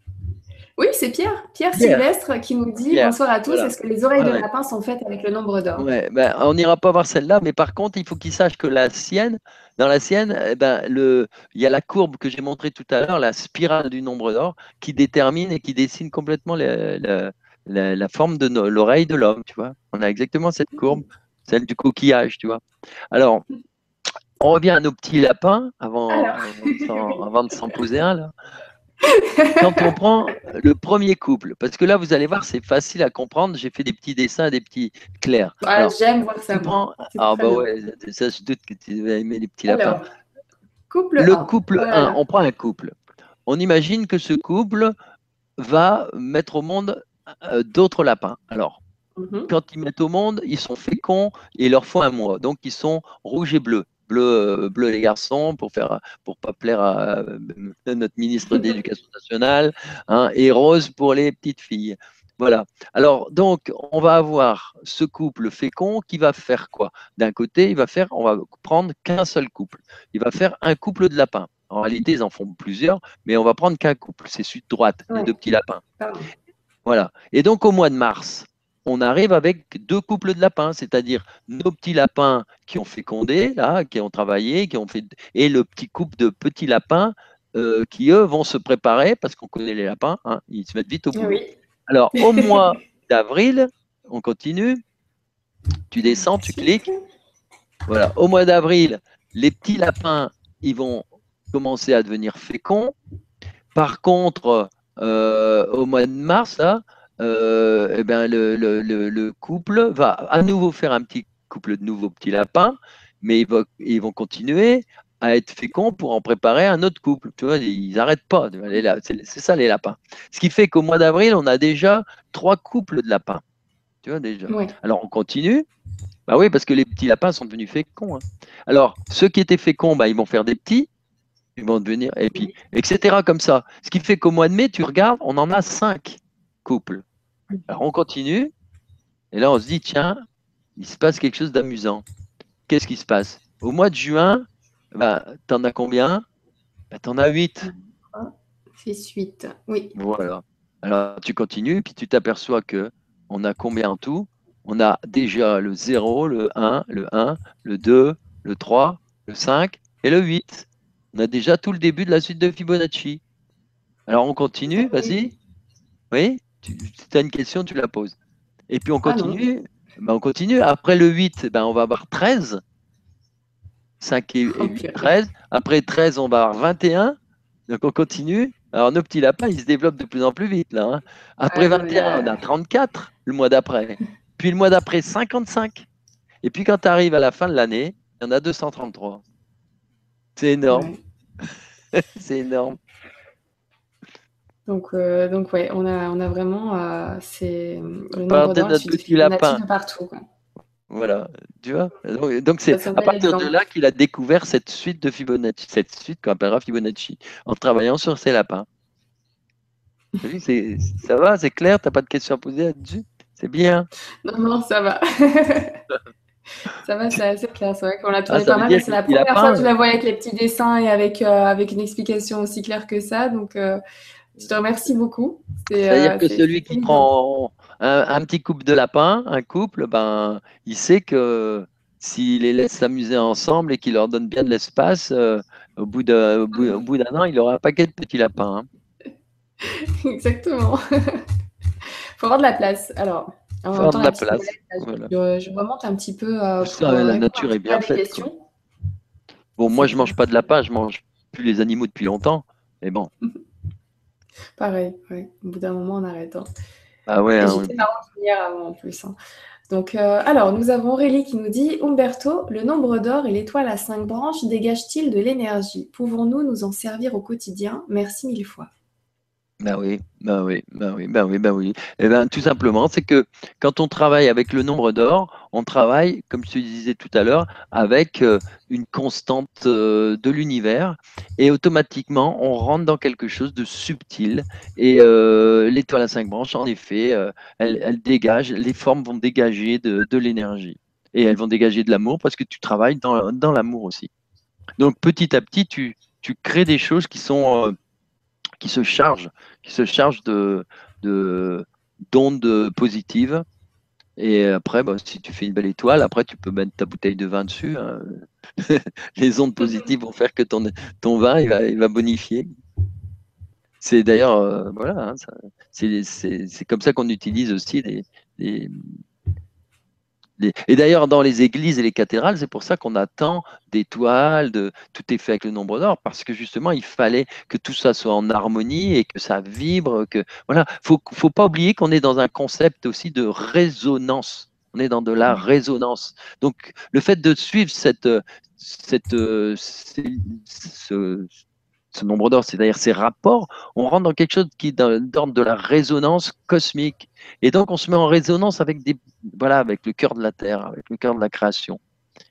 Oui, c'est Pierre. Pierre. Pierre. Sylvestre qui nous dit Pierre, Bonsoir à tous. voilà. Est-ce que les oreilles de ouais. lapin sont faites avec le nombre d'or? Ouais, ben, on n'ira pas voir celle-là, mais par contre, il faut qu'il sache que la sienne, dans la sienne, eh ben, le, il y a la courbe que j'ai montrée tout à l'heure, la spirale du nombre d'or, qui détermine et qui dessine complètement la- la- la forme de no- l'oreille de l'homme, tu vois. On a exactement cette courbe, celle du coquillage, tu vois. Alors, on revient à nos petits lapins avant, avant de s'en- avant de s'en poser un, là. Quand on prend le premier couple, parce que là, vous allez voir, c'est facile à comprendre. J'ai fait des petits dessins, des petits clairs. Ah, J'aime voir ça. prends- Ah bah bien. ouais, ça je doute que tu vas aimer les petits lapins. Couple Le 1. couple Voilà. 1, on prend un couple. On imagine que ce couple va mettre au monde d'autres lapins. Alors, Mhm. quand ils mettent au monde, ils sont féconds et il leur faut un mois. Donc, ils sont rouges et bleus. Bleu, euh, bleu les garçons pour faire pour pas plaire à euh, notre ministre de l'Éducation nationale, hein, et rose pour les petites filles. Voilà. Alors donc on va avoir ce couple fécond qui va faire quoi? D'un côté, il va faire, on va prendre qu'un seul couple. Il va faire un couple de lapins. En réalité, ils en font plusieurs, mais on va prendre qu'un couple. C'est sud-droite, les Ouais. deux petits lapins. Voilà. Et donc au mois de mars, on arrive avec deux couples de lapins, c'est-à-dire nos petits lapins qui ont fécondé, là, qui ont travaillé, qui ont fait, et le petit couple de petits lapins euh, qui eux vont se préparer parce qu'on connaît les lapins, hein, ils se mettent vite au boulot. Oui. Alors au mois d'avril, on continue. Tu descends, tu cliques. Voilà. Au mois d'avril, les petits lapins, ils vont commencer à devenir féconds. Par contre, au mois de mars, là, euh, eh ben, le, le- le- le couple va à nouveau faire un petit couple de nouveaux petits lapins, mais ils, vont- ils vont continuer à être féconds pour en préparer un autre couple. Tu vois, ils n'arrêtent pas. C'est c'est ça les lapins. Ce qui fait qu'au mois d'avril, on a déjà trois couples de lapins. Tu vois déjà. Ouais. Alors on continue. Bah oui, parce que les petits lapins sont devenus féconds. hein. Alors ceux qui étaient féconds, bah, ils vont faire des petits, ils vont devenir, et puis etc. comme ça. Ce qui fait qu'au mois de mai, tu regardes, on en a cinq couples. Alors on continue, et là on se dit tiens, il se passe quelque chose d'amusant. Qu'est-ce qui se passe? Au mois de juin, bah, t'en as combien? Bah, T'en as huit. C'est suite. Oui. Voilà. Alors tu continues, puis tu t'aperçois que on a combien en tout? On a déjà le 0, le 1, le 1, le 2, le 3, le 5 et le 8. On a déjà tout le début de la suite de Fibonacci. Alors on continue, vas-y. Oui Tu as une question, tu la poses. Et puis on Ah continue. Ben, on continue. Après le 8, ben, on va avoir 13. 5 et, et Oh, 8, purée. 13. Après 13, on va avoir 21. Donc on continue. Alors nos petits lapins, ils se développent de plus en plus vite là. hein. Après Ah, non, mais 21, on a 34 le mois d'après. Puis le mois d'après, 55. Et puis quand tu arrives à la fin de l'année, il y en a 233. C'est énorme. Ouais. C'est énorme. Donc, euh, donc ouais, on a, on a vraiment euh, c'est le part nombre de notre petit lapin. de partout. quoi. Voilà, tu vois. Donc c'est à partir de là qu'il a découvert cette suite de Fibonacci, cette suite qu'on appellera Fibonacci, en travaillant sur ses lapins. Ça va, c'est clair, t'as pas de questions à poser là-dessus? C'est bien. Non, non, ça va. ça va, c'est assez clair. C'est vrai qu'on l'a Ah, tourné ça pas mal, c'est la première fois que je la vois avec les petits dessins et avec, euh, avec une explication aussi claire que ça. Donc, euh, je te remercie beaucoup. C'est, C'est-à-dire euh, que celui qui prend un, un petit couple de lapins, un couple, ben, il sait que s'il les laisse s'amuser ensemble et qu'il leur donne bien de l'espace, au bout d'un an, il aura un paquet de petits lapins. hein. Exactement. faut avoir de la place. Alors, en de la place, voilà. je, je remonte un petit peu euh, pour euh, la répondre nature est bien faite. Bon, moi, je mange pas de lapin, je mange plus les animaux depuis longtemps. Mais bon, Pareil, ouais. Au bout d'un moment, on arrête. hein. ah ouais, hein, j'étais avant en plus. hein. Donc, euh, alors, nous avons Aurélie qui nous dit Umberto, le nombre d'or et l'étoile à cinq branches dégagent-ils de l'énergie? Pouvons-nous nous en servir au quotidien? Merci mille fois. Ben oui, ben oui, ben oui, ben oui, ben oui. Et eh ben, tout simplement, c'est que quand on travaille avec le nombre d'or, on travaille, comme je te disais tout à l'heure, avec euh, une constante euh, de l'univers et automatiquement, on rentre dans quelque chose de subtil. Et euh, l'étoile à cinq branches, en effet, elle, dégage, les formes vont dégager de, l'énergie et elles vont dégager de l'amour parce que tu travailles dans, l'amour aussi. Donc petit à petit, tu crées des choses qui sont qui se charge, qui se charge de, d'ondes positives. Et après, bah, si tu fais une belle étoile, après tu peux mettre ta bouteille de vin dessus. Hein. Les ondes positives vont faire que ton, ton vin il va, va bonifier. C'est d'ailleurs, euh, voilà, hein, c'est, comme ça qu'on utilise aussi des, et d'ailleurs, dans les églises et les cathédrales, c'est pour ça qu'on attend des toiles, de, tout est fait avec le nombre d'or, parce que justement, il fallait que tout ça soit en harmonie et que ça vibre. Que voilà, faut, faut pas oublier qu'on est dans un concept aussi de résonance. On est dans de la résonance. Donc, le fait de suivre cette, cette, ce, ce nombre d'or, c'est-à-dire ces rapports, on rentre dans quelque chose qui est d'ordre de la résonance cosmique. Et donc, on se met en résonance avec, des, voilà, avec le cœur de la Terre, avec le cœur de la création.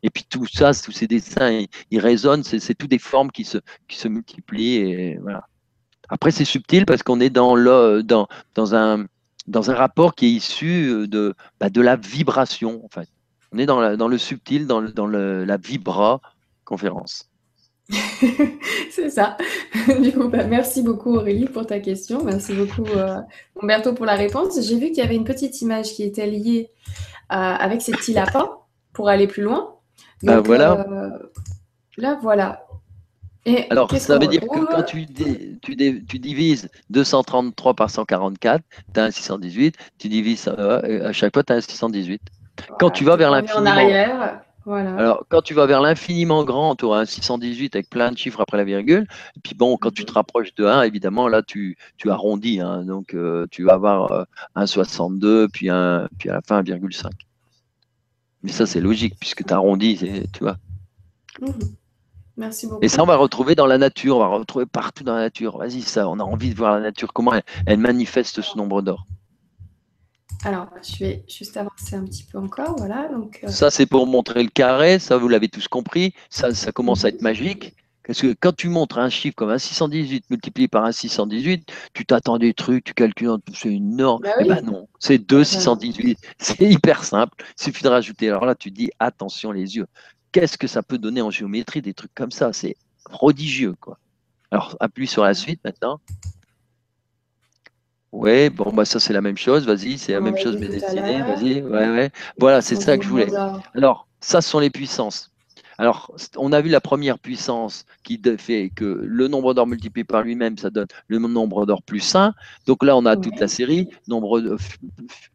Et puis tout ça, tous ces dessins, ils, résonnent, c'est tout des formes qui se, qui se multiplient. Et voilà. Après, c'est subtil parce qu'on est dans, le, dans, dans, un, dans un rapport qui est issu de, bah, de la vibration, en fait. On est dans, dans le subtil, dans, dans le, la vibra conférence. c'est ça. Du coup, bah, merci beaucoup Aurélie pour ta question. Merci beaucoup euh, Umberto pour la réponse. J'ai vu qu'il y avait une petite image qui était liée euh, avec ces petits lapins pour aller plus loin. bah voilà. Euh, là, voilà. Et Alors, ça veut dire que quand tu, tu, tu, divises 233 par 144, tu as un 618. Tu divises à chaque fois, tu as un 618. Quand tu vas vers l'infini. En arrière. Alors, quand tu vas vers l'infiniment grand, tu auras un 618 avec plein de chiffres après la virgule. Et puis bon, quand tu te rapproches de 1, évidemment, là, tu, tu arrondis. Hein. donc, euh, tu vas avoir euh, un 62, puis, un, puis à la fin 1,5. Mais ça, c'est logique, puisque tu arrondis, tu vois. Mhm. Merci beaucoup. Et ça, on va retrouver dans la nature, on va retrouver partout dans la nature. Vas-y, ça, on a envie de voir la nature, comment elle manifeste ce nombre d'or. Alors, je vais juste avancer un petit peu encore. Voilà, donc, euh, Ça, c'est pour montrer le carré. Ça, vous l'avez tous compris. Ça, ça commence à être magique. Parce que quand tu montres un chiffre comme un 618 multiplié par un 618, tu t'attends des trucs, tu calcules, c'est énorme. Bah eh ben non, c'est 2 618. C'est hyper simple. Il suffit de rajouter. Alors là, tu dis, attention les yeux. Qu'est-ce que ça peut donner en géométrie, des trucs comme ça C'est prodigieux, quoi. Alors, appuie sur la suite maintenant. Ouais, bon, bah ça c'est la même chose, vas-y, c'est la même chose mais destinée, vas-y, ouais, ouais. Voilà, c'est ça que je voulais. Alors, ça ce sont les puissances. Alors, on a vu la première puissance qui fait que le nombre d'or multiplié par lui-même, ça donne le nombre d'or plus 1. Donc là, on a toute la série, nombre de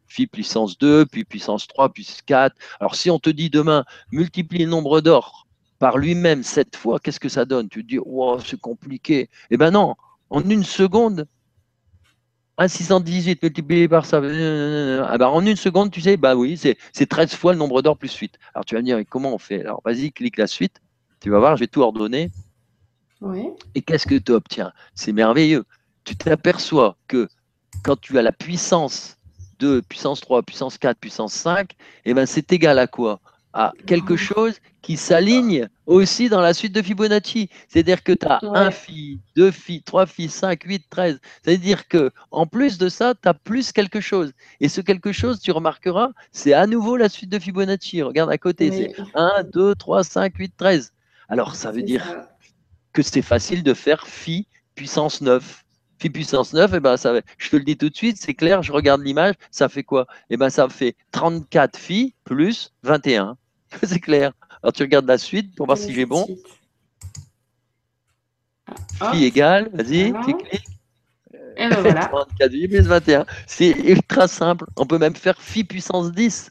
phi puissance 2, puis puissance 3, puis 4. Alors, si on te dit demain, multiplie le nombre d'or par lui-même cette fois, qu'est-ce que ça donne? Tu te dis, wow, c'est compliqué. Eh ben non, en une seconde, un 618 multiplié par ça, ah bah, en une seconde, tu sais, bah oui, c'est 13 fois le nombre d'or plus 8. Alors tu vas me dire, comment on fait? Alors vas-y, clique la suite. Tu vas voir, je vais tout ordonner. Et qu'est-ce que tu obtiens? C'est merveilleux. Tu t'aperçois que quand tu as la puissance 2, puissance 3, puissance 4, puissance 5, eh ben c'est égal à quoi? À quelque chose qui s'aligne aussi dans la suite de Fibonacci. C'est-à-dire que tu as un phi, deux phi, trois phi, 5, 8, 13. C'est-à-dire que en plus de ça, tu as plus quelque chose. Et ce quelque chose, tu remarqueras, c'est à nouveau la suite de Fibonacci. Regarde à côté, c'est 1, 2, 3, 5, 8, 13. Alors ça veut dire que c'est facile de faire phi puissance 9. Phi puissance 9, et eh ben ça, je te le dis tout de suite, c'est clair, je regarde l'image, ça fait quoi? Eh ben ça fait 34 phi plus 21. c'est clair. Alors tu regardes la suite pour voir si j'ai bon. Phi égale, vas-y, tu cliques. Et ben voilà. 34 plus 21. C'est ultra simple. On peut même faire phi puissance 10.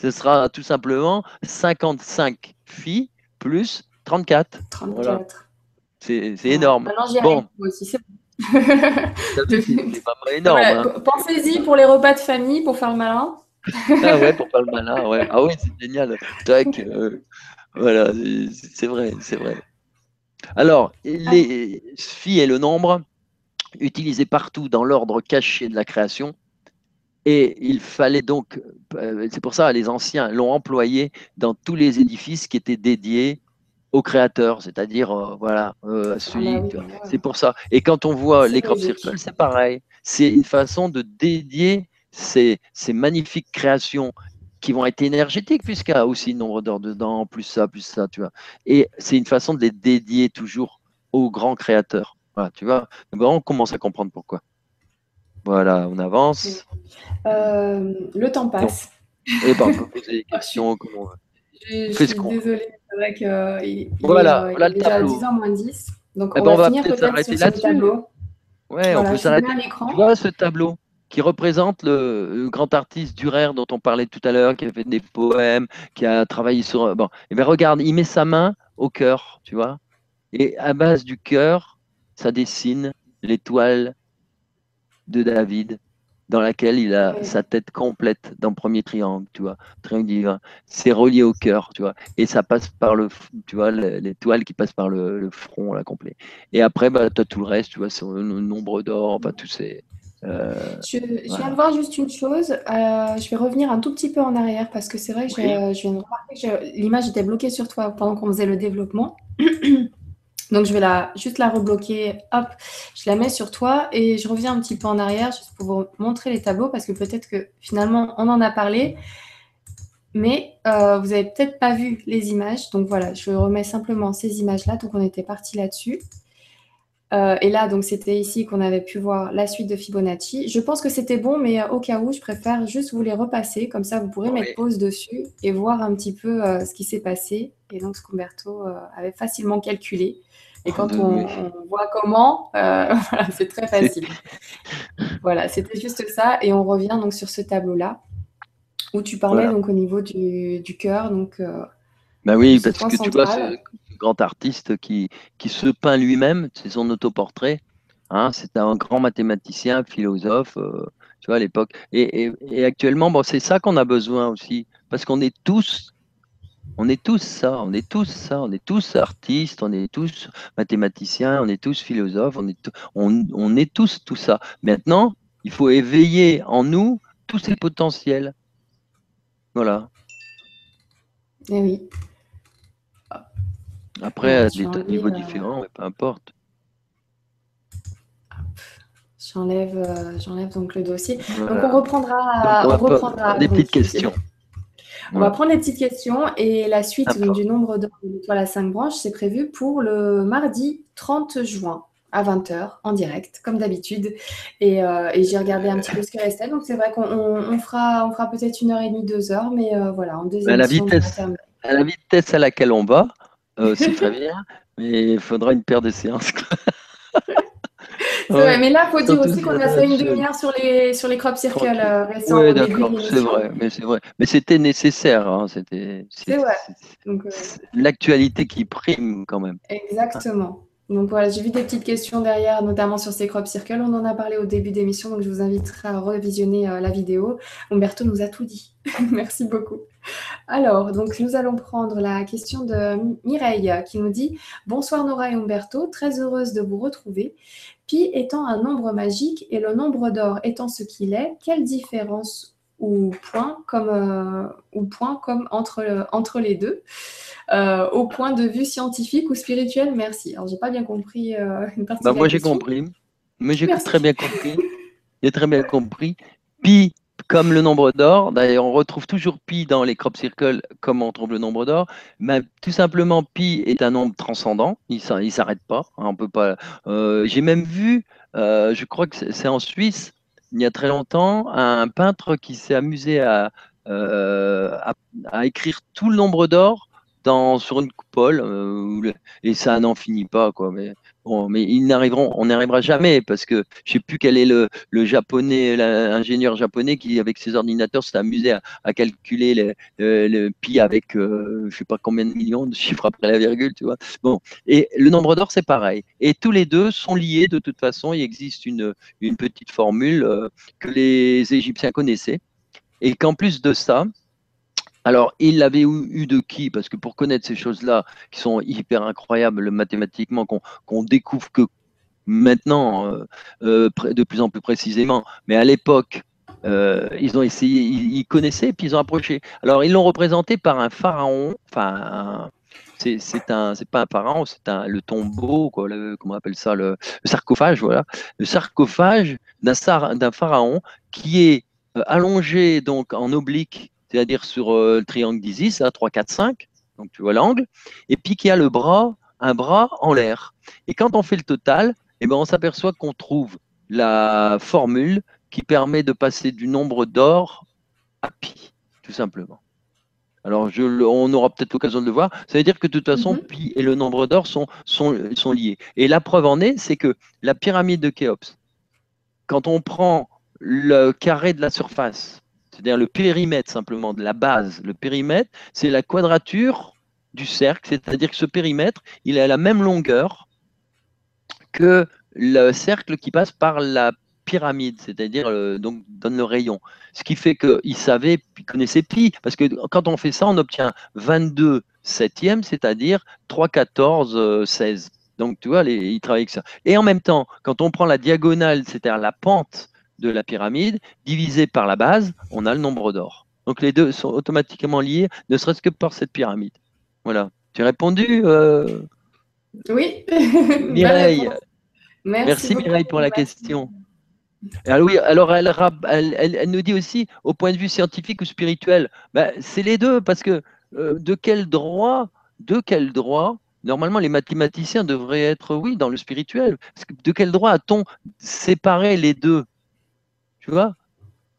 Ce sera tout simplement 55 phi plus 34. 34. C'est énorme. Maintenant, bon. aussi, c'est bon. c'est pas énorme. Pensez-y pour les repas de famille, pour faire le malin. Ah ouais, pour pas le malin, ouais. Ah oui, c'est génial. Tac, euh, voilà, c'est vrai, c'est vrai. Alors, les phi et le nombre, utilisés partout dans l'ordre caché de la création, et il fallait donc, euh, c'est pour ça les anciens l'ont employé dans tous les édifices qui étaient dédiés au créateur, c'est-à-dire euh, voilà, euh, ah bah c'est pour ça. Et quand on voit les crop circles, c'est pareil. C'est une façon de dédier ces, ces, magnifiques créations qui vont être énergétiques puisqu'il y a aussi nombre d'heures dedans, plus ça, plus ça, tu vois. Et c'est une façon de les dédier toujours au grand créateur. Voilà, tu vois. on commence à comprendre pourquoi. Voilà, on avance. Euh, le temps passe. Et ben, on peut poser des questions comme on veut. Je, suis désolée, c'est vrai qu'il voilà, est, voilà il est déjà 10 h moins 10. Donc, eh on, ben, va finir peut-être sur ce tableau. Ouais, on peut s'arrêter. Tu vois ce tableau? Qui représente le, grand artiste Durer dont on parlait tout à l'heure, qui a fait des poèmes, qui a travaillé sur. Bon, et eh bien regarde, il met sa main au cœur, tu vois, et à base du cœur, ça dessine l'étoile de David, dans laquelle il a sa tête complète dans le premier triangle, tu vois, triangle divin. C'est relié au cœur, tu vois, et ça passe par le, tu vois, l'étoile qui passe par le, front, là, complet. Et après, bah, tu as tout le reste, tu vois, c'est le nombre d'or, enfin, tous ces. Euh, je, viens de voir juste une chose. Euh, je vais revenir un tout petit peu en arrière parce que c'est vrai que je viens de remarquer que l'image était bloquée sur toi pendant qu'on faisait le développement. Donc, je vais la, juste la rebloquer. Hop, je la mets sur toi et je reviens un petit peu en arrière juste pour vous montrer les tableaux parce que peut-être que finalement, on en a parlé, mais euh, vous n'avez peut-être pas vu les images. Donc, voilà, je remets simplement ces images-là. Donc, on était parti là-dessus. Euh, et là, donc, c'était ici qu'on avait pu voir la suite de Fibonacci. Je pense que c'était bon, mais euh, au cas où, je préfère juste vous les repasser. Comme ça, vous pourrez mettre pause dessus et voir un petit peu ce qui s'est passé. Et donc, ce qu'Umberto avait facilement calculé. Et quand on, voit comment, euh, c'est très facile. voilà, c'était juste ça. Et on revient donc sur ce tableau-là où tu parlais donc au niveau du, du cœur. Donc, euh, bah oui, parce que tu vois, grand artiste qui, qui se peint lui-même, c'est son autoportrait. Hein, c'est un grand mathématicien, philosophe, euh, tu vois, à l'époque. Et, et, et, actuellement, bon, c'est ça qu'on a besoin aussi, parce qu'on est tous on est tous ça, on est tous ça, on est tous artistes, on est tous mathématiciens, on est tous philosophes, on est, on, est tous tout ça. Maintenant, il faut éveiller en nous tous ces potentiels. Voilà. Eh oui. Après, à des niveaux euh, différents, peu importe. J'enlève, euh, j'enlève donc le dossier. Donc on reprendra, on, reprendra des petites questions. On va prendre les petites questions et la suite du nombre d'or de l'étoile à 5 branches, c'est prévu pour le mardi 30 juin à 20h en direct, comme d'habitude. Euh, et, j'ai regardé un petit peu ce qui restait. Donc c'est vrai qu'on fera, on fera peut-être une heure et demie, deux heures, mais euh, voilà, en deuxième à la vitesse, à la vitesse à laquelle on va, euh, c'est très bien, mais il faudra une paire de séances. mais là, il faut dire aussi qu'on a fait une demi-heure sur les, sur les crop circles euh, récents. Oui, d'accord, c'est vrai, mais c'est vrai. Mais c'était nécessaire. Hein, c'était, c'est vrai. Euh, l'actualité qui prime quand même. Exactement. Donc voilà, j'ai vu des petites questions derrière, notamment sur ces crop circles. On en a parlé au début d'émission, donc je vous inviterai à revisionner euh, la vidéo. Umberto nous a tout dit. Merci beaucoup. Alors, donc nous allons prendre la question de Mireille qui nous dit Bonsoir Nora et Umberto, très heureuse de vous retrouver. Pi étant un nombre magique et le nombre d'or étant ce qu'il est, quelle différence ou point comme, euh, ou point comme entre, entre les deux euh, au point de vue scientifique ou spirituel Merci. Alors, j'ai pas bien compris euh, une partie bah, Moi, j'ai compris. Mais j'ai très bien compris. J'ai très bien compris. Pi comme le nombre d'or, d'ailleurs on retrouve toujours pi dans les crop circles comme on trouve le nombre d'or, mais tout simplement pi est un nombre transcendant, il ne s'arrête pas, hein, on peut pas. J'ai même vu, je crois que c'est en Suisse, il y a très longtemps, un peintre qui s'est amusé à, euh, écrire tout le nombre d'or sur une coupole, et ça n'en finit pas, quoi. Bon, mais ils n'arriveront, on n'arrivera jamais parce que je sais plus quel est le, le japonais, l'ingénieur japonais qui, avec ses ordinateurs, s'est amusé à, calculer le, le, pi avec euh, je sais pas combien de millions de chiffres après la virgule, tu vois. Bon, et le nombre d'or, c'est pareil. Et tous les deux sont liés de toute façon. Il existe une, une petite formule euh, que les Égyptiens connaissaient Et qu'en plus de ça, alors, il l'avait eu de qui? Parce que pour connaître ces choses-là, qui sont hyper incroyables mathématiquement, qu'on découvre que maintenant, euh, euh, de plus en plus précisément, mais à l'époque, euh, ils ont essayé, ils, connaissaient, puis ils ont approché. Alors, ils l'ont représenté par un pharaon, enfin, c'est un, c'est pas un pharaon, c'est un le tombeau, quoi, comment on appelle ça, le, sarcophage, voilà, le sarcophage d'un pharaon qui est allongé donc en oblique c'est-à-dire sur euh, le triangle d'Isis, à 3, 4, 5, donc tu vois l'angle, et puis qui a le bras, un bras en l'air. Et quand on fait le total, eh ben, on s'aperçoit qu'on trouve la formule qui permet de passer du nombre d'or à pi, tout simplement. Alors, je, on aura peut-être l'occasion de le voir. Ça veut dire que de toute façon, mhm. pi et le nombre d'or sont, sont, sont liés. Et la preuve en est, c'est que la pyramide de Khéops, quand on prend le carré de la surface c'est-à-dire le périmètre simplement de la base. Le périmètre, c'est la quadrature du cercle, c'est-à-dire que ce périmètre, il a la même longueur que le cercle qui passe par la pyramide, c'est-à-dire euh, donc donne le rayon. Ce qui fait qu'il savait, il connaissait pi, parce que quand on fait ça, on obtient 22 septièmes, c'est-à-dire 3, 14, 16. Donc tu vois, il travaille avec ça. Et en même temps, quand on prend la diagonale, c'est-à-dire la pente de la pyramide, divisé par la base, on a le nombre d'or. Donc les deux sont automatiquement liés, ne serait-ce que par cette pyramide. Voilà. Tu as répondu euh, Oui. Mireille. Merci, Mireille pour la question. Alors oui, alors elle, elle, nous dit aussi, au point de vue scientifique ou spirituel, ben, c'est les deux, parce que euh, de quel droit, de quel droit, normalement les mathématiciens devraient être, oui, dans le spirituel. de quel droit a-t-on séparé les deux? Tu vois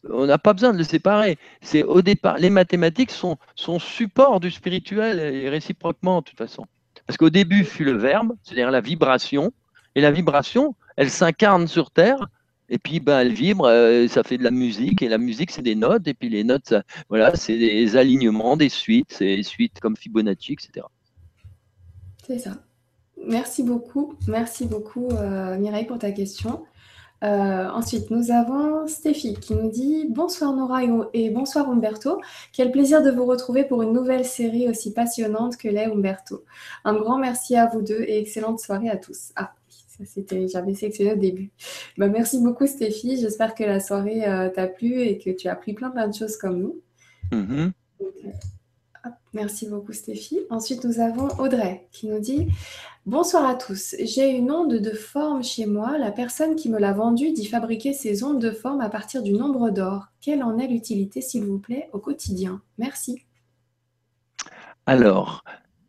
on n'a pas besoin de le séparer. C'est au départ, les mathématiques sont, sont support du spirituel et réciproquement de toute façon. Parce qu'au début fut le verbe, c'est-à-dire la vibration, et la vibration, elle s'incarne sur Terre, et puis ben, elle vibre, euh, ça fait de la musique, et la musique c'est des notes, et puis les notes, voilà, c'est des alignements, des suites, c'est des suites comme Fibonacci, etc. C'est ça. Merci beaucoup, merci beaucoup euh, Mireille pour ta question. Euh, ensuite, nous avons Stéphie qui nous dit Bonsoir Nora et bonsoir Umberto. Quel plaisir de vous retrouver pour une nouvelle série aussi passionnante que l'est Umberto. Un grand merci à vous deux et excellente soirée à tous. Ah, ça c'était, j'avais sélectionné au début. Bah, merci beaucoup Stéphie. J'espère que la soirée euh, t'a plu et que tu as appris plein plein de choses comme nous. Mm-hmm. Euh, merci beaucoup Stéphie. Ensuite, nous avons Audrey qui nous dit Bonsoir à tous. J'ai une onde de forme chez moi. La personne qui me l'a vendue dit fabriquer ces ondes de forme à partir du nombre d'or. Quelle en est l'utilité, s'il vous plaît, au quotidien? Merci. Alors,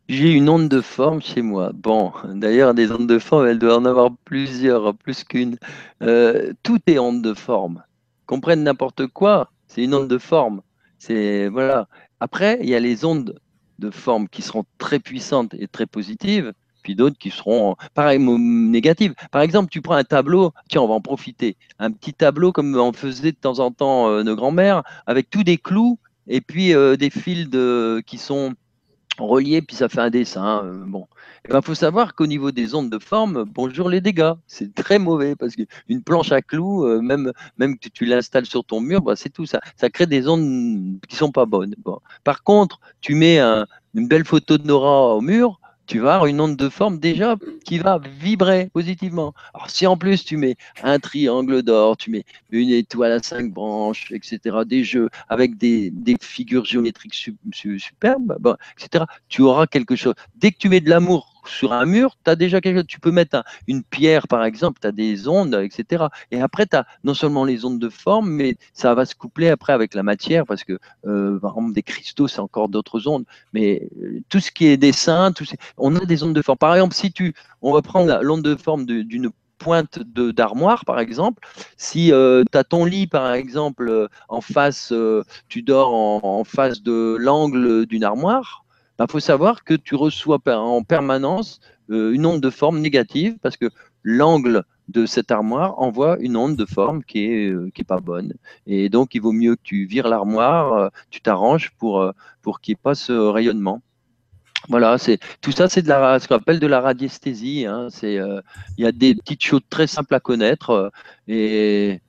j'ai une onde de forme chez moi. Bon, d'ailleurs, des ondes de forme, elles doivent en avoir plusieurs, plus qu'une. Euh, tout est onde de forme. Comprenne n'importe quoi, c'est une onde de forme. C'est voilà. Après, il y a les ondes de forme qui seront très puissantes et très positives puis d'autres qui seront, pareil, négatives. Par exemple, tu prends un tableau, tiens, on va en profiter, un petit tableau comme on faisait de temps en temps euh, nos grands-mères, avec tous des clous et puis euh, des fils qui sont reliés, puis ça fait un dessin. Euh, bon, il eh ben, faut savoir qu'au niveau des ondes de forme, bonjour les dégâts, c'est très mauvais parce qu'une planche à clous, même, même que tu l'installes sur ton mur, bah, c'est tout ça. Ça crée des ondes qui sont pas bonnes. Par contre, tu mets une belle photo de Nora au mur, tu vas avoir une onde de forme déjà qui va vibrer positivement. Alors si en plus tu mets un triangle d'or, tu mets une étoile à cinq branches, etc., des jeux avec des, figures géométriques superbes, etc., tu auras quelque chose. Dès que tu mets de l'amour sur un mur, tu as déjà quelque chose. Tu peux mettre une pierre, par exemple, tu as des ondes, etc. Et après, tu as non seulement les ondes de forme, mais ça va se coupler après avec la matière, parce que, euh, par exemple, des cristaux, c'est encore d'autres ondes. Mais euh, tout ce qui est dessin, on a des ondes de forme. Par exemple, si tu, on va prendre l'onde de forme d'une pointe d'armoire, par exemple. Si euh, tu as ton lit, par exemple, en face, tu dors en face de l'angle d'une armoire, bah, faut savoir que tu reçois en permanence euh, une onde de forme négative parce que l'angle de cette armoire envoie une onde de forme qui est, euh, qui est pas bonne. Et donc, il vaut mieux que tu vires l'armoire, euh, tu t'arranges pour, pour qu'il n'y ait pas ce rayonnement. Voilà, c'est tout ça, c'est de la, ce qu'on appelle de la radiesthésie. Hein. c'est, il y a des petites choses très simples à connaître et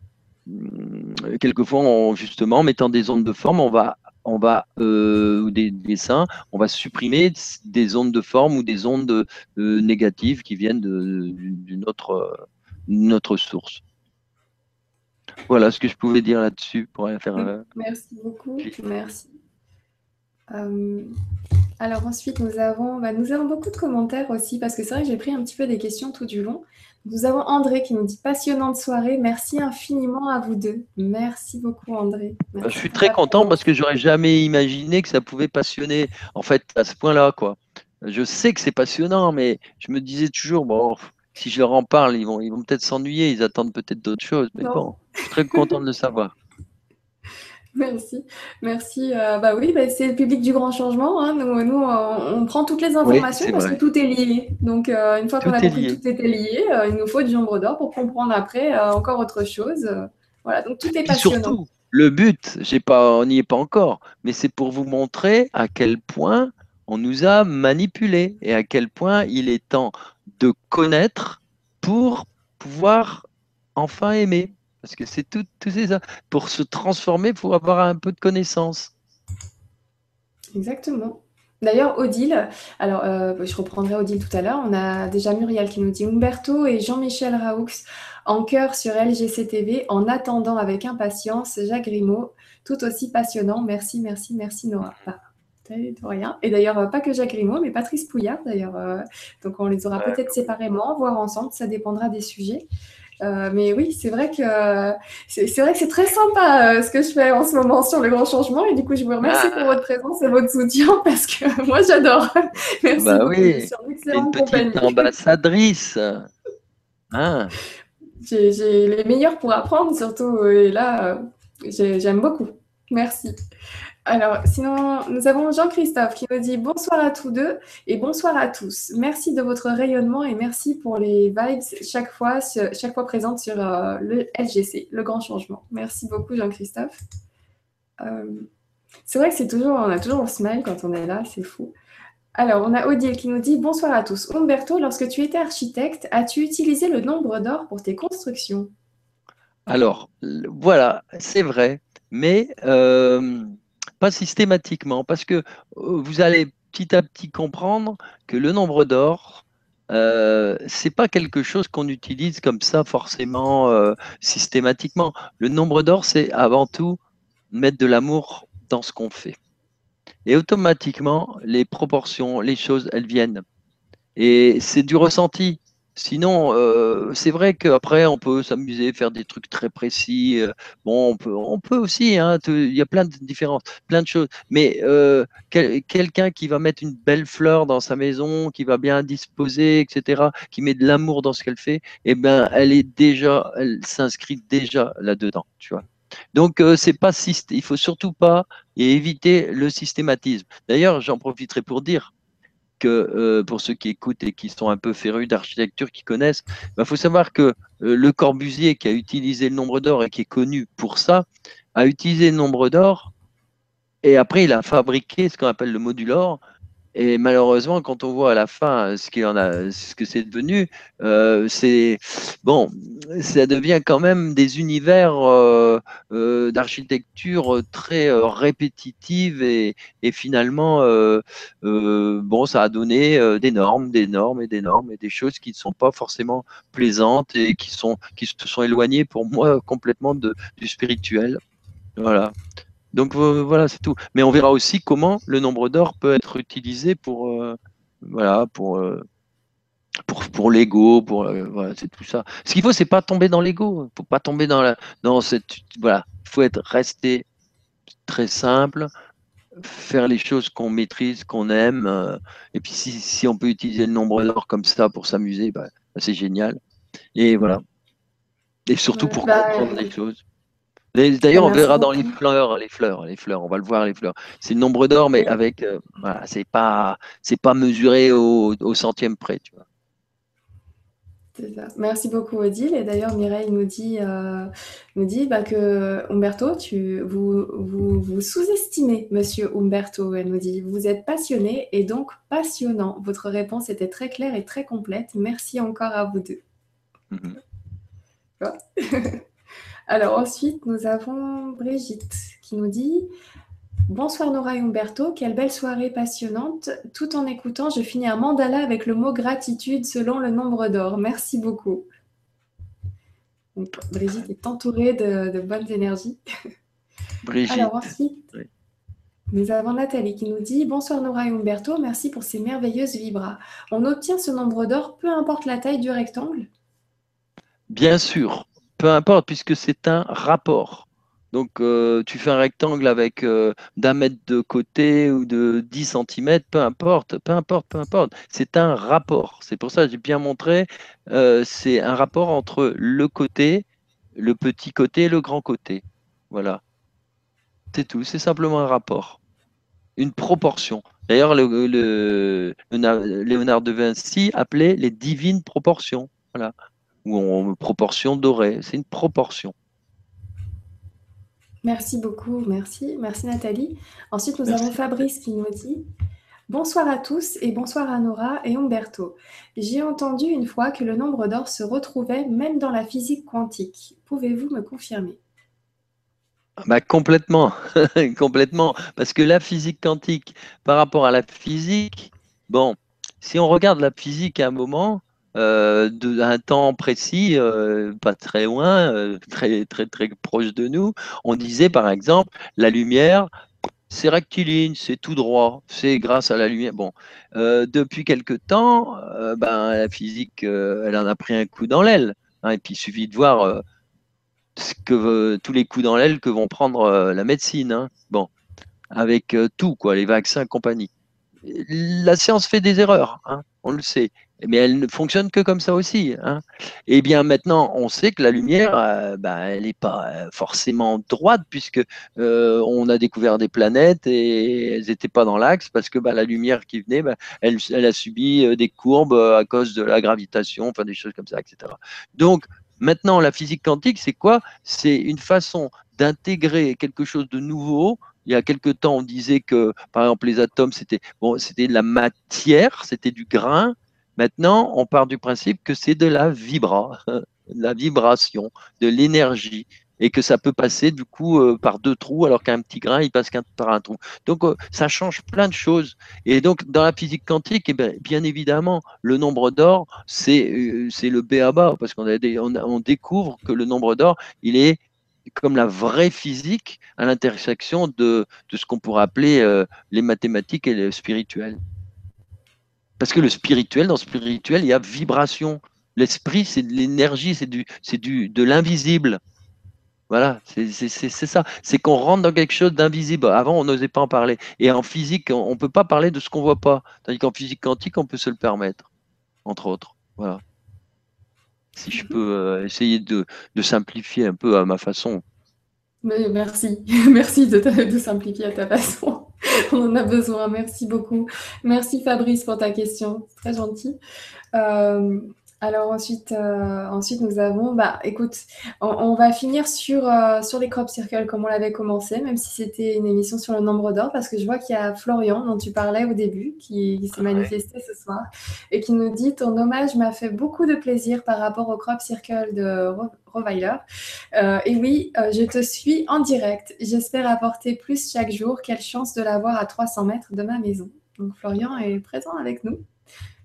quelquefois, justement, en mettant des ondes de forme, on va, on va ou des dessins, on va supprimer des ondes de forme ou des ondes négatives qui viennent d'une autre, autre source. Voilà ce que je pouvais dire là-dessus pour faire. Merci beaucoup. Merci. Alors ensuite, nous avons, bah, nous avons beaucoup de commentaires aussi, parce que c'est vrai que j'ai pris un petit peu des questions tout du long. Nous avons André qui nous dit passionnante soirée. Merci infiniment à vous deux. Merci beaucoup André. je suis très content parce que j'aurais jamais imaginé que ça pouvait passionner en fait à ce point-là quoi. Je sais que c'est passionnant, mais je me disais toujours bon, si je leur en parle, ils vont, ils vont peut-être s'ennuyer, ils attendent peut-être d'autres choses. Mais bon, je suis très content de le savoir. Merci, merci. Euh, bah oui, bah, c'est le public du grand changement. Hein. Nous, nous on, prend toutes les informations parce que tout est lié. Donc, euh, une fois qu'on a compris que tout était lié, euh, il nous faut du nombre d'or pour comprendre après encore autre chose. voilà, donc tout est passionnant. surtout, le but, pas, on n'y est pas encore, mais c'est pour vous montrer à quel point on nous a manipulés et à quel point il est temps de connaître pour pouvoir enfin aimer. Parce que c'est tout, tout ça. Pour se transformer, il faut avoir un peu de connaissances. Exactement. D'ailleurs, Odile, alors euh, je reprendrai Odile tout à l'heure, on a déjà Muriel qui nous dit Umberto et Jean-Michel Raoux en cœur sur LGCTV en attendant avec impatience Jacques Grimaud, tout aussi passionnant. Merci, merci, merci Nora. Ah, rien. Et d'ailleurs, pas que Jacques Grimaud, mais Patrice Pouillard d'ailleurs. Euh, donc on les aura peut-être séparément, voire ensemble, ça dépendra des sujets. Euh, mais oui, c'est vrai que c'est vrai que c'est très sympa euh, ce que je fais en ce moment sur le grand changement. Et du coup, je vous remercie pour votre présence et votre soutien parce que moi, j'adore. Merci bah. Oui. Une petite ambassadrice. Hein. J'ai les meilleurs pour apprendre surtout. Et là, euh, j'aime beaucoup. Merci. Alors, sinon, nous avons Jean-Christophe qui nous dit bonsoir à tous deux et bonsoir à tous. Merci de votre rayonnement et merci pour les vibes chaque fois, présentes sur euh, le LGC, le grand changement. Merci beaucoup, Jean-Christophe. Euh, c'est vrai que on a toujours le smile quand on est là, c'est fou. Alors, on a Odile qui nous dit bonsoir à tous. Umberto, lorsque tu étais architecte, as-tu utilisé le nombre d'or pour tes constructions? Alors, voilà, c'est vrai, mais. Euh, systématiquement, parce que euh, vous allez petit à petit comprendre que le nombre d'or, euh, c'est pas quelque chose qu'on utilise comme ça forcément euh, systématiquement. Le nombre d'or, c'est avant tout mettre de l'amour dans ce qu'on fait. Et automatiquement, les proportions, les choses, elles viennent. Et c'est du ressenti. Sinon, euh, c'est vrai qu'après, on peut s'amuser, faire des trucs très précis. Euh, bon, on peut, on peut aussi, hein, il y a plein de différences, plein de choses. Mais euh, quelqu'un qui va mettre une belle fleur dans sa maison, qui va bien disposer, etc., qui met de l'amour dans ce qu'elle fait, eh ben, elle est déjà, elle s'inscrit déjà là-dedans, tu vois. Donc, c'est pas il faut surtout pas éviter le systématisme. D'ailleurs, j'en profiterai pour dire, euh, pour ceux qui écoutent et qui sont un peu férus d'architecture, qui connaissent, il bah, faut savoir que euh, Le Corbusier, qui a utilisé le nombre d'or et qui est connu pour ça, a utilisé le nombre d'or et après il a fabriqué ce qu'on appelle le modulor et malheureusement, quand on voit à la fin ce qu'il en a, ce que c'est devenu, euh, c'est bon, ça devient quand même des univers euh, euh, d'architecture très répétitive et, finalement, bon, ça a donné des normes, des normes et des normes et des choses qui ne sont pas forcément plaisantes et qui sont qui se sont éloignées pour moi complètement de, du spirituel. Voilà. Donc euh, voilà, c'est tout. Mais on verra aussi comment le nombre d'or peut être utilisé pour, euh, voilà, pour, euh, pour, pour l'ego, pour voilà, c'est tout ça. Ce qu'il faut, c'est pas tomber dans l'ego. Il faut pas tomber dans la, dans cette, voilà. Il faut être resté très simple, faire les choses qu'on maîtrise, qu'on aime. et puis si, si, on peut utiliser le nombre d'or comme ça pour s'amuser, bah, bah, c'est génial. Et voilà. Et surtout pour bah, comprendre les choses. D'ailleurs, on verra dans les fleurs, les fleurs, les fleurs. On va le voir, les fleurs. C'est le nombre d'or, mais avec, euh, voilà, c'est pas, c'est pas mesuré au, centième près, tu vois. Ça. Merci beaucoup Odile. Et d'ailleurs Mireille nous dit, euh, nous dit bah, que Umberto, tu, vous, vous, vous sous-estimez Monsieur Umberto. Elle nous dit, vous êtes passionné et donc passionnant. Votre réponse était très claire et très complète. Merci encore à vous deux. Mm-hmm. Alors ensuite, nous avons Brigitte qui nous dit Bonsoir Nora et Umberto, quelle belle soirée passionnante. Tout en écoutant, je finis un mandala avec le mot gratitude selon le nombre d'or. Merci beaucoup. Brigitte est entourée de, bonnes énergies. Brigitte. Alors ensuite, nous avons Nathalie qui nous dit Bonsoir Nora et Umberto, merci pour ces merveilleuses vibras. On obtient ce nombre d'or peu importe la taille du rectangle Bien sûr, peu importe, puisque c'est un rapport. Donc, euh, tu fais un rectangle avec euh, d'un mètre de côté ou de 10 cm, peu importe, peu importe, peu importe. C'est un rapport. C'est pour ça que j'ai bien montré, euh, c'est un rapport entre le côté, le petit côté et le grand côté. Voilà. C'est tout, c'est simplement un rapport. Une proportion. D'ailleurs, le, Léonard de Vinci appelait les divines proportions. Voilà ou en proportion dorée. C'est une proportion. Merci beaucoup, merci. Merci Nathalie. Ensuite, nous avons Fabrice qui nous dit Bonsoir à tous et bonsoir à Nora et Umberto. J'ai entendu une fois que le nombre d'or se retrouvait même dans la physique quantique. Pouvez-vous me confirmer? Bah, complètement, complètement. Parce que la physique quantique, par rapport à la physique, bon, si on regarde la physique à un moment, euh, d'un temps précis, euh, pas très loin, euh, très, très, très proche de nous, on disait par exemple, la lumière, c'est rectiligne, c'est tout droit, c'est grâce à la lumière. Bon, depuis quelque temps, ben, la physique, elle en a pris un coup dans l'aile. Hein, et puis il suffit de voir tous les coups dans l'aile que vont prendre la médecine. Hein. Bon, avec tout, quoi, les vaccins compagnie. La science fait des erreurs, hein, on le sait mais elle ne fonctionne que comme ça aussi. Hein. Et eh bien maintenant, on sait que la lumière, euh, bah, elle n'est pas euh, forcément droite puisque euh, on a découvert des planètes et elles n'étaient pas dans l'axe parce que bah, la lumière qui venait, bah, elle, elle, a subi des courbes à cause de la gravitation, enfin des choses comme ça, etc. Donc maintenant, la physique quantique, c'est quoi? C'est une façon d'intégrer quelque chose de nouveau il y a quelque temps, on disait que, par exemple, les atomes, c'était bon, c'était de la matière, c'était du grain, Maintenant, on part du principe que c'est de la vibra, la vibration, de l'énergie, et que ça peut passer du coup euh, par deux trous, alors qu'un petit grain, il passe par un trou. Donc, euh, ça change plein de choses. Et donc, dans la physique quantique, eh bien, bien, évidemment, le nombre d'or, c'est euh, le B à parce qu'on on, on découvre que le nombre d'or, il est comme la vraie physique à l'intersection de, de, ce qu'on pourrait appeler les mathématiques et le spirituel. Parce que le spirituel, dans le spirituel, il y a vibration. L'esprit, c'est de l'énergie, c'est du, c'est du, de l'invisible. Voilà, c'est ça. C'est qu'on rentre dans quelque chose d'invisible. Avant, on n'osait pas en parler. Et en physique, on ne peut pas parler de ce qu'on ne voit pas. Tandis qu'en physique quantique, on peut se le permettre, entre autres. Voilà. Si je peux euh, essayer de, de, simplifier un peu à ma façon. Mais merci, merci de, de simplifier à ta façon. On en a besoin. Merci beaucoup. Merci Fabrice pour ta question. Très gentil. Euh, alors ensuite, euh, ensuite nous avons, bah écoute, on, va finir sur, euh, sur les crop circles comme on l'avait commencé, même si c'était une émission sur le nombre d'or, parce que je vois qu'il y a Florian dont tu parlais au début, qui, s'est manifesté ce soir, et qui nous dit ton hommage m'a fait beaucoup de plaisir par rapport au crop circle de Rottweiler. Euh, et oui, je te suis en direct. J'espère apporter plus chaque jour. Quelle chance de l'avoir à 300 mètres de ma maison. Donc Florian est présent avec nous.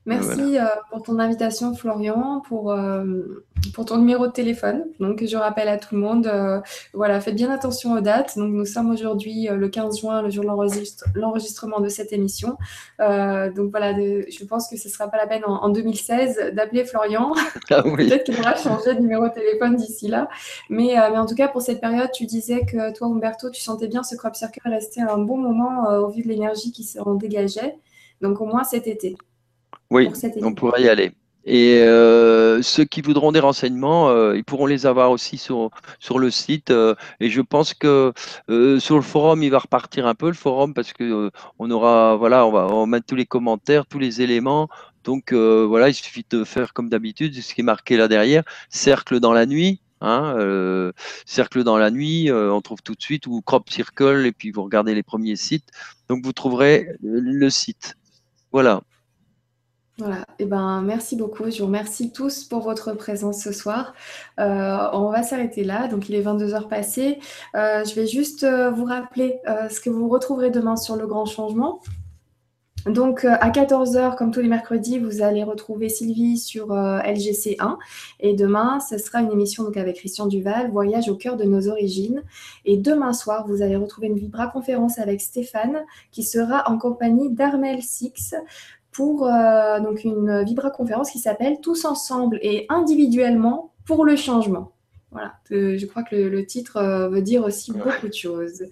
Merci euh, pour ton invitation, Florian, pour, euh, pour ton numéro de téléphone. Donc, je rappelle à tout le monde, euh, voilà, faites bien attention aux dates. Donc, nous sommes aujourd'hui le 15 juin, le jour de l'enregistrement de cette émission. donc, voilà, je pense que ce ne sera pas la peine en, 2016 d'appeler Florian. Ah Peut-être qu'il aura changé de numéro de téléphone d'ici là. Mais, mais en tout cas, pour cette période, tu disais que toi, Umberto, tu sentais bien ce crop circle rester un bon moment au vu de l'énergie qui s'en dégageait. Donc, au moins cet été. Oui, on pourrait y aller. Et euh, ceux qui voudront des renseignements, euh, ils pourront les avoir aussi sur, sur le site. Euh, et je pense que sur le forum, il va repartir un peu le forum parce que on aura, voilà, on va, mettre tous les commentaires, tous les éléments. Donc voilà, il suffit de faire comme d'habitude, ce qui est marqué là derrière, cercle dans la nuit. Hein, cercle dans la nuit, on trouve tout de suite, ou crop circle, et puis vous regardez les premiers sites. Donc vous trouverez le site. Voilà. Voilà, et eh ben, merci beaucoup. Je vous remercie tous pour votre présence ce soir. Euh, on va s'arrêter là. Donc, il est 22 heures passées. Euh, je vais juste euh, vous rappeler ce que vous retrouverez demain sur le grand changement. Donc, à 14h, comme tous les mercredis, vous allez retrouver Sylvie sur LGC1. Et demain, ce sera une émission avec Christian Duval, Voyage au cœur de nos origines. Et demain soir, vous allez retrouver une Vibra conférence avec Stéphane, qui sera en compagnie d'Armel Six pour euh, donc une Vibra conférence qui s'appelle Tous ensemble et individuellement pour le changement. Voilà, je crois que le, titre euh, veut dire aussi beaucoup de choses.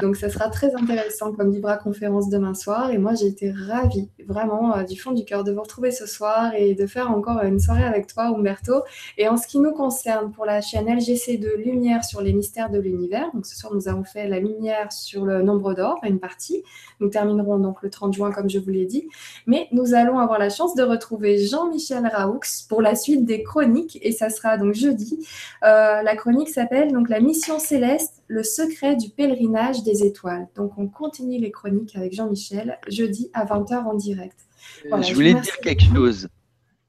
Donc, ça sera très intéressant comme Vibra conférence demain soir. Et moi, j'ai été ravie, vraiment, euh, du fond du cœur, de vous retrouver ce soir et de faire encore une soirée avec toi, Umberto. Et en ce qui nous concerne, pour la chaîne LGC de Lumière sur les mystères de l'univers, donc ce soir, nous avons fait la lumière sur le nombre d'or, une partie. Nous terminerons donc le 30 juin, comme je vous l'ai dit. Mais nous allons avoir la chance de retrouver Jean-Michel Raoux pour la suite des chroniques. Et ça sera donc jeudi. Euh, la chronique s'appelle donc La mission céleste, le secret du pèlerinage des étoiles. Donc on continue les chroniques avec Jean-Michel jeudi à 20h en direct. Euh, je voulais dire quelque chose.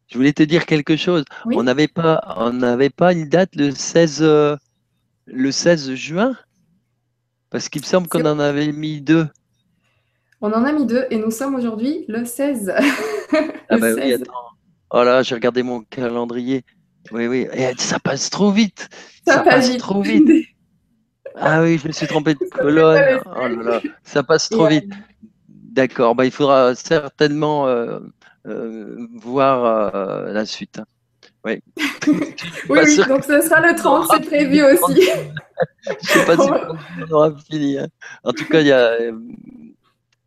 Je voulais te dire quelque chose. On n'avait pas, on n'avait pas une date le 16, euh, le 16 juin, parce qu'il me semble qu'on en avait mis deux. On en a mis deux et nous sommes aujourd'hui le 16. ah bah oui, attends. Oh là, j'ai regardé mon calendrier. Oui, oui, et ça passe trop vite. Ça, passe trop vite. Ah oui, je me suis trompé de colonne. Oh là là, ça passe trop vite. D'accord, bah, il faudra certainement euh, euh, voir euh, la suite. Oui. oui, oui donc ce sera le 30, c'est prévu aussi. je ne sais pas si on aura fini. Hein. En tout cas, il y a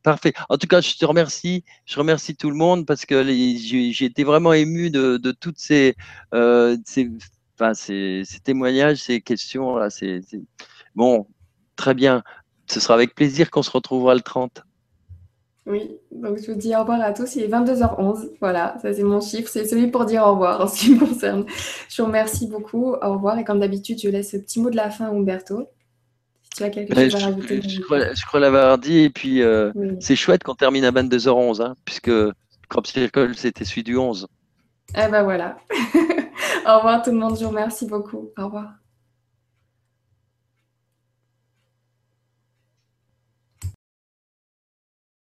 Parfait. En tout cas, je te remercie. Je remercie tout le monde parce que j'ai été vraiment ému de, toutes ces, euh, ces, témoignages, ces questions. Là, c'est, Bon, très bien. Ce sera avec plaisir qu'on se retrouvera le 30. Oui, donc je vous dis au revoir à tous. Il est 22h11. Voilà, ça c'est mon chiffre. C'est celui pour dire au revoir en ce qui me concerne. Je vous remercie beaucoup. Au revoir. Et comme d'habitude, je laisse ce petit mot de la fin à Umberto. Tu as quelque chose à rajouter Je, crois, l'avoir dit, et puis euh, c'est chouette qu'on termine à 22h11, hein, puisque Crop Circle, c'était celui du 11. Eh ben voilà. Au revoir tout le monde, je vous remercie beaucoup. Au revoir.